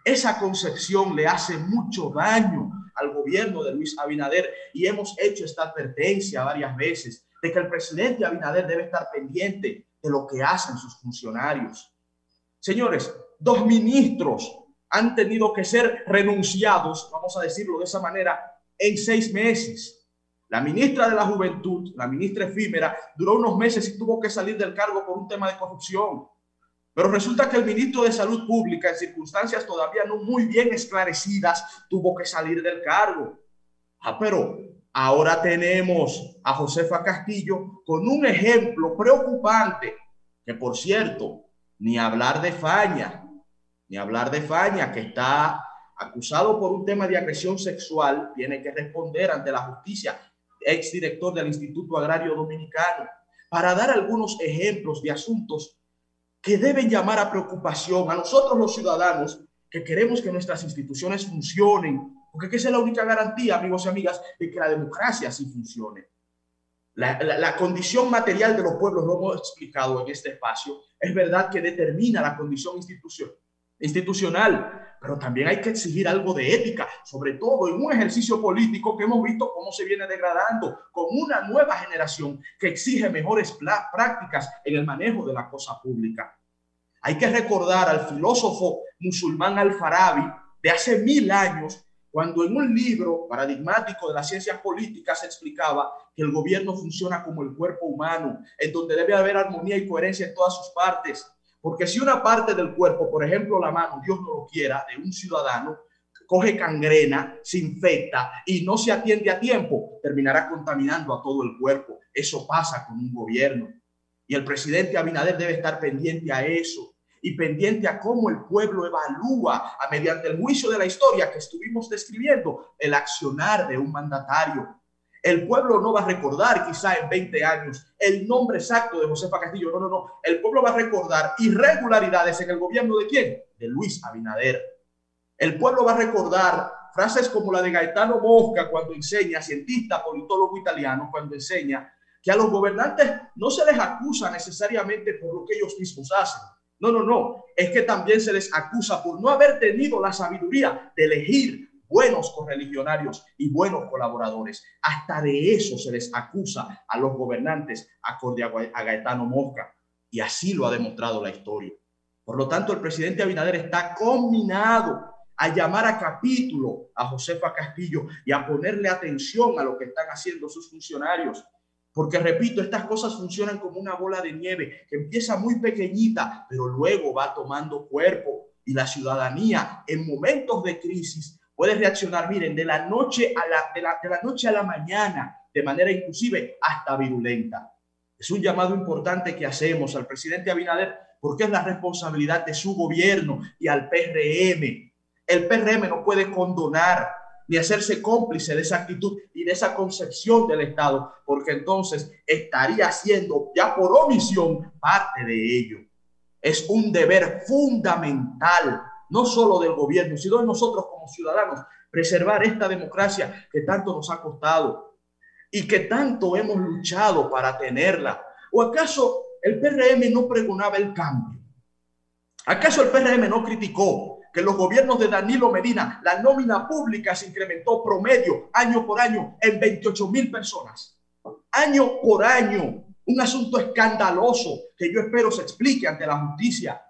Esa concepción le hace mucho daño al gobierno de Luis Abinader y hemos hecho esta advertencia varias veces de que el presidente Abinader debe estar pendiente de lo que hacen sus funcionarios. Señores, dos ministros han tenido que ser renunciados, vamos a decirlo de esa manera, en seis meses. La ministra de la Juventud, la ministra efímera, duró unos meses y tuvo que salir del cargo por un tema de corrupción. Pero resulta que el ministro de Salud Pública, en circunstancias todavía no muy bien esclarecidas, tuvo que salir del cargo. Ah, pero Ahora tenemos a Josefa Castillo con un ejemplo preocupante, que por cierto, ni hablar de Faña, ni hablar de Faña, que está acusado por un tema de agresión sexual, tiene que responder ante la justicia, exdirector del Instituto Agrario Dominicano, para dar algunos ejemplos de asuntos que deben llamar a preocupación a nosotros los ciudadanos que queremos que nuestras instituciones funcionen, porque esa es la única garantía, amigos y amigas, de que la democracia sí funcione. La, la, la, condición material de los pueblos, lo hemos explicado en este espacio, es verdad que determina la condición institución, institucional, pero también hay que exigir algo de ética, sobre todo en un ejercicio político que hemos visto cómo se viene degradando, con una nueva generación que exige mejores prácticas en el manejo de la cosa pública. Hay que recordar al filósofo musulmán Al-Farabi de hace mil años, cuando en un libro paradigmático de las ciencias políticas se explicaba que el gobierno funciona como el cuerpo humano, en donde debe haber armonía y coherencia en todas sus partes. Porque si una parte del cuerpo, por ejemplo la mano, Dios no lo quiera, de un ciudadano, coge cangrena, se infecta y no se atiende a tiempo, terminará contaminando a todo el cuerpo. Eso pasa con un gobierno. Y el presidente Abinader debe estar pendiente a eso y pendiente a cómo el pueblo evalúa, a mediante el juicio de la historia que estuvimos describiendo, el accionar de un mandatario. El pueblo no va a recordar quizá en 20 años el nombre exacto de Josefa Castillo. No, no, no. El pueblo va a recordar irregularidades en el gobierno de quién? De Luis Abinader. El pueblo va a recordar frases como la de Gaetano Mosca cuando enseña, cientista, politólogo italiano, cuando enseña que a los gobernantes no se les acusa necesariamente por lo que ellos mismos hacen. No, no, no. Es que también se les acusa por no haber tenido la sabiduría de elegir buenos correligionarios y buenos colaboradores. Hasta de eso se les acusa a los gobernantes acorde a Gaetano Mosca. Y así lo ha demostrado la historia. Por lo tanto, el presidente Abinader está combinado a llamar a capítulo a Josefa Castillo y a ponerle atención a lo que están haciendo sus funcionarios. Porque repito, estas cosas funcionan como una bola de nieve que empieza muy pequeñita, pero luego va tomando cuerpo y la ciudadanía en momentos de crisis puede reaccionar, miren, de la noche a la, de la, noche a la mañana, de manera inclusive hasta virulenta. Es un llamado importante que hacemos al presidente Abinader porque es la responsabilidad de su gobierno y al PRM. El PRM no puede condonar ni hacerse cómplice de esa actitud y de esa concepción del Estado, porque entonces estaría siendo ya por omisión parte de ello. Es un deber fundamental, no solo del gobierno, sino de nosotros como ciudadanos, preservar esta democracia que tanto nos ha costado y que tanto hemos luchado para tenerla. ¿O acaso el PRM no pregonaba el cambio? ¿Acaso el PRM no criticó que los gobiernos de Danilo Medina, la nómina pública se incrementó promedio año por año en 28 mil personas. Año por año. Un asunto escandaloso que yo espero se explique ante la justicia.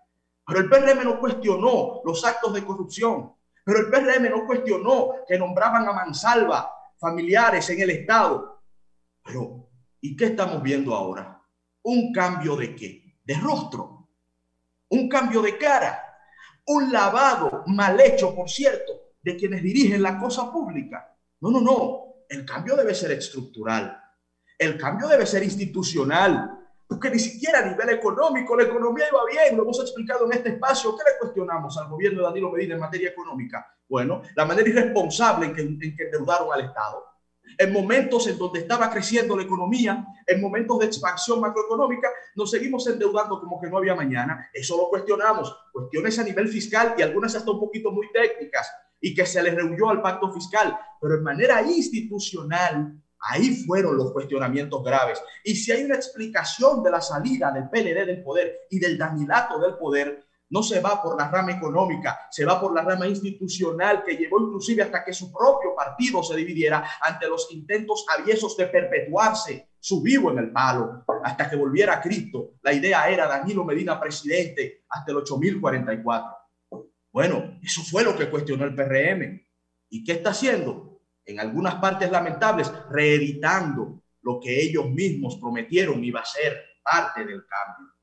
Pero el PRM no cuestionó los actos de corrupción. Pero el PRM no cuestionó que nombraban a mansalva familiares en el Estado. Pero, ¿y qué estamos viendo ahora? ¿Un cambio de qué? De rostro. Un cambio de cara un lavado mal hecho, por cierto, de quienes dirigen la cosa pública. No, no, no. El cambio debe ser estructural. El cambio debe ser institucional. Porque ni siquiera a nivel económico la economía iba bien. Lo hemos explicado en este espacio. ¿Qué le cuestionamos al gobierno de Danilo Medina en materia económica? Bueno, la manera irresponsable en que, en que endeudaron al Estado en momentos en donde estaba creciendo la economía, en momentos de expansión macroeconómica, nos seguimos endeudando como que no había mañana. Eso lo cuestionamos. Cuestiones a nivel fiscal y algunas hasta un poquito muy técnicas y que se les rehuyó al pacto fiscal, pero en manera institucional, ahí fueron los cuestionamientos graves. Y si hay una explicación de la salida del PLD del poder y del danilato del poder, no se va por la rama económica, se va por la rama institucional que llevó inclusive hasta que su propio partido se dividiera ante los intentos aviesos de perpetuarse su vivo en el palo hasta que volviera a Cristo. La idea era Danilo Medina presidente hasta el 8044. Bueno, eso fue lo que cuestionó el PRM. ¿Y qué está haciendo? En algunas partes lamentables, reeditando lo que ellos mismos prometieron iba a ser parte del cambio.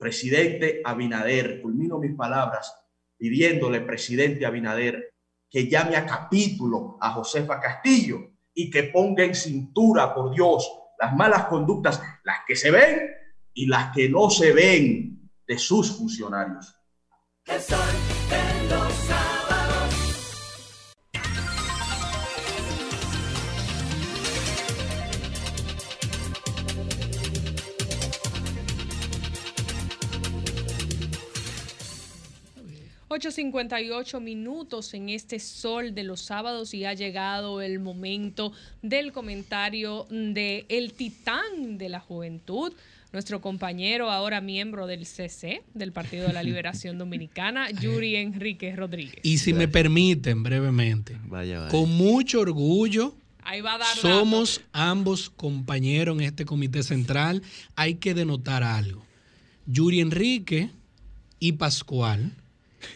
Presidente Abinader, culmino mis palabras pidiéndole, presidente Abinader, que llame a capítulo a Josefa Castillo y que ponga en cintura, por Dios, las malas conductas, las que se ven y las que no se ven de sus funcionarios. 8.58 minutos en este sol de los sábados y ha llegado el momento del comentario de el titán de la juventud, nuestro compañero, ahora miembro del CC, del Partido de la Liberación Dominicana, Yuri Enrique Rodríguez. Y si me permiten brevemente, con mucho orgullo, Ahí va a dar somos ambos compañeros en este comité central. Hay que denotar algo. Yuri Enrique y Pascual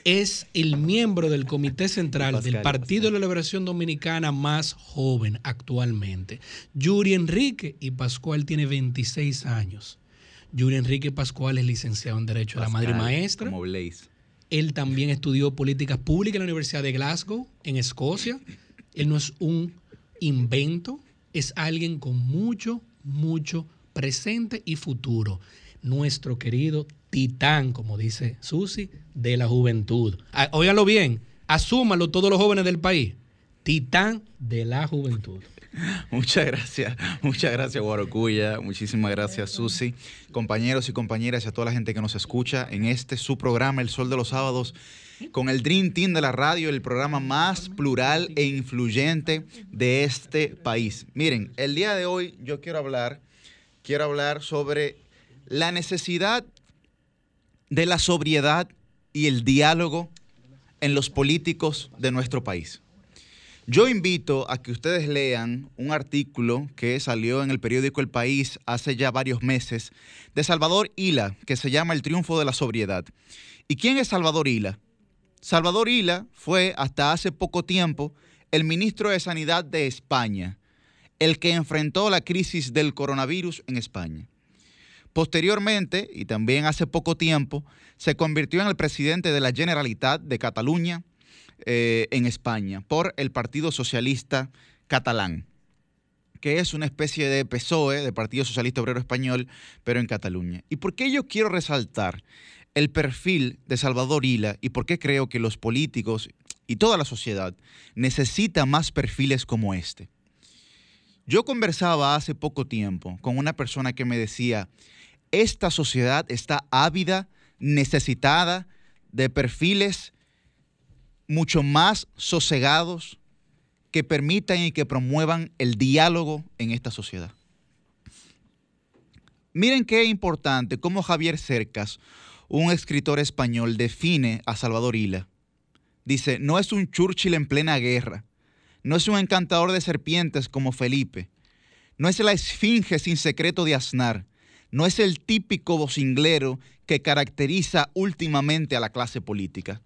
es el miembro del comité central del Partido de la Liberación Dominicana más joven actualmente. Yuri Enrique y Pascual tiene 26 años. Yuri Enrique Pascual es licenciado en Derecho de la Madre Pascal, Maestra. Como Blaze. Él también estudió políticas públicas en la Universidad de Glasgow, en Escocia. Él no es un invento, es alguien con mucho, mucho presente y futuro. Nuestro querido titán, como dice Susi, de la juventud. Ah, Óigalo bien, asúmalo todos los jóvenes del país. Titán de la juventud. Muchas gracias, muchas gracias Guarocuya, muchísimas gracias Susi, compañeros y compañeras y a toda la gente que nos escucha en este su programa El Sol de los Sábados con el Dream Team de la radio, el programa más plural e influyente de este país. Miren, el día de hoy yo quiero hablar, quiero hablar sobre la necesidad de la sobriedad y el diálogo en los políticos de nuestro país. Yo invito a que ustedes lean un artículo que salió en el periódico El País hace ya varios meses de Salvador Hila, que se llama El triunfo de la sobriedad. ¿Y quién es Salvador Hila? Salvador Hila fue hasta hace poco tiempo el ministro de Sanidad de España, el que enfrentó la crisis del coronavirus en España. Posteriormente, y también hace poco tiempo, se convirtió en el presidente de la Generalitat de Cataluña eh, en España por el Partido Socialista Catalán, que es una especie de PSOE, de Partido Socialista Obrero Español, pero en Cataluña. ¿Y por qué yo quiero resaltar el perfil de Salvador Hila y por qué creo que los políticos y toda la sociedad necesita más perfiles como este? Yo conversaba hace poco tiempo con una persona que me decía, esta sociedad está ávida, necesitada de perfiles mucho más sosegados que permitan y que promuevan el diálogo en esta sociedad. Miren qué importante cómo Javier Cercas, un escritor español, define a Salvador Hila. Dice, no es un Churchill en plena guerra, no es un encantador de serpientes como Felipe, no es la esfinge sin secreto de Aznar, no es el típico vocinglero que caracteriza últimamente a la clase política.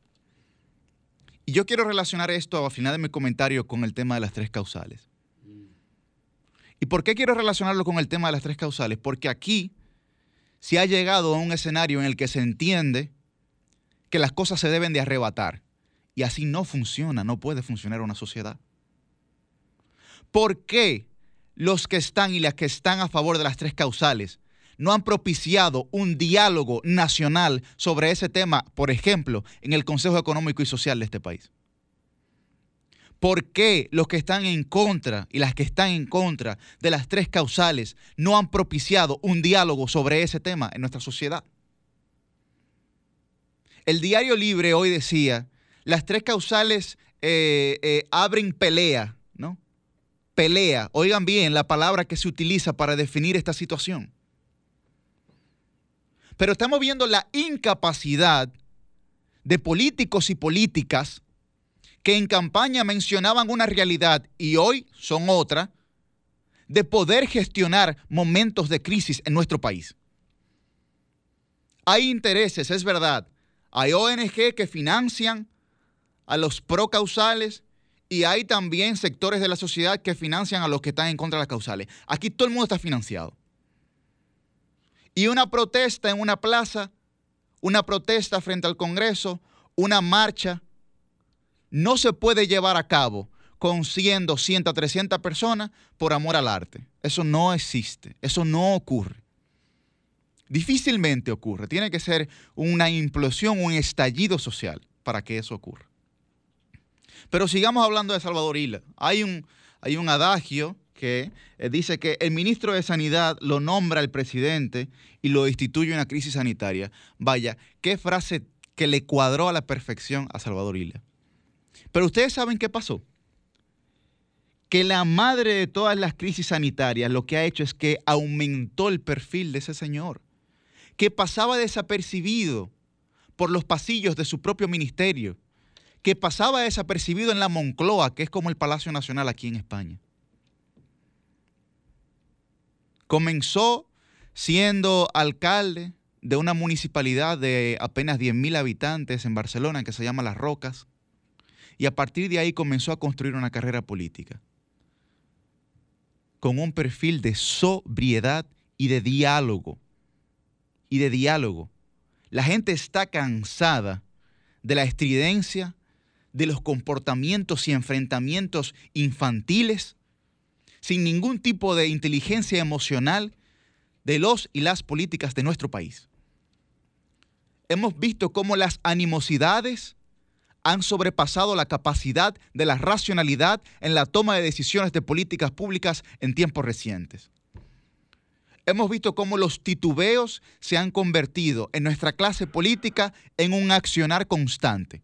Y yo quiero relacionar esto al final de mi comentario con el tema de las tres causales. ¿Y por qué quiero relacionarlo con el tema de las tres causales? Porque aquí se ha llegado a un escenario en el que se entiende que las cosas se deben de arrebatar. Y así no funciona, no puede funcionar una sociedad. ¿Por qué los que están y las que están a favor de las tres causales no han propiciado un diálogo nacional sobre ese tema, por ejemplo, en el Consejo Económico y Social de este país? ¿Por qué los que están en contra y las que están en contra de las tres causales no han propiciado un diálogo sobre ese tema en nuestra sociedad? El diario Libre hoy decía, las tres causales eh, eh, abren pelea. Pelea. Oigan bien la palabra que se utiliza para definir esta situación. Pero estamos viendo la incapacidad de políticos y políticas que en campaña mencionaban una realidad y hoy son otra, de poder gestionar momentos de crisis en nuestro país. Hay intereses, es verdad. Hay ONG que financian a los procausales y hay también sectores de la sociedad que financian a los que están en contra de las causales. Aquí todo el mundo está financiado. Y una protesta en una plaza, una protesta frente al Congreso, una marcha, no se puede llevar a cabo con 100, 200, 300 personas por amor al arte. Eso no existe, eso no ocurre. Difícilmente ocurre. Tiene que ser una implosión, un estallido social para que eso ocurra. Pero sigamos hablando de Salvador Hila. Hay un, hay un adagio que eh, dice que el ministro de Sanidad lo nombra el presidente y lo instituye una crisis sanitaria. Vaya, qué frase que le cuadró a la perfección a Salvador Illa. Pero ustedes saben qué pasó. Que la madre de todas las crisis sanitarias lo que ha hecho es que aumentó el perfil de ese señor, que pasaba desapercibido por los pasillos de su propio ministerio, que pasaba desapercibido en la Moncloa, que es como el Palacio Nacional aquí en España. Comenzó siendo alcalde de una municipalidad de apenas 10.000 habitantes en Barcelona, que se llama Las Rocas, y a partir de ahí comenzó a construir una carrera política, con un perfil de sobriedad y de diálogo, y de diálogo. La gente está cansada de la estridencia, de los comportamientos y enfrentamientos infantiles, sin ningún tipo de inteligencia emocional de los y las políticas de nuestro país. Hemos visto cómo las animosidades han sobrepasado la capacidad de la racionalidad en la toma de decisiones de políticas públicas en tiempos recientes. Hemos visto cómo los titubeos se han convertido en nuestra clase política en un accionar constante,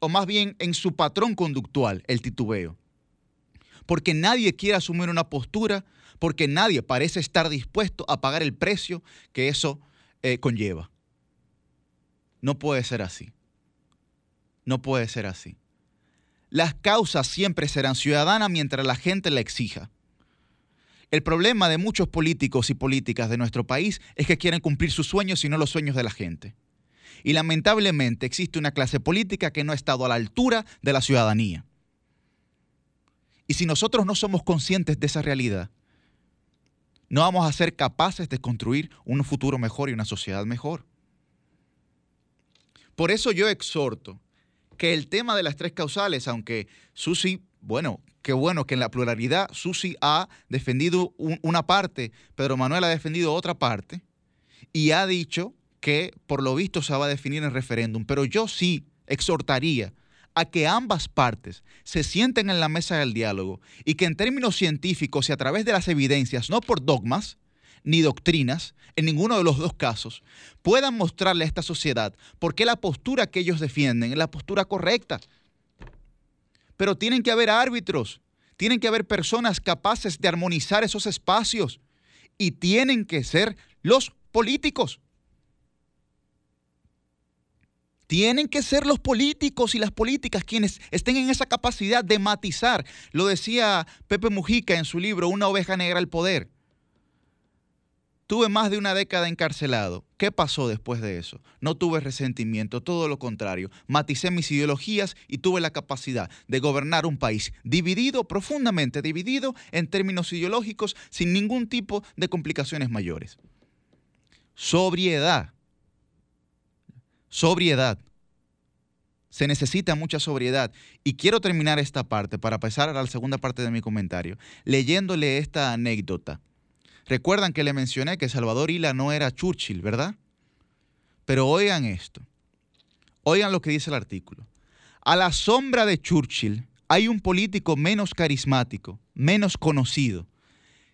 o más bien en su patrón conductual, el titubeo. Porque nadie quiere asumir una postura, porque nadie parece estar dispuesto a pagar el precio que eso eh, conlleva. No puede ser así. No puede ser así. Las causas siempre serán ciudadanas mientras la gente la exija. El problema de muchos políticos y políticas de nuestro país es que quieren cumplir sus sueños y no los sueños de la gente. Y lamentablemente existe una clase política que no ha estado a la altura de la ciudadanía. Y si nosotros no somos conscientes de esa realidad, no vamos a ser capaces de construir un futuro mejor y una sociedad mejor. Por eso yo exhorto que el tema de las tres causales, aunque Susi, bueno, qué bueno que en la pluralidad Susi ha defendido un, una parte, Pedro Manuel ha defendido otra parte, y ha dicho que por lo visto se va a definir en referéndum, pero yo sí exhortaría a que ambas partes se sienten en la mesa del diálogo y que en términos científicos y a través de las evidencias, no por dogmas ni doctrinas, en ninguno de los dos casos, puedan mostrarle a esta sociedad por qué la postura que ellos defienden es la postura correcta. Pero tienen que haber árbitros, tienen que haber personas capaces de armonizar esos espacios y tienen que ser los políticos. Tienen que ser los políticos y las políticas quienes estén en esa capacidad de matizar. Lo decía Pepe Mujica en su libro Una oveja negra al poder. Tuve más de una década encarcelado. ¿Qué pasó después de eso? No tuve resentimiento, todo lo contrario. Maticé mis ideologías y tuve la capacidad de gobernar un país dividido, profundamente dividido en términos ideológicos, sin ningún tipo de complicaciones mayores. Sobriedad. Sobriedad. Se necesita mucha sobriedad. Y quiero terminar esta parte para pasar a la segunda parte de mi comentario, leyéndole esta anécdota. Recuerdan que le mencioné que Salvador Ila no era Churchill, ¿verdad? Pero oigan esto. Oigan lo que dice el artículo. A la sombra de Churchill hay un político menos carismático, menos conocido,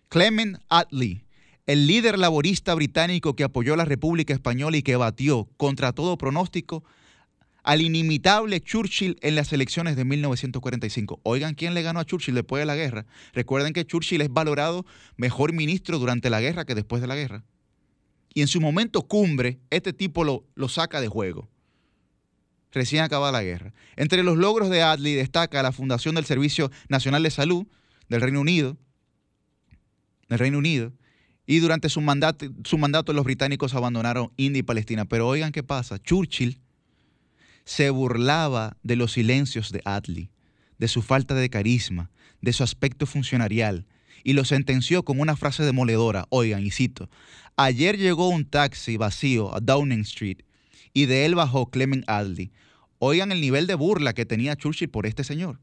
Clement Attlee, el líder laborista británico que apoyó la República Española y que batió contra todo pronóstico al inimitable Churchill en las elecciones de 1945. Oigan quién le ganó a Churchill después de la guerra. Recuerden que Churchill es valorado mejor ministro durante la guerra que después de la guerra. Y en su momento cumbre, este tipo lo, lo saca de juego. Recién acabada la guerra. Entre los logros de Adley destaca la fundación del Servicio Nacional de Salud del Reino Unido, del Reino Unido, y durante su mandato, su mandato los británicos abandonaron India y Palestina. Pero oigan qué pasa, Churchill se burlaba de los silencios de Attlee, de su falta de carisma, de su aspecto funcionarial, y lo sentenció con una frase demoledora. Oigan, y cito, ayer llegó un taxi vacío a Downing Street y de él bajó Clement Attlee. Oigan el nivel de burla que tenía Churchill por este señor,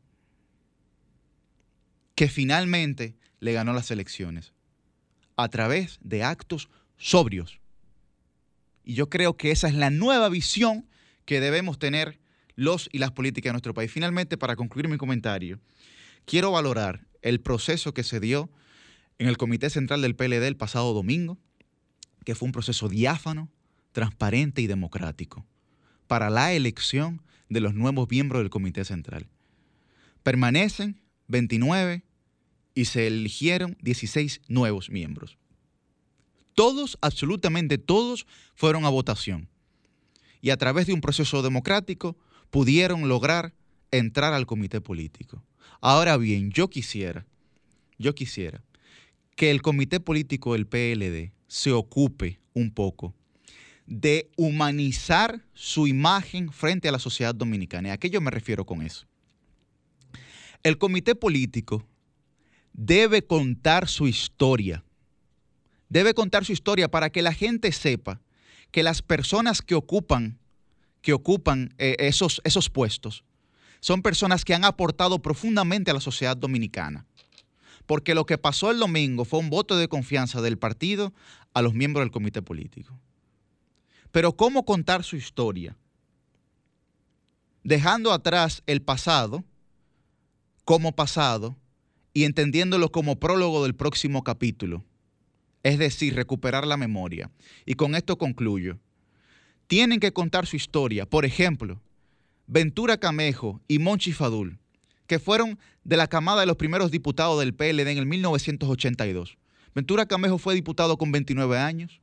que finalmente le ganó las elecciones a través de actos sobrios. Y yo creo que esa es la nueva visión que debemos tener los y las políticas de nuestro país. Finalmente, para concluir mi comentario, quiero valorar el proceso que se dio en el Comité Central del PLD el pasado domingo, que fue un proceso diáfano, transparente y democrático. para la elección de los nuevos miembros del Comité Central. Permanecen 29 y se eligieron 16 nuevos miembros. Todos, absolutamente todos, fueron a votación. Y a través de un proceso democrático pudieron lograr entrar al comité político. Ahora bien, yo quisiera, yo quisiera que el comité político del PLD se ocupe un poco de humanizar su imagen frente a la sociedad dominicana. ¿Y a qué yo me refiero con eso? El comité político debe contar su historia. Debe contar su historia para que la gente sepa que las personas que ocupan, que ocupan eh, esos, esos puestos son personas que han aportado profundamente a la sociedad dominicana. Porque lo que pasó el domingo fue un voto de confianza del partido a los miembros del comité político. Pero ¿cómo contar su historia? Dejando atrás el pasado como pasado y entendiéndolo como prólogo del próximo capítulo. Es decir, recuperar la memoria. Y con esto concluyo. Tienen que contar su historia. Por ejemplo, Ventura Camejo y Monchi Fadul, que fueron de la camada de los primeros diputados del PLD en el 1982. Ventura Camejo fue diputado con 29 años,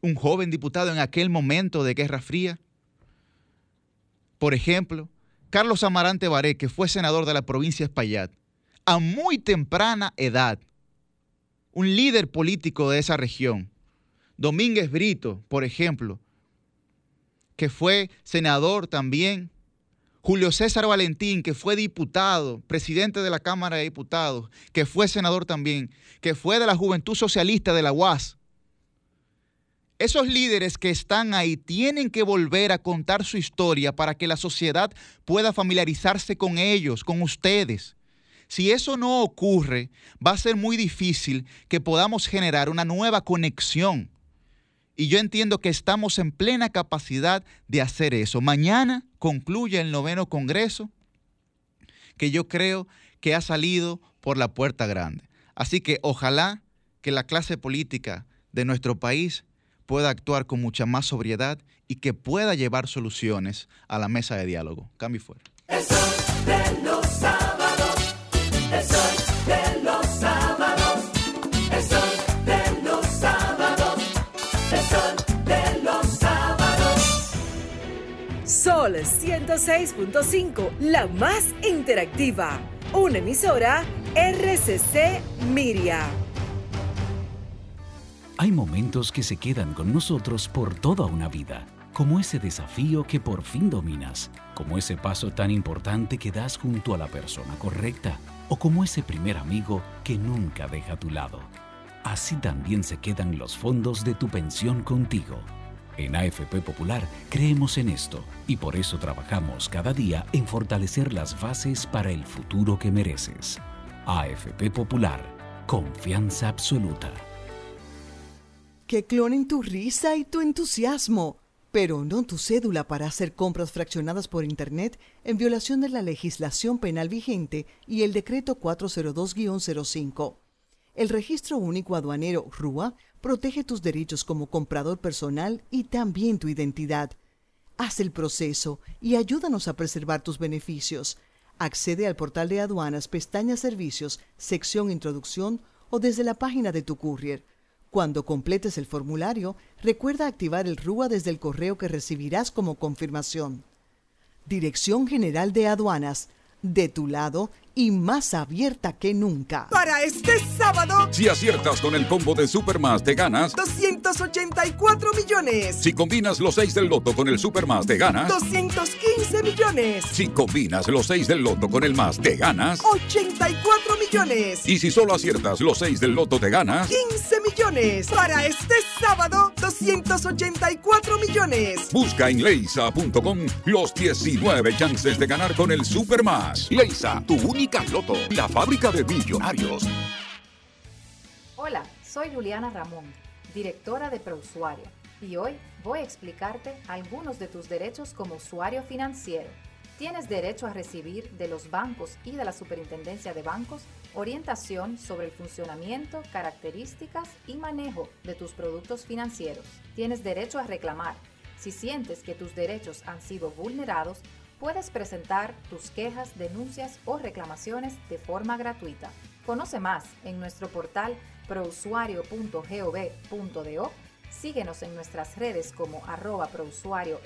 un joven diputado en aquel momento de Guerra Fría. Por ejemplo, Carlos Amarante Baré, que fue senador de la provincia de Espaillat, a muy temprana edad, un líder político de esa región. Domínguez Brito, por ejemplo, que fue senador también. Julio César Valentín, que fue diputado, presidente de la Cámara de Diputados, que fue senador también, que fue de la Juventud Socialista de la UAS. Esos líderes que están ahí tienen que volver a contar su historia para que la sociedad pueda familiarizarse con ellos, con ustedes. Si eso no ocurre, va a ser muy difícil que podamos generar una nueva conexión y yo entiendo que estamos en plena capacidad de hacer eso. Mañana concluye el noveno Congreso, que yo creo que ha salido por la puerta grande. Así que ojalá que la clase política de nuestro país pueda actuar con mucha más sobriedad y que pueda llevar soluciones a la mesa de diálogo. Cambio fuera. Sol 106.5, la más interactiva. Una emisora RCC Miria. Hay momentos que se quedan con nosotros por toda una vida, como ese desafío que por fin dominas, como ese paso tan importante que das junto a la persona correcta, o como ese primer amigo que nunca deja a tu lado. Así también se quedan los fondos de tu pensión contigo. En AFP Popular creemos en esto y por eso trabajamos cada día en fortalecer las bases para el futuro que mereces. AFP Popular, confianza absoluta. Que clonen tu risa y tu entusiasmo, pero no tu cédula para hacer compras fraccionadas por Internet en violación de la legislación penal vigente y el decreto 402-05. El registro único aduanero RUA protege tus derechos como comprador personal y también tu identidad. Haz el proceso y ayúdanos a preservar tus beneficios. Accede al portal de aduanas, pestaña Servicios, sección Introducción o desde la página de tu courier. Cuando completes el formulario, recuerda activar el RUA desde el correo que recibirás como confirmación. Dirección General de Aduanas, de tu lado y más abierta que nunca. Para este sábado, Si aciertas con el combo de Supermas, te ganas. 284 millones. Si combinas los 6 del loto con el Supermas, te ganas. 215 millones. Si combinas los 6 del loto con el más, te ganas. 84 millones. Y si solo aciertas los 6 del loto, te ganas. 15 millones. Para este sábado, 284 millones. Busca en leisa.com los 19 chances de ganar con el Supermas. Leisa, tu única loto, la fábrica de millonarios. Hola, soy Juliana Ramón, directora de Prousuario, y hoy voy a explicarte algunos de tus derechos como usuario financiero. Tienes derecho a recibir de los bancos y de la Superintendencia de Bancos orientación sobre el funcionamiento, características y manejo de tus productos financieros. Tienes derecho a reclamar Si sientes que tus derechos han sido vulnerados, puedes presentar tus quejas, denuncias o reclamaciones de forma gratuita. Conoce más en nuestro portal prousuario.gov.do, síguenos en nuestras redes como arroba prousuario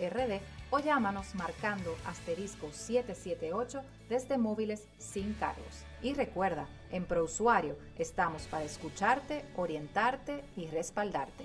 o llámanos marcando asterisco 778 desde móviles sin cargos. Y recuerda, en Prousuario estamos para escucharte, orientarte y respaldarte.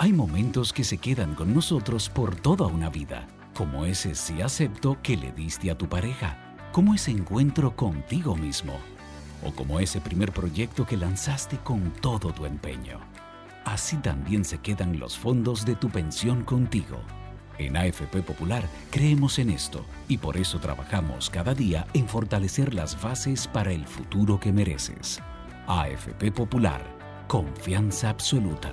Hay momentos que se quedan con nosotros por toda una vida, como ese sí acepto que le diste a tu pareja, como ese encuentro contigo mismo, o como ese primer proyecto que lanzaste con todo tu empeño. Así también se quedan los fondos de tu pensión contigo. En AFP Popular creemos en esto y por eso trabajamos cada día en fortalecer las bases para el futuro que mereces. AFP Popular, confianza absoluta.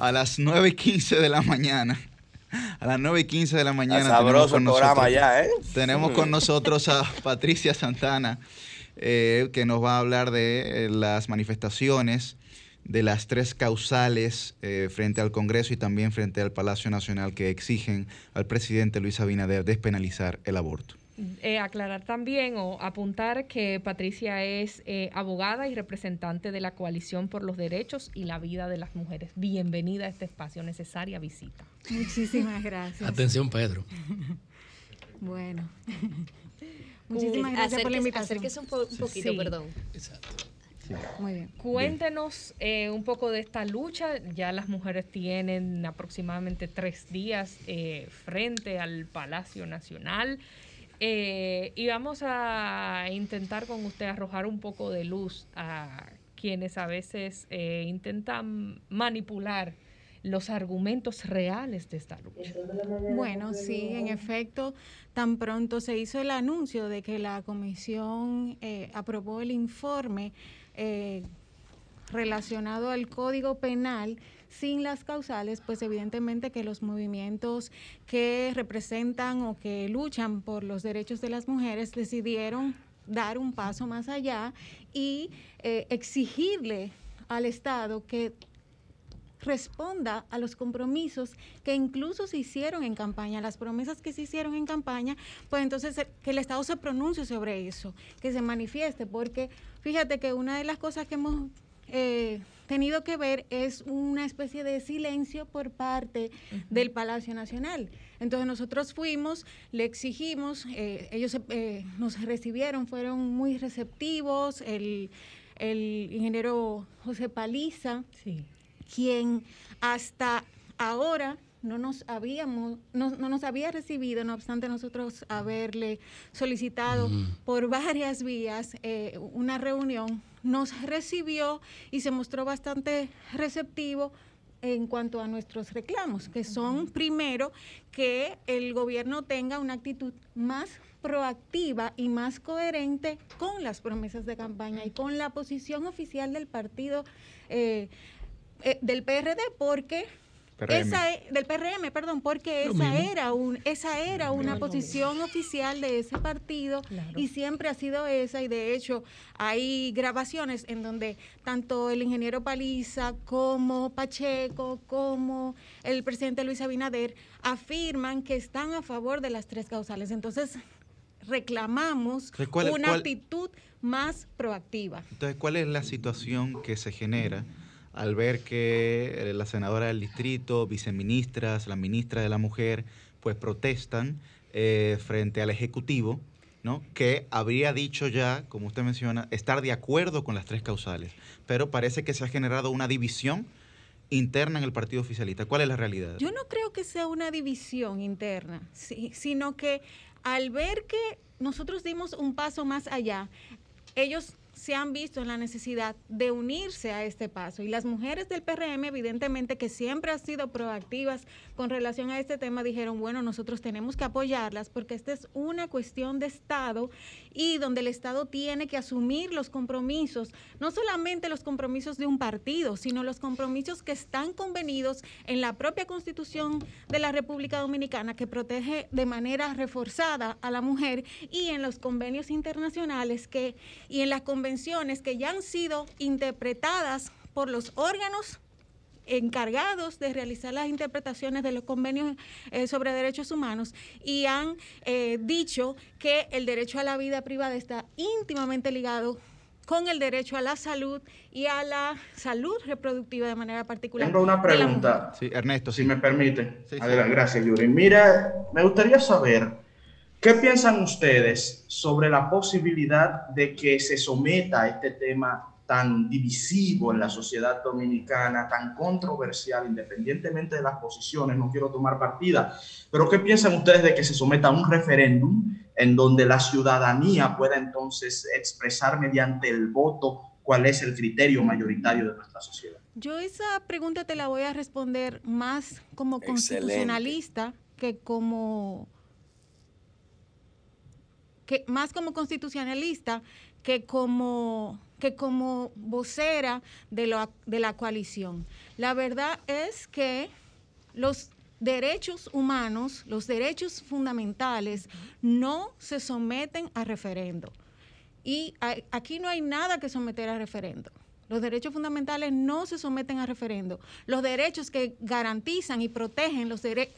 A las 9 y 15 de la mañana. A las 9 y 15 de la mañana. Sabroso tenemos el programa ya, ¿eh? Tenemos con nosotros a Patricia Santana, eh, que nos va a hablar de eh, las manifestaciones, de las tres causales eh, frente al Congreso y también frente al Palacio Nacional que exigen al presidente Luis Abinader despenalizar el aborto. Eh, aclarar también o apuntar que Patricia es eh, abogada y representante de la Coalición por los Derechos y la Vida de las Mujeres. Bienvenida a este espacio, necesaria visita. Muchísimas gracias. Atención, Pedro. Bueno. Muchísimas gracias por la invitación. acérquese un, po- un poquito, Sí. perdón. Muy bien. Cuéntenos eh, un poco de esta lucha. Ya las mujeres tienen aproximadamente tres días eh, frente al Palacio Nacional. Eh, y vamos a intentar con usted arrojar un poco de luz a quienes a veces eh, intentan manipular los argumentos reales de esta lucha. Bueno, sí, en efecto, tan pronto se hizo el anuncio de que la comisión eh, aprobó el informe eh, relacionado al Código Penal sin las causales, pues evidentemente que los movimientos que representan o que luchan por los derechos de las mujeres decidieron dar un paso más allá y eh, exigirle al Estado que responda a los compromisos que incluso se hicieron en campaña, las promesas que se hicieron en campaña, pues entonces eh, que el Estado se pronuncie sobre eso, que se manifieste, porque fíjate que una de las cosas que hemos eh, tenido que ver es una especie de silencio por parte del Palacio Nacional. Entonces nosotros fuimos, le exigimos, eh, ellos eh, nos recibieron, fueron muy receptivos, el, el ingeniero José Paliza, quien hasta ahora no nos habíamos, no, no nos había recibido, no obstante nosotros haberle solicitado por varias vías eh, una reunión, nos recibió y se mostró bastante receptivo en cuanto a nuestros reclamos, que son primero que el gobierno tenga una actitud más proactiva y más coherente con las promesas de campaña y con la posición oficial del partido eh, eh, del PRD, porque PRM. esa e- del PRM, perdón, porque Lo esa mismo. era un esa era una posición oficial de ese partido y siempre ha sido esa y de hecho hay grabaciones en donde tanto el ingeniero Paliza como Pacheco como el presidente Luis Abinader afirman que están a favor de las tres causales. Entonces, reclamamos Entonces, ¿cuál- una cuál- actitud más proactiva. Entonces, ¿cuál es la situación que se genera al ver que eh, la senadora del distrito, viceministras, la ministra de la mujer, pues protestan eh, frente al Ejecutivo, ¿no? que habría dicho ya, como usted menciona, estar de acuerdo con las tres causales, pero parece que se ha generado una división interna en el partido oficialista. ¿Cuál es la realidad? Yo no creo que sea una división interna, sino que al ver que nosotros dimos un paso más allá, ellos se han visto en la necesidad de unirse a este paso. Y las mujeres del PRM, evidentemente, que siempre han sido proactivas con relación a este tema, dijeron, bueno, nosotros tenemos que apoyarlas porque esta es una cuestión de Estado y donde el Estado tiene que asumir los compromisos, no solamente los compromisos de un partido, sino los compromisos que están convenidos en la propia Constitución de la República Dominicana, que protege de manera reforzada a la mujer, y en los convenios internacionales que, y en las convenciones que ya han sido interpretadas por los órganos encargados de realizar las interpretaciones de los convenios eh, sobre derechos humanos y han eh, dicho que el derecho a la vida privada está íntimamente ligado con el derecho a la salud y a la salud reproductiva de manera particular. Tengo una pregunta. Sí, Ernesto, si me permite. Sí, sí. Adelante, gracias, Yuri. Mira, me gustaría saber qué piensan ustedes sobre la posibilidad de que se someta a este tema tan divisivo en la sociedad dominicana, tan controversial, independientemente de las posiciones, no quiero tomar partida, pero ¿qué piensan ustedes de que se someta a un referéndum en donde la ciudadanía pueda entonces expresar mediante el voto cuál es el criterio mayoritario de nuestra sociedad? Yo esa pregunta te la voy a responder más como Excelente. constitucionalista que como que más como constitucionalista que como que como vocera de, la- de la coalición. La verdad es que los derechos humanos, los derechos fundamentales, no se someten a referendo. Y aquí no hay nada que someter a referendo. Los derechos fundamentales no se someten a referendo. Los derechos que garantizan y protegen los, dere-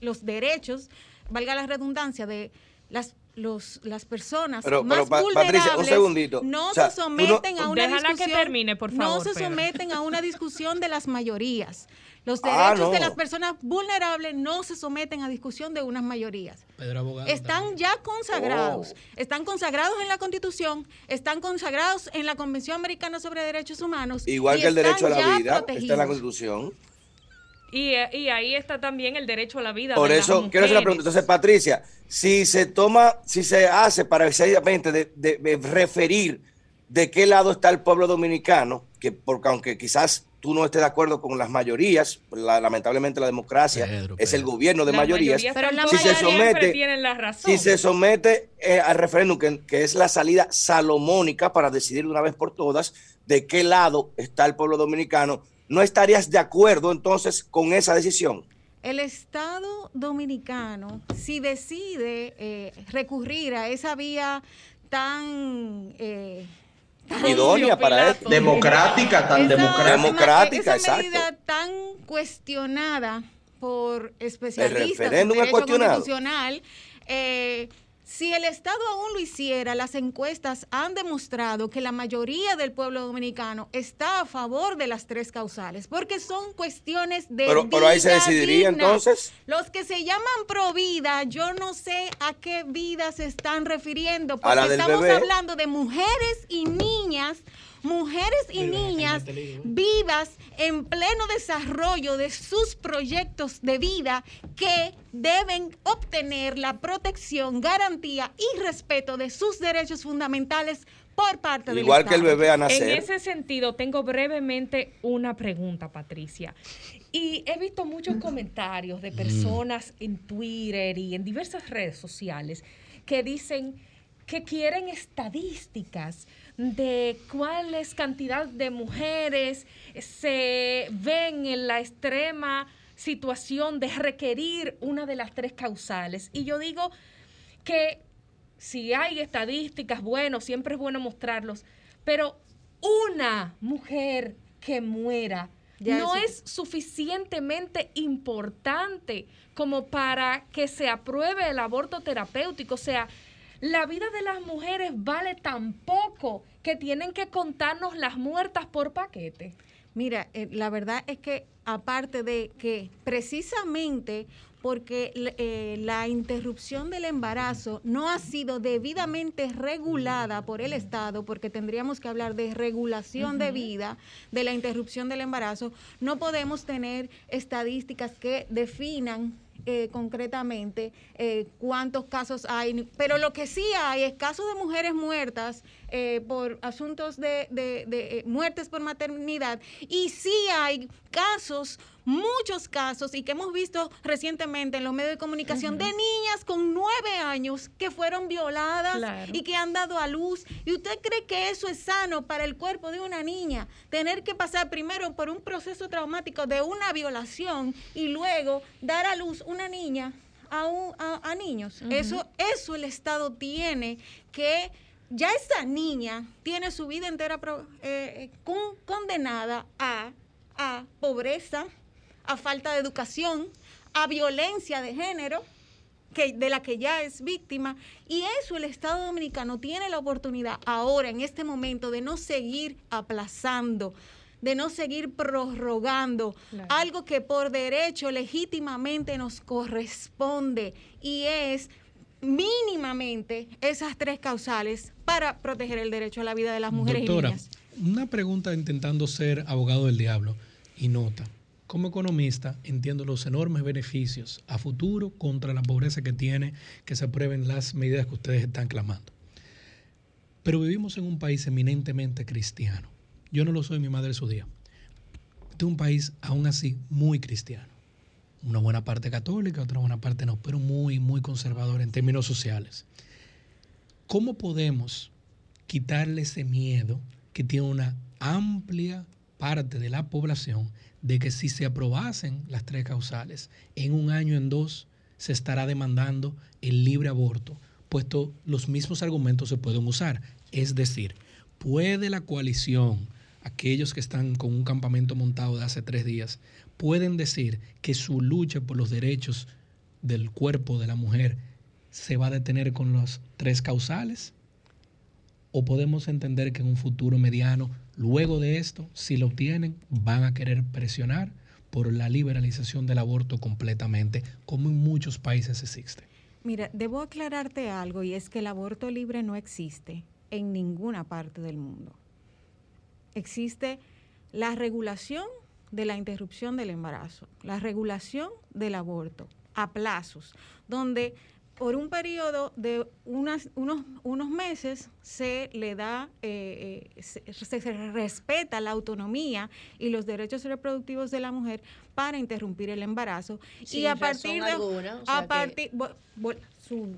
los derechos, valga la redundancia, de las, los, las personas Pero- más pero, Pa- vulnerables Patricia, un segundito. no O sea, se no- someten a una Déjala que discusión. termine, por No favor, se Pedro. someten a una discusión de las mayorías. Los Ah, derechos de no. las personas vulnerables no se someten a discusión de unas mayorías. Pedro Abogado. Están ya consagrados. Oh. Están consagrados en la Constitución, están consagrados en la Convención Americana sobre Derechos Humanos. Igual que el derecho a la vida, está en la. Constitución. Y, eh, y ahí está también el derecho a la vida. Por de las eso quiero hacer una pregunta. Entonces, Patricia, si se toma, si se hace para precisamente de, de- de referir de qué lado está el pueblo dominicano, que porque aunque quizás tú no estés de acuerdo con las mayorías, la- lamentablemente la democracia es el gobierno de Las mayorías. mayorías Pero la si se tampoco siempre somete, tienen la razón. si se somete eh, al referéndum, que, que es la salida salomónica para decidir de una vez por todas de qué lado está el pueblo dominicano, ¿no estarías de acuerdo entonces con esa decisión? El Estado dominicano, si decide eh, recurrir a esa vía tan... eh, tan- Idónea para esto. Democrática, tan Esa- democrática. Democrática, esa exacto. medida tan cuestionada por especialistas en referéndum es derecho cuestionado. constitucional, eh, si el Estado aún lo hiciera, las encuestas han demostrado que la mayoría del pueblo dominicano está a favor de las tres causales, porque son cuestiones de Pero, pero ahí se vida decidiría digna. entonces. Los que se llaman pro vida, yo no sé a qué vida se están refiriendo, porque estamos bebé. hablando de mujeres y niñas, mujeres y niñas vivas en pleno desarrollo de sus proyectos de vida que deben obtener la protección, garantía y respeto de sus derechos fundamentales por parte del Igual que el bebé a En nacer. ese sentido, tengo brevemente una pregunta, Patricia. Y he visto muchos comentarios de personas en Twitter y en diversas redes sociales que dicen que quieren estadísticas de cuáles cantidad de mujeres se ven en la extrema situación de requerir una de las tres causales. Y yo digo que si hay estadísticas, bueno, siempre es bueno mostrarlos, pero una mujer que muera Ya no es es suficientemente importante como para que se apruebe el aborto terapéutico. O sea, La vida de las mujeres vale tan poco que tienen que contarnos las muertas por paquete. Mira, eh, la verdad es que aparte de que precisamente porque eh, la interrupción del embarazo no ha sido debidamente regulada por el Estado, porque tendríamos que hablar de regulación de vida de la interrupción del embarazo, no podemos tener estadísticas que definan eh, concretamente eh, cuántos casos hay, pero lo que sí hay es casos de mujeres muertas eh, por asuntos de, de- de, eh, muertes por maternidad y sí hay casos, muchos casos y que hemos visto recientemente en los medios de comunicación de niñas con nueve años que fueron violadas Claro. y que han dado a luz. ¿Y usted cree que eso es sano para el cuerpo de una niña? Tener que pasar primero por un proceso traumático de una violación y luego dar a luz una niña a, un- a- a niños. Eso, eso el Estado tiene que ya esa niña tiene su vida entera eh, eh, con- condenada a, a pobreza, a falta de educación, a violencia de género, que, de la que ya es víctima. Y eso el Estado Dominicano tiene la oportunidad ahora, en este momento, de no seguir aplazando, de no seguir prorrogando Claro. algo que por derecho legítimamente nos corresponde y es mínimamente esas tres causales para proteger el derecho a la vida de las mujeres Doctora, y niñas. una pregunta intentando ser abogado del diablo y nota. Como economista entiendo los enormes beneficios a futuro contra la pobreza que tiene que se aprueben las medidas que ustedes están clamando. Pero vivimos en un país eminentemente cristiano. Yo no lo soy, mi madre es judía. Este es un país aún así muy cristiano. Una buena parte católica, otra buena parte no, pero muy, muy conservador en términos sociales. ¿Cómo podemos quitarle ese miedo que tiene una amplia parte de la población de que si se aprobasen las tres causales, en un año, en dos, se estará demandando el libre aborto, puesto los mismos argumentos se pueden usar. Es decir, puede la coalición, aquellos que están con un campamento montado de hace tres días, pueden decir que su lucha por los derechos del cuerpo de la mujer se va a detener con los tres causales? ¿O podemos entender que en un futuro mediano, luego de esto, si lo obtienen, van a querer presionar por la liberalización del aborto completamente, como en muchos países existe? Mira, debo aclararte algo y es que el aborto libre no existe en ninguna parte del mundo. Existe la regulación de la interrupción del embarazo, la regulación del aborto a plazos, donde por un periodo de unas- unos, unos meses se le da, eh, eh, se, se- se respeta la autonomía y los derechos reproductivos de la mujer para interrumpir el embarazo. Sin y a partir de alguna, o sea a partir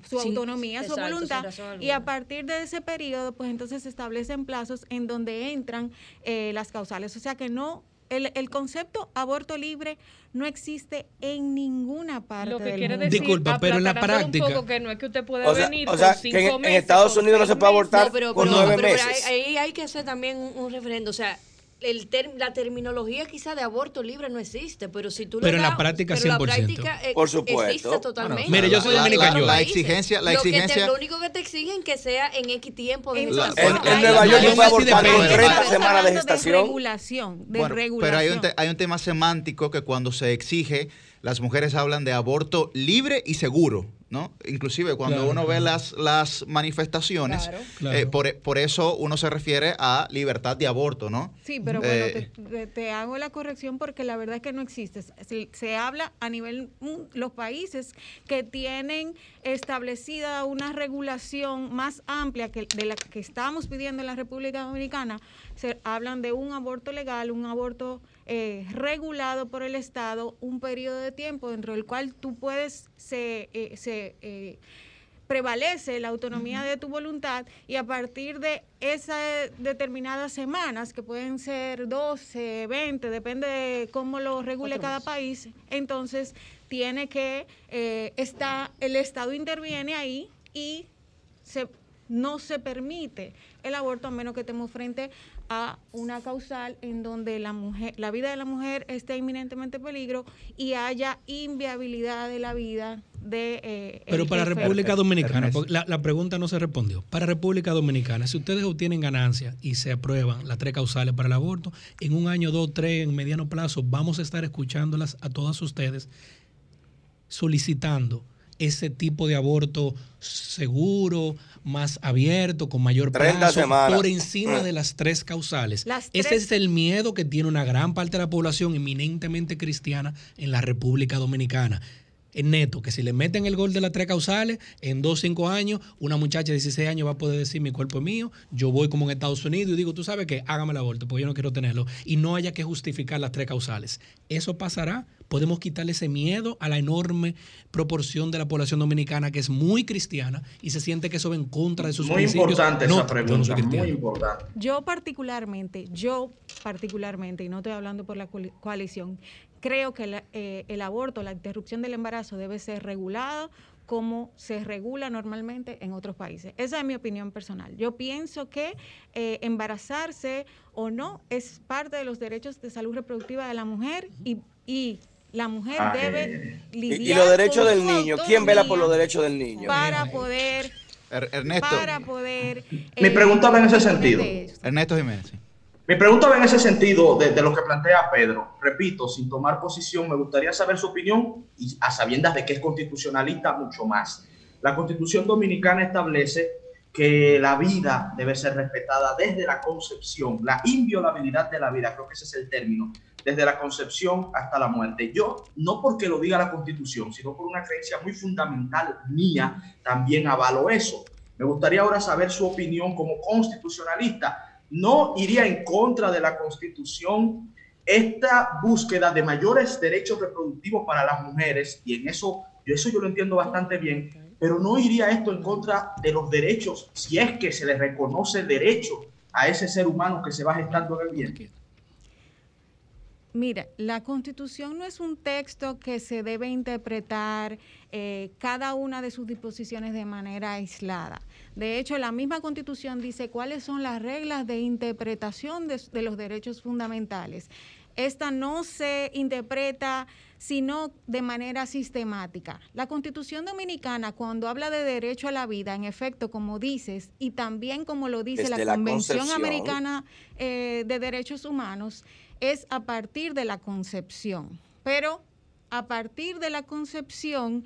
su, autonomía, su exacto, voluntad, y a partir de ese periodo, pues entonces se establecen plazos en donde entran eh, las causales. O sea que no, el, el concepto aborto libre no existe en ninguna parte Lo que del quiere mundo. decir, Disculpa, pero en la aplatanando un práctica- poco que no es que usted puede O sea- venir o sea, con que cinco en- en meses, Estados con Unidos no se puede abortar No, pero, con pero- nueve pero meses. Ahí, ahí hay que hacer también un, un referendo. O sea, el ter- la terminología quizá de aborto libre no existe, pero si tú le Pero en la das- práctica, pero la 100%. práctica, eh, Por supuesto. Existe totalmente. Mire, yo soy dominicano. La países. exigencia- la Lo que te- exigencia- lo único que te exigen que sea en X tiempo de gestación. En- en Nueva York se puede abortar con Pero- 30 Estamos semanas de hablando De gestación. regulación, de Bueno, regulación. pero hay un, te- hay un tema semántico que cuando se exige, las mujeres hablan de aborto libre y seguro, ¿no? Inclusive cuando Claro, uno ve las, las manifestaciones, Claro. Eh, por, por eso uno se refiere a libertad de aborto, ¿no? Sí, pero bueno, Eh, te, te- te hago la corrección porque la verdad es que no existe. Se, se habla a nivel mm, los países que tienen establecida una regulación más amplia que de la que estamos pidiendo en la República Dominicana. Se hablan de un aborto legal, un aborto eh, regulado por el Estado, un periodo de tiempo dentro del cual tú puedes se, eh, se eh, prevalece la autonomía de tu voluntad y a partir de esas determinadas semanas, que pueden ser 12, 20, depende de cómo lo regule cada país, entonces tiene que, eh, está, el Estado interviene ahí y se, no se permite el aborto a menos que estemos frente a una causal en donde la mujer, la vida de la mujer esté inminentemente en peligro y haya inviabilidad de la vida de... eh, Pero el para jefe. República Dominicana, la, la pregunta no se respondió. Para República Dominicana, si ustedes obtienen ganancias y se aprueban las tres causales para el aborto, en un año, dos, tres, en mediano plazo, vamos a estar escuchándolas a todas ustedes solicitando ese tipo de aborto seguro, más abierto, con mayor 30 plazo, semanas. por encima de las tres causales. Las Ese es el miedo que tiene una gran parte de la población eminentemente cristiana en la República Dominicana. Es neto, que si le meten el gol de las tres causales, en dos, cinco años, una muchacha de 16 años va a poder decir mi cuerpo es mío, yo voy como en Estados Unidos y digo, tú sabes qué, hágame el aborto, porque yo no quiero tenerlo, y no haya que justificar las tres causales. Eso pasará, podemos quitarle ese miedo a la enorme proporción de la población dominicana que es muy cristiana y se siente que eso va en contra de sus Muy principios. importante No, esa no pregunta, muy importante. Yo particularmente, yo particularmente, y no estoy hablando por la coali- coalición, creo que la- eh, el aborto, la interrupción del embarazo debe ser regulado como se regula normalmente en otros países. Esa es mi opinión personal. Yo pienso que eh, embarazarse o no es parte de los derechos de salud reproductiva de la mujer y, y la mujer Ah, debe Y, lidiar y los derechos del niño, ¿quién vela por los derechos del niño? Para poder, Er- Ernesto, para poder... Mi eh, pregunta va en ese sentido. de eso. Ernesto Jiménez. Mi pregunta va en ese sentido de, de lo que plantea Pedro. Repito, sin tomar posición, me gustaría saber su opinión y a sabiendas de que es constitucionalista mucho más. La constitución dominicana establece que la vida debe ser respetada desde la concepción, la inviolabilidad de la vida, creo que ese es el término, desde la concepción hasta la muerte. Yo, no porque lo diga la constitución, sino por una creencia muy fundamental mía, también avalo eso. Me gustaría ahora saber su opinión como constitucionalista no iría en contra de la Constitución. Esta búsqueda de mayores derechos reproductivos para las mujeres, y en eso yo, eso yo lo entiendo bastante bien, pero no iría esto en contra de los derechos, si es que se le reconoce derecho a ese ser humano que se va gestando en el vientre. Mira, la constitución no es un texto que se debe interpretar eh, cada una de sus disposiciones de manera aislada. De hecho, la misma constitución dice cuáles son las reglas de interpretación de, de los derechos fundamentales. Esta no se interpreta sino de manera sistemática. La constitución dominicana, cuando habla de derecho a la vida, en efecto, como dices, y también como lo dice Desde la Convención. Americana eh, de Derechos Humanos, es a partir de la concepción. Pero a partir de la concepción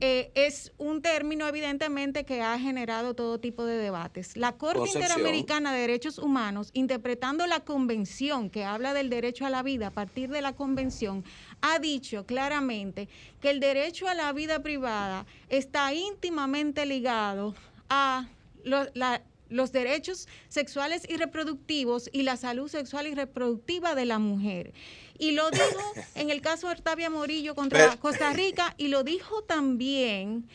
eh, es un término evidentemente que ha generado todo tipo de debates. La Corte Concepción. Interamericana de Derechos Humanos, interpretando la convención que habla del derecho a la vida a partir de la convención, ha dicho claramente que el derecho a la vida privada está íntimamente ligado a lo- la- los derechos sexuales y reproductivos y la salud sexual y reproductiva de la mujer. Y lo dijo en el caso de Artavia Morillo contra Costa Rica y lo dijo también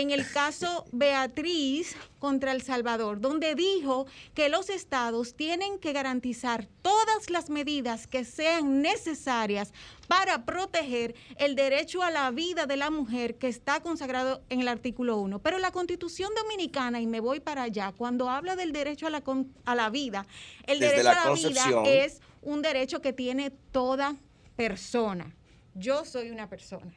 en el caso Beatriz contra El Salvador, donde dijo que los estados tienen que garantizar todas las medidas que sean necesarias para proteger el derecho a la vida de la mujer que está consagrado en el artículo 1. Pero la constitución dominicana, y me voy para allá, cuando habla del derecho a la, a la vida, el Desde derecho la a la vida es un derecho que tiene toda persona. Yo soy una persona.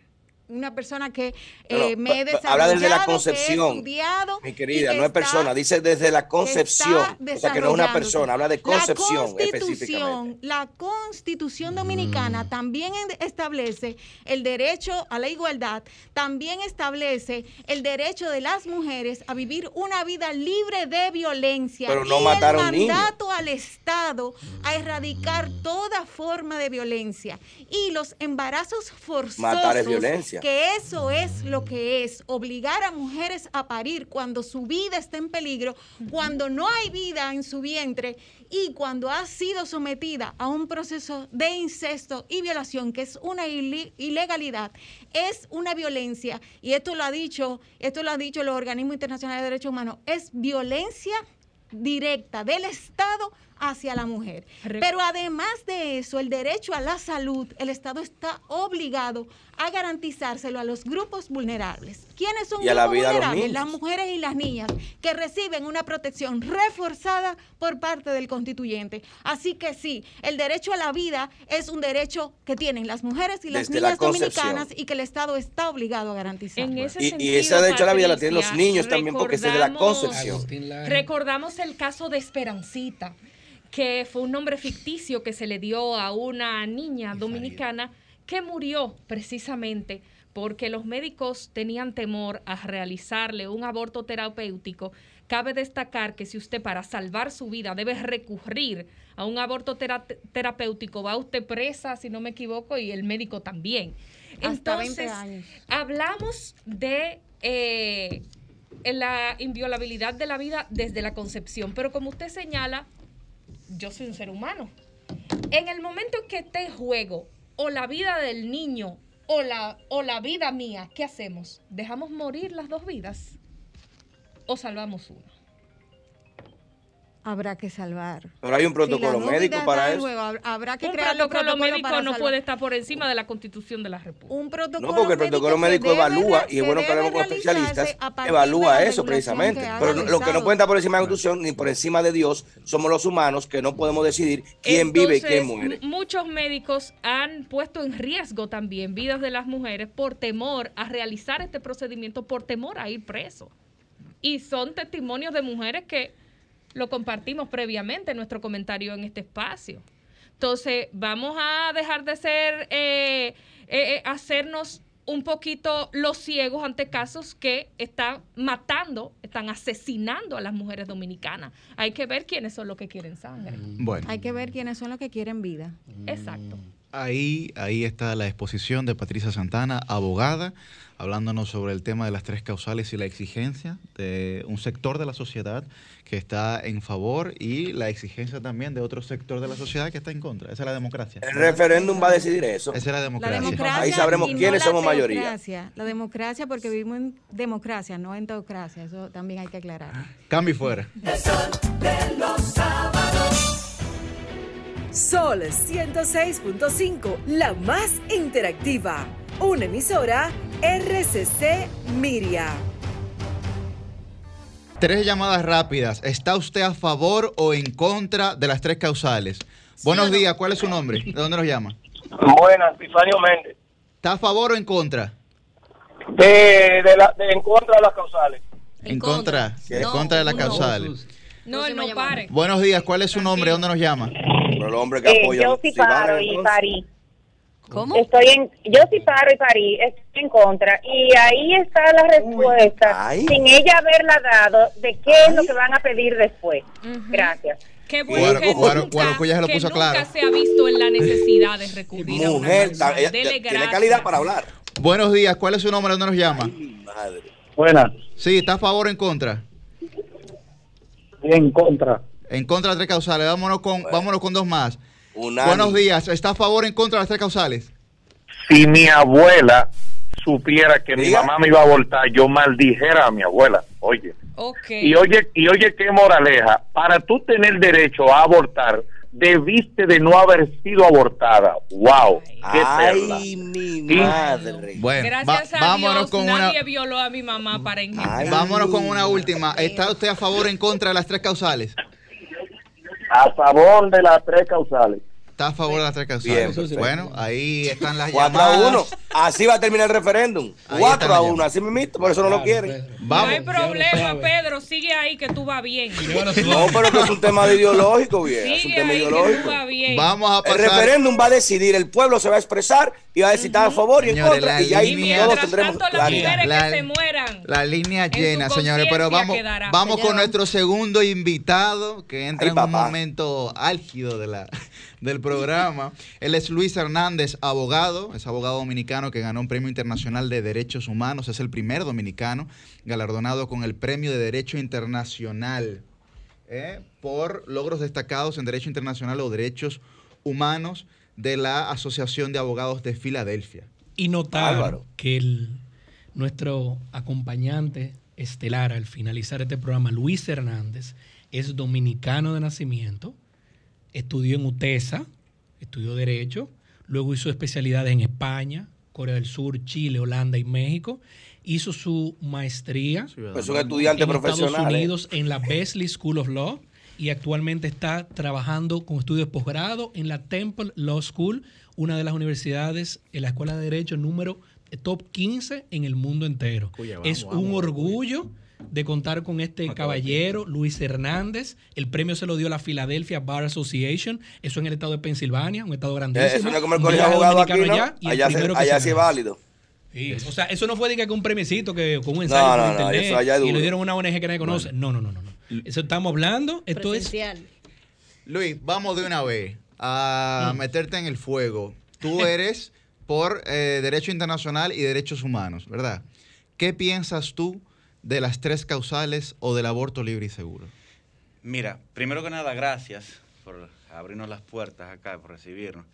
Una persona que eh, No, no, me he desarrollado, habla desde la que he concepción, estudiado Mi querida, que no es persona, dice desde la concepción. O sea que no es una persona, habla de concepción la específicamente. constitución, la constitución dominicana también en- establece el derecho a la igualdad, también establece el derecho de las mujeres a vivir una vida libre de violencia Pero no y matar el mandato al Estado a erradicar toda forma de violencia y los embarazos forzosos Matar es violencia. Que eso es lo que es, obligar a mujeres a parir cuando su vida está en peligro, cuando no hay vida en su vientre y cuando ha sido sometida a un proceso de incesto y violación, que es una ilegalidad, es una violencia, y esto lo ha dicho, esto lo ha dicho los organismos internacionales de derechos humanos, es violencia directa del Estado hacia la mujer. Pero además de eso, el derecho a la salud, el Estado está obligado a garantizárselo a los grupos vulnerables. ¿Quiénes son Y la grupos de vulnerables? Las mujeres y las niñas que reciben una protección reforzada por parte del constituyente. Así que sí, el derecho a la vida es un derecho que tienen las mujeres y las Desde niñas dominicanas y que el Estado está obligado a garantizar. En ese Y, y sentido, ese derecho a la vida la tienen los niños también porque es desde la concepción. Recordamos el caso de Esperancita, que fue un nombre ficticio que se le dio a una niña dominicana que murió precisamente porque los médicos tenían temor a realizarle un aborto terapéutico. Cabe destacar que si usted para salvar su vida debe recurrir a un aborto tera- terapéutico, va usted presa, si no me equivoco, y el médico también. Hasta 20 Entonces, años. hablamos de eh, la inviolabilidad de la vida desde la concepción, pero como usted señala, yo soy un ser humano. En el momento en que esté juego o la vida del niño o la, o la vida mía, ¿qué hacemos? ¿Dejamos morir las dos vidas? ¿O salvamos una? Habrá que salvar. Pero hay un protocolo Si médico para eso. juego, habrá que Un crear protocolo médico para no salvar. puede estar por encima de la Constitución de la República. Un protocolo No, porque el protocolo médico evalúa, y es bueno que hablemos con especialistas, evalúa eso precisamente. Pero lo que no puede estar por encima de la Constitución ni por encima de Dios somos los humanos que no podemos decidir quién vive y quién muere. Muchos médicos han puesto en riesgo también vidas de las mujeres por temor a realizar este procedimiento, por temor a ir preso. Y son testimonios de mujeres que lo compartimos previamente en nuestro comentario en este espacio. Entonces, vamos a dejar de ser, eh, eh, eh, hacernos un poquito los ciegos ante casos que están matando, están asesinando a las mujeres dominicanas. Hay que ver quiénes son los que quieren sangre. Bueno. Hay que ver quiénes son los que quieren vida. Exacto. Ahí, ahí está la exposición de Patricia Santana, abogada, hablándonos sobre el tema de las tres causales y la exigencia de un sector de la sociedad que está en favor y la exigencia también de otro sector de la sociedad que está en contra. Esa es la democracia. El referéndum va a decidir eso. Esa es la La democracia. Ahí sabremos no quiénes somos mayoría. La democracia porque vivimos en democracia, no en teocracia. Eso también hay que aclarar. Cambio y fuera. de los sábados. Sol 106.5, la más interactiva. Una emisora RCC Miria. Tres llamadas rápidas. ¿Está usted a favor o en contra de las tres causales? Buenos días, ¿cuál es su nombre? ¿De dónde nos llama? Buenas, Epifanio Méndez. ¿Está a favor o en contra? De, de la, de en contra de las causales. En contra. En contra de las causales. No, él no pare. Buenos días, ¿cuál es su nombre? ¿De dónde nos llama? el hombre Eh, yo sí paro y parí. ¿Cómo? Estoy en, yo sí paro y parí, estoy en contra. Y ahí está la respuesta, sin ella haberla dado, de qué es lo que van a pedir después. Gracias. Qué bueno que Guaro- nunca- se lo que puso nunca claro. se ha visto en la necesidad de recurrir a una Mujer, ella Dele tiene gracias. calidad para hablar. Buenos días, ¿cuál es su nombre? ¿De dónde nos llama? Buenas. Sí, ¿está a favor o en contra? En contra. En contra de tres causales. Vámonos con, vámonos con dos más. Unánime. Buenos días, ¿está a favor o en contra de las tres causales? Si mi abuela supiera que mi mamá me iba a abortar, yo maldijera a mi abuela. Oye. Y oye, y oye qué moraleja. Para tú tener derecho a abortar, debiste de no haber sido abortada. Wow. Qué. Ay, mi Y- madre. Bueno, Gracias va- a vámonos Dios, con una, nadie violó a mi mamá para engendrar. vámonos con una última. ¿Está usted a favor o en contra de las tres causales? A favor de las tres causales. Está a favor de las tres Bien, causales. perfecto. bueno, ahí están las 4 a llamadas. 1. Así va a terminar el referéndum. Ahí 4 están a las 1. Así mismo, por eso no lo quieren. No hay problema, Pedro, sigue ahí que tú vas bien. No, pero que es un tema de ideológico, bien. Es un Sigue tema ahí que ideológico. tú vas bien. Vamos a El pasar. referéndum va a decidir, el pueblo se va a expresar y va a decir está a favor y en Señores, contra. Y ya ahí línea- todos tendremos tanto, las claridad. mujeres La- que se mueran. La línea llena, señores, pero vamos, quedará. vamos con nuestro segundo invitado que entra Ay, en un momento álgido de la, del programa. Él es Luis Hernández, abogado, es abogado dominicano que ganó un premio internacional de derechos humanos, es el primer dominicano galardonado con el premio de derecho internacional ¿eh? por logros destacados en derecho internacional o derechos humanos de la Asociación de Abogados de Filadelfia. Y notar Álvaro. que el, nuestro acompañante estelar al finalizar este programa, Luis Hernández, es dominicano de nacimiento, estudió en UTESA, estudió Derecho, luego hizo especialidades en España, Corea del Sur, Chile, Holanda y México. Hizo su maestría Pues un estudiante en profesional, Estados ¿eh? Unidos en la Besley School of Law y actualmente está trabajando con estudios de posgrado en la Temple Law School, una de las universidades en la Escuela de Derecho número eh, top 15 en el mundo entero. Vamos, es vamos, un orgullo de contar con este caballero, Luis Hernández. El premio se lo dio la Philadelphia Bar Association, eso en el estado de Pensilvania, un estado grandísimo. Eh, Eso no es como el colegio aquí, ¿no? allá, el se- sí es válido. Sí, o sea, eso no fue de que con un premiecito que con un ensayo No, por no, no, internet eso allá es y le dieron una ONG que nadie conoce. No, no, no, no. no. Eso estamos hablando, esto es Luis, vamos de una vez a Mm. meterte en el fuego. Tú eres por eh, Derecho Internacional y Derechos Humanos, ¿verdad? ¿Qué piensas tú de las tres causales o del aborto libre y seguro? Mira, primero que nada, gracias por abrirnos las puertas acá, por recibirnos.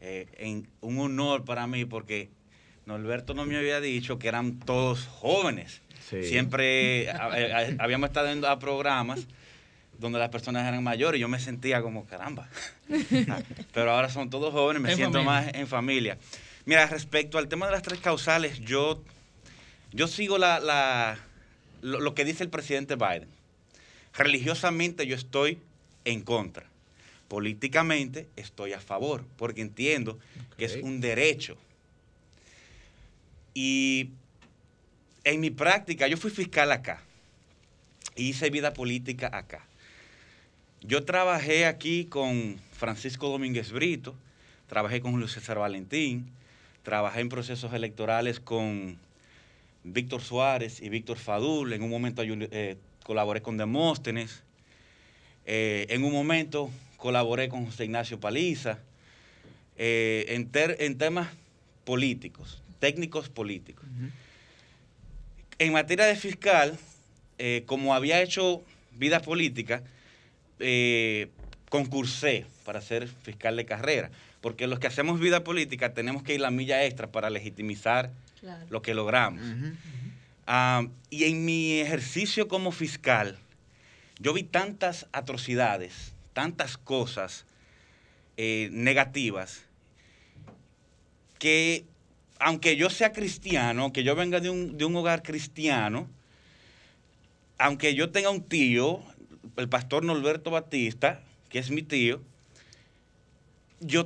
Eh, en, un honor para mí porque Norberto no me había dicho que eran todos jóvenes. Sí. Siempre a- a- habíamos estado en a programas donde las personas eran mayores y yo me sentía como, caramba. Pero ahora son todos jóvenes, me En siento familia. más en familia. Mira, respecto al tema de las tres causales, yo, yo sigo la, la- lo, lo que dice el presidente Biden. Religiosamente yo estoy en contra. Políticamente estoy a favor, porque entiendo que es un derecho. Y en mi práctica, yo fui fiscal acá. y hice vida política acá. Yo trabajé aquí con Francisco Domínguez Brito, trabajé con Julio César Valentín, trabajé en procesos electorales con Víctor Suárez y Víctor Fadul, en un momento eh, colaboré con Demóstenes, eh, en un momento colaboré con José Ignacio Paliza, eh, en, temas políticos, técnicos políticos. En materia de fiscal, como había hecho vida política, concursé para ser fiscal de carrera, porque los que hacemos vida política tenemos que ir la milla extra para legitimizar lo que logramos. Ah, y en mi ejercicio como fiscal, yo vi tantas atrocidades, tantas cosas eh, negativas, que aunque yo sea cristiano, que yo venga de un, de un hogar cristiano, aunque yo tenga un tío, el pastor Norberto Batista, que es mi tío, yo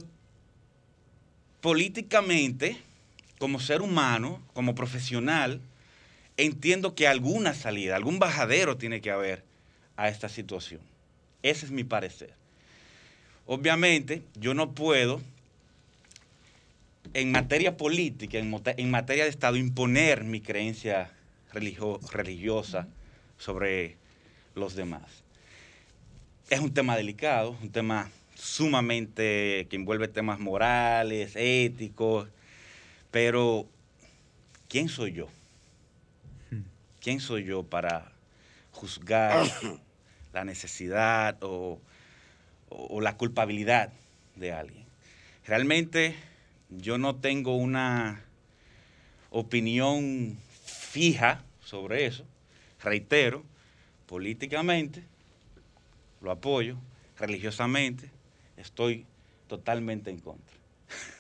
políticamente, como ser humano, como profesional, entiendo que alguna salida, algún bajadero tiene que haber a esta situación. Ese es mi parecer. Obviamente, yo no puedo, en materia política, en, materia de Estado, imponer mi creencia religio- religiosa sobre los demás. Es un tema delicado, un tema sumamente que envuelve temas morales, éticos, pero ¿quién soy yo? ¿Quién soy yo para juzgar la necesidad o, o- o la culpabilidad de alguien? Realmente yo no tengo una opinión fija sobre eso. Reitero, políticamente lo apoyo, religiosamente estoy totalmente en contra.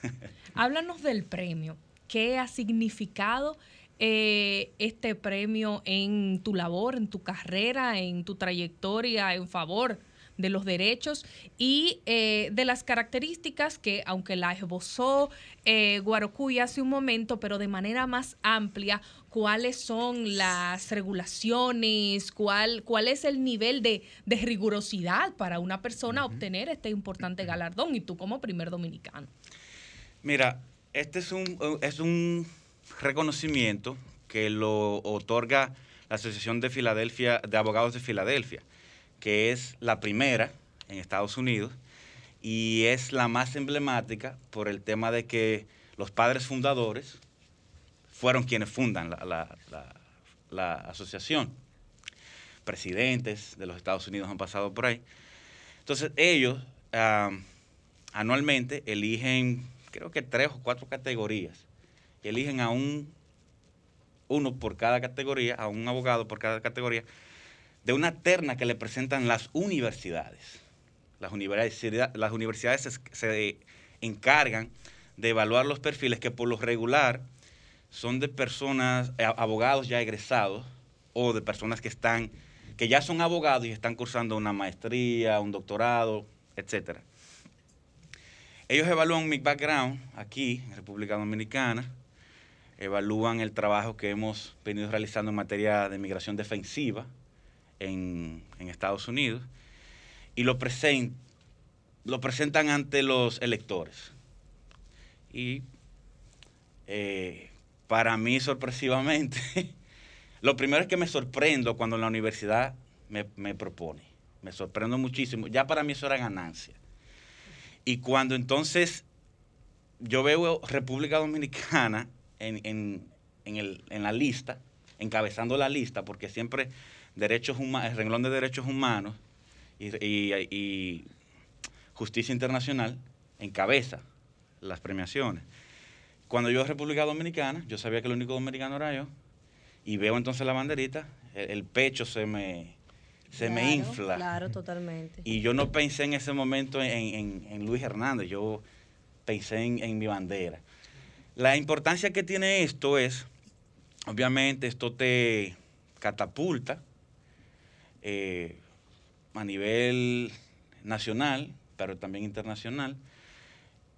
Háblanos del premio. ¿Qué ha significado eh, este premio en tu labor, en tu carrera, en tu trayectoria en favor de los derechos y eh, de las características que, aunque la esbozó eh, Guarocuy hace un momento, pero de manera más amplia, cuáles son las regulaciones, cuál, cuál es el nivel de, de rigurosidad para una persona obtener este importante galardón y tú como primer dominicano. Mira, este es un, es un reconocimiento que lo otorga la Asociación de Filadelfia, de Abogados de Filadelfia, que es la primera en Estados Unidos y es la más emblemática por el tema de que los padres fundadores fueron quienes fundan la, la- la- la asociación. Presidentes de los Estados Unidos han pasado por ahí. Entonces ellos ah, anualmente eligen, creo que tres o cuatro categorías. Y eligen a un, uno por cada categoría, a un abogado por cada categoría, de una terna que le presentan las universidades. Las universidades, se encargan de evaluar los perfiles que por lo regular son de personas, eh, abogados ya egresados o de personas que están, que ya son abogados y están cursando una maestría, un doctorado, etcétera. Ellos evalúan mi background aquí, en República Dominicana, evalúan el trabajo que hemos venido realizando en materia de migración defensiva en, Estados Unidos y lo presentan ante los electores. Y eh, para mí, sorpresivamente, lo primero es que me sorprendo cuando la universidad me, me propone. Me sorprendo muchísimo. Ya para mí eso era ganancia. Y cuando entonces yo veo República Dominicana en, en, en, el, en la lista, encabezando la lista, porque siempre derechos el renglón de derechos humanos y, justicia internacional encabeza las premiaciones. Cuando yo República Dominicana, yo sabía que el único dominicano era yo, y veo entonces la banderita, el pecho se me, se Claro, me infla. Claro, totalmente. Y yo no pensé en ese momento en, en- en Luis Hernández, yo pensé en, en mi bandera. La importancia que tiene esto es, obviamente, esto te catapulta eh, a nivel nacional, pero también internacional,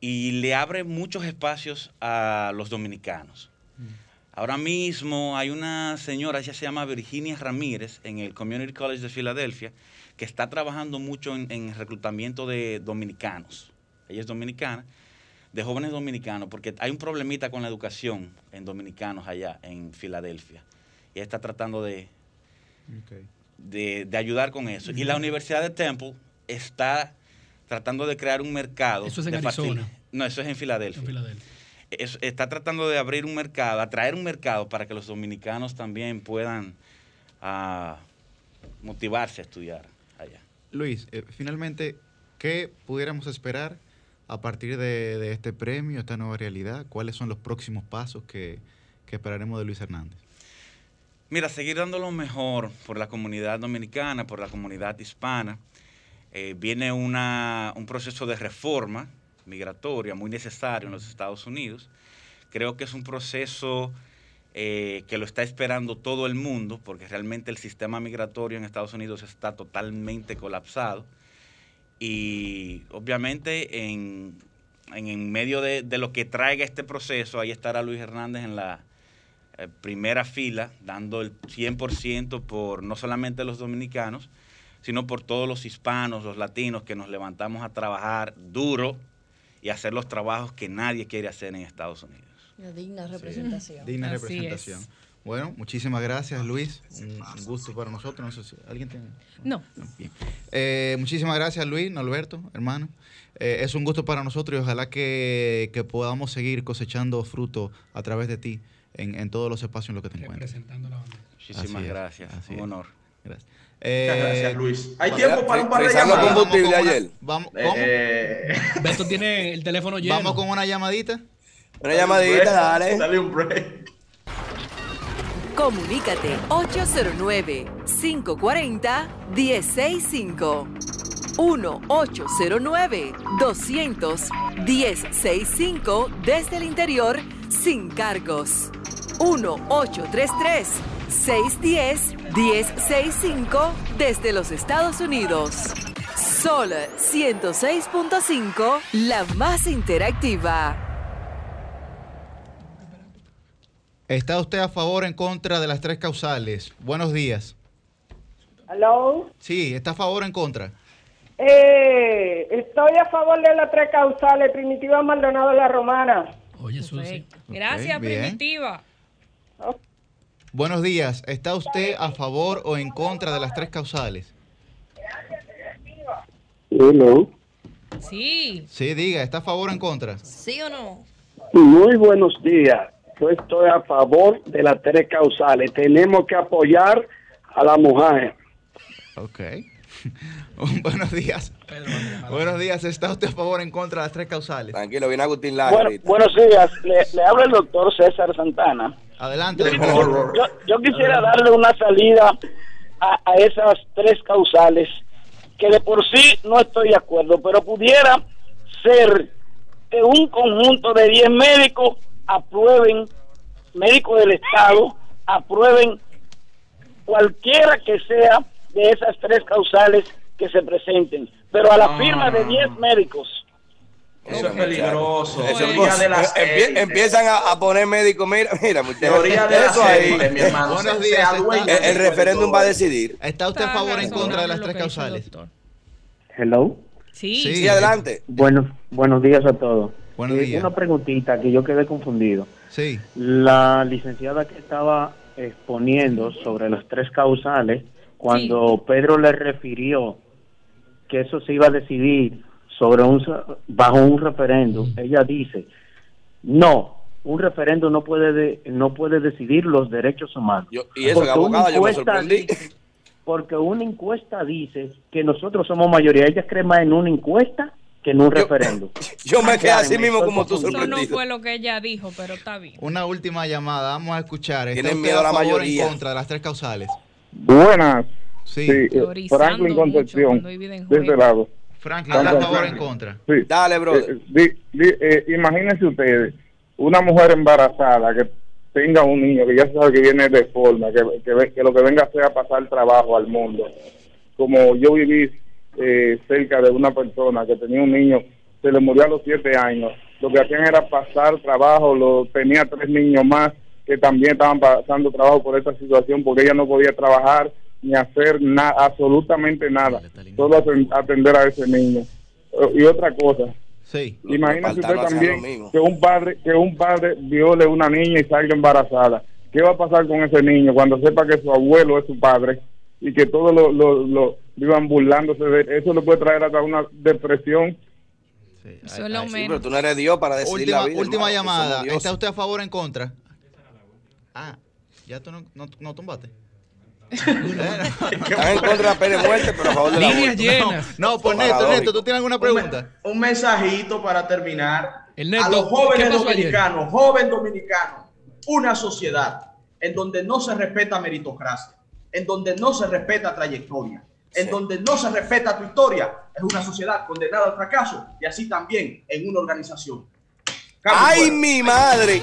y le abre muchos espacios a los dominicanos. Ahora mismo hay una señora, ella se llama Virginia Ramírez, en el Community College de Filadelfia, que está trabajando mucho en, en reclutamiento de dominicanos. Ella es dominicana, de jóvenes dominicanos, porque hay un problemita con la educación en dominicanos allá en Filadelfia. Y ella está tratando de, de, de ayudar con eso. Y la Universidad de Temple está tratando de crear un mercado. Eso es en de Arizona. No, eso es en Filadelfia. En Filadelfia. Es- está tratando de abrir un mercado, atraer un mercado para que los dominicanos también puedan ah, motivarse a estudiar allá. Luis, eh, finalmente, ¿qué pudiéramos esperar a partir de, de este premio, esta nueva realidad? ¿Cuáles son los próximos pasos que, que esperaremos de Luis Hernández? Mira, seguir dando lo mejor por la comunidad dominicana, por la comunidad hispana. Eh, viene una, un proceso de reforma migratoria muy necesario en los Estados Unidos. Creo que es un proceso eh, que lo está esperando todo el mundo, porque realmente el sistema migratorio en Estados Unidos está totalmente colapsado. Y obviamente en, en, en medio de, de lo que traiga este proceso, ahí estará Luis Hernández en la, eh, primera fila, dando el 100% por no solamente los dominicanos, sino por todos los hispanos, los latinos que nos levantamos a trabajar duro y hacer los trabajos que nadie quiere hacer en Estados Unidos. Una digna representación. Digna Así representación. es. Bueno, muchísimas gracias, Luis. Un, un gusto para nosotros. No sé si alguien tiene. No. Bien. Eh, muchísimas gracias, Luis, Norberto, hermano. Eh, es un gusto para nosotros y ojalá que, que podamos seguir cosechando fruto a través de ti en, en todos los espacios en los que te encuentres. Representando la bandera. Muchísimas Así gracias. Un honor. Gracias. Muchas gracias, Luis. Hay tiempo para un par de llamadas. combustible Vamos con una- ayer. Vamos, Eh, ¿cómo? eh, Beto tiene el teléfono lleno. Vamos con una llamadita. Una llamadita, dale. Dale un break. Comunícate 809-540-1065. 1-809-200-1065 desde el interior sin cargos. 1-833-610-1065 desde los Estados Unidos. Sol 106.5, la más interactiva. ¿Está usted a favor o en contra de las tres causales? Buenos días. Hello. Sí, ¿está a favor o en contra? Eh, estoy a favor de las tres causales, Primitiva Maldonado La Romana. Oye, Susi. Gracias. Primitiva. Buenos días. ¿Está usted a favor o en contra de las tres causales? Hello. Sí. Sí, diga, ¿está a favor o en contra? ¿Sí o no? Muy buenos días. Yo estoy a favor de las tres causales. Tenemos que apoyar a la mujer. Ok. Buenos días. Buenos días. ¿Está usted a favor o en contra de las tres causales? Tranquilo, viene Agustín Lara Bueno, buenos días. Le, le habla el doctor César Santana. Adelante, Yo, yo- yo quisiera darle una salida a, a esas tres causales que de por sí no estoy de acuerdo, pero pudiera ser que un conjunto de 10 médicos aprueben, médicos del Estado, aprueben cualquiera que sea de esas tres causales que se presenten. Pero a la firma de no, 10 médicos. Eso es peligroso. Eso, Teoría pues, de las empie- élites. empiezan a, a poner médicos, mira, mira, muchachos. Teoría de las Eso ahí. élites, mi hermano. Buenos días, El, el referéndum va a decidir. ¿Está usted a favor o en contra de las tres causales? Hello. Sí. Sí, adelante. Buenos, buenos días a todos. Buenos Eh, días. Una preguntita que yo quedé confundido. Sí. La licenciada que estaba exponiendo sobre las tres causales, cuando Pedro le refirió que eso se iba a decidir sobre un bajo un referéndum, ella dice, no, un referéndum no puede de- no puede decidir los derechos humanos. Yo- y eso, Porque que abogada, una yo me encuesta sorprendí. dice- porque una encuesta dice que nosotros somos mayoría. Ella cree más en una encuesta que en un referéndum. Yo me quedé así mismo como tú Eso no sorprendido. fue lo que ella dijo, pero está bien. Una última llamada, vamos a escuchar. ¿Está Tienen miedo a la mayoría. en contra de las tres causales? Buenas. Sí. eh, Teorizando Franklin mucho Concepción, de este lado. Franklin, ¿está a favor o en contra? Sí. Dale, brother. Eh, di- di- eh, imagínense ustedes, una mujer embarazada que tenga un niño que ya se sabe que viene de forma, que, que, lo que venga a hacer a pasar trabajo al mundo. Como yo viví eh, cerca de una persona que tenía un niño, se le murió a los siete años. Lo que hacían era pasar trabajo, lo, tenía tres niños más que también estaban pasando trabajo por esta situación porque ella no podía trabajar ni hacer nada, absolutamente nada, solo aten- atender a ese niño. Eh, Y otra cosa, Sí. Imagínese usted también que un padre que un padre viole una niña y salga embarazada. ¿Qué va a pasar con ese niño cuando sepa que su abuelo es su padre y que todos lo, lo, lo vivan burlándose de él? Eso le puede traer hasta una depresión. Eso es lo Sí, pero tú no eres Dios para decidir Última, la vida. última hermano, llamada. ¿Está usted a favor o en contra? Ah, ya tú no, no, no tumbaste. Están en contra de la pena de muerte, pero a favor de la Líneas llenas. No, pues Neto. Neto, ¿tú tienes alguna pregunta? Un mensajito para terminar. El Neto, a los ¿qué jóvenes ayer? dominicanos, joven dominicano, una sociedad en donde no se respeta meritocracia, en donde no se respeta trayectoria, en donde no se respeta tu historia, es una sociedad condenada al fracaso y así también en una organización. Cambio ¡Ay, fuera. mi madre!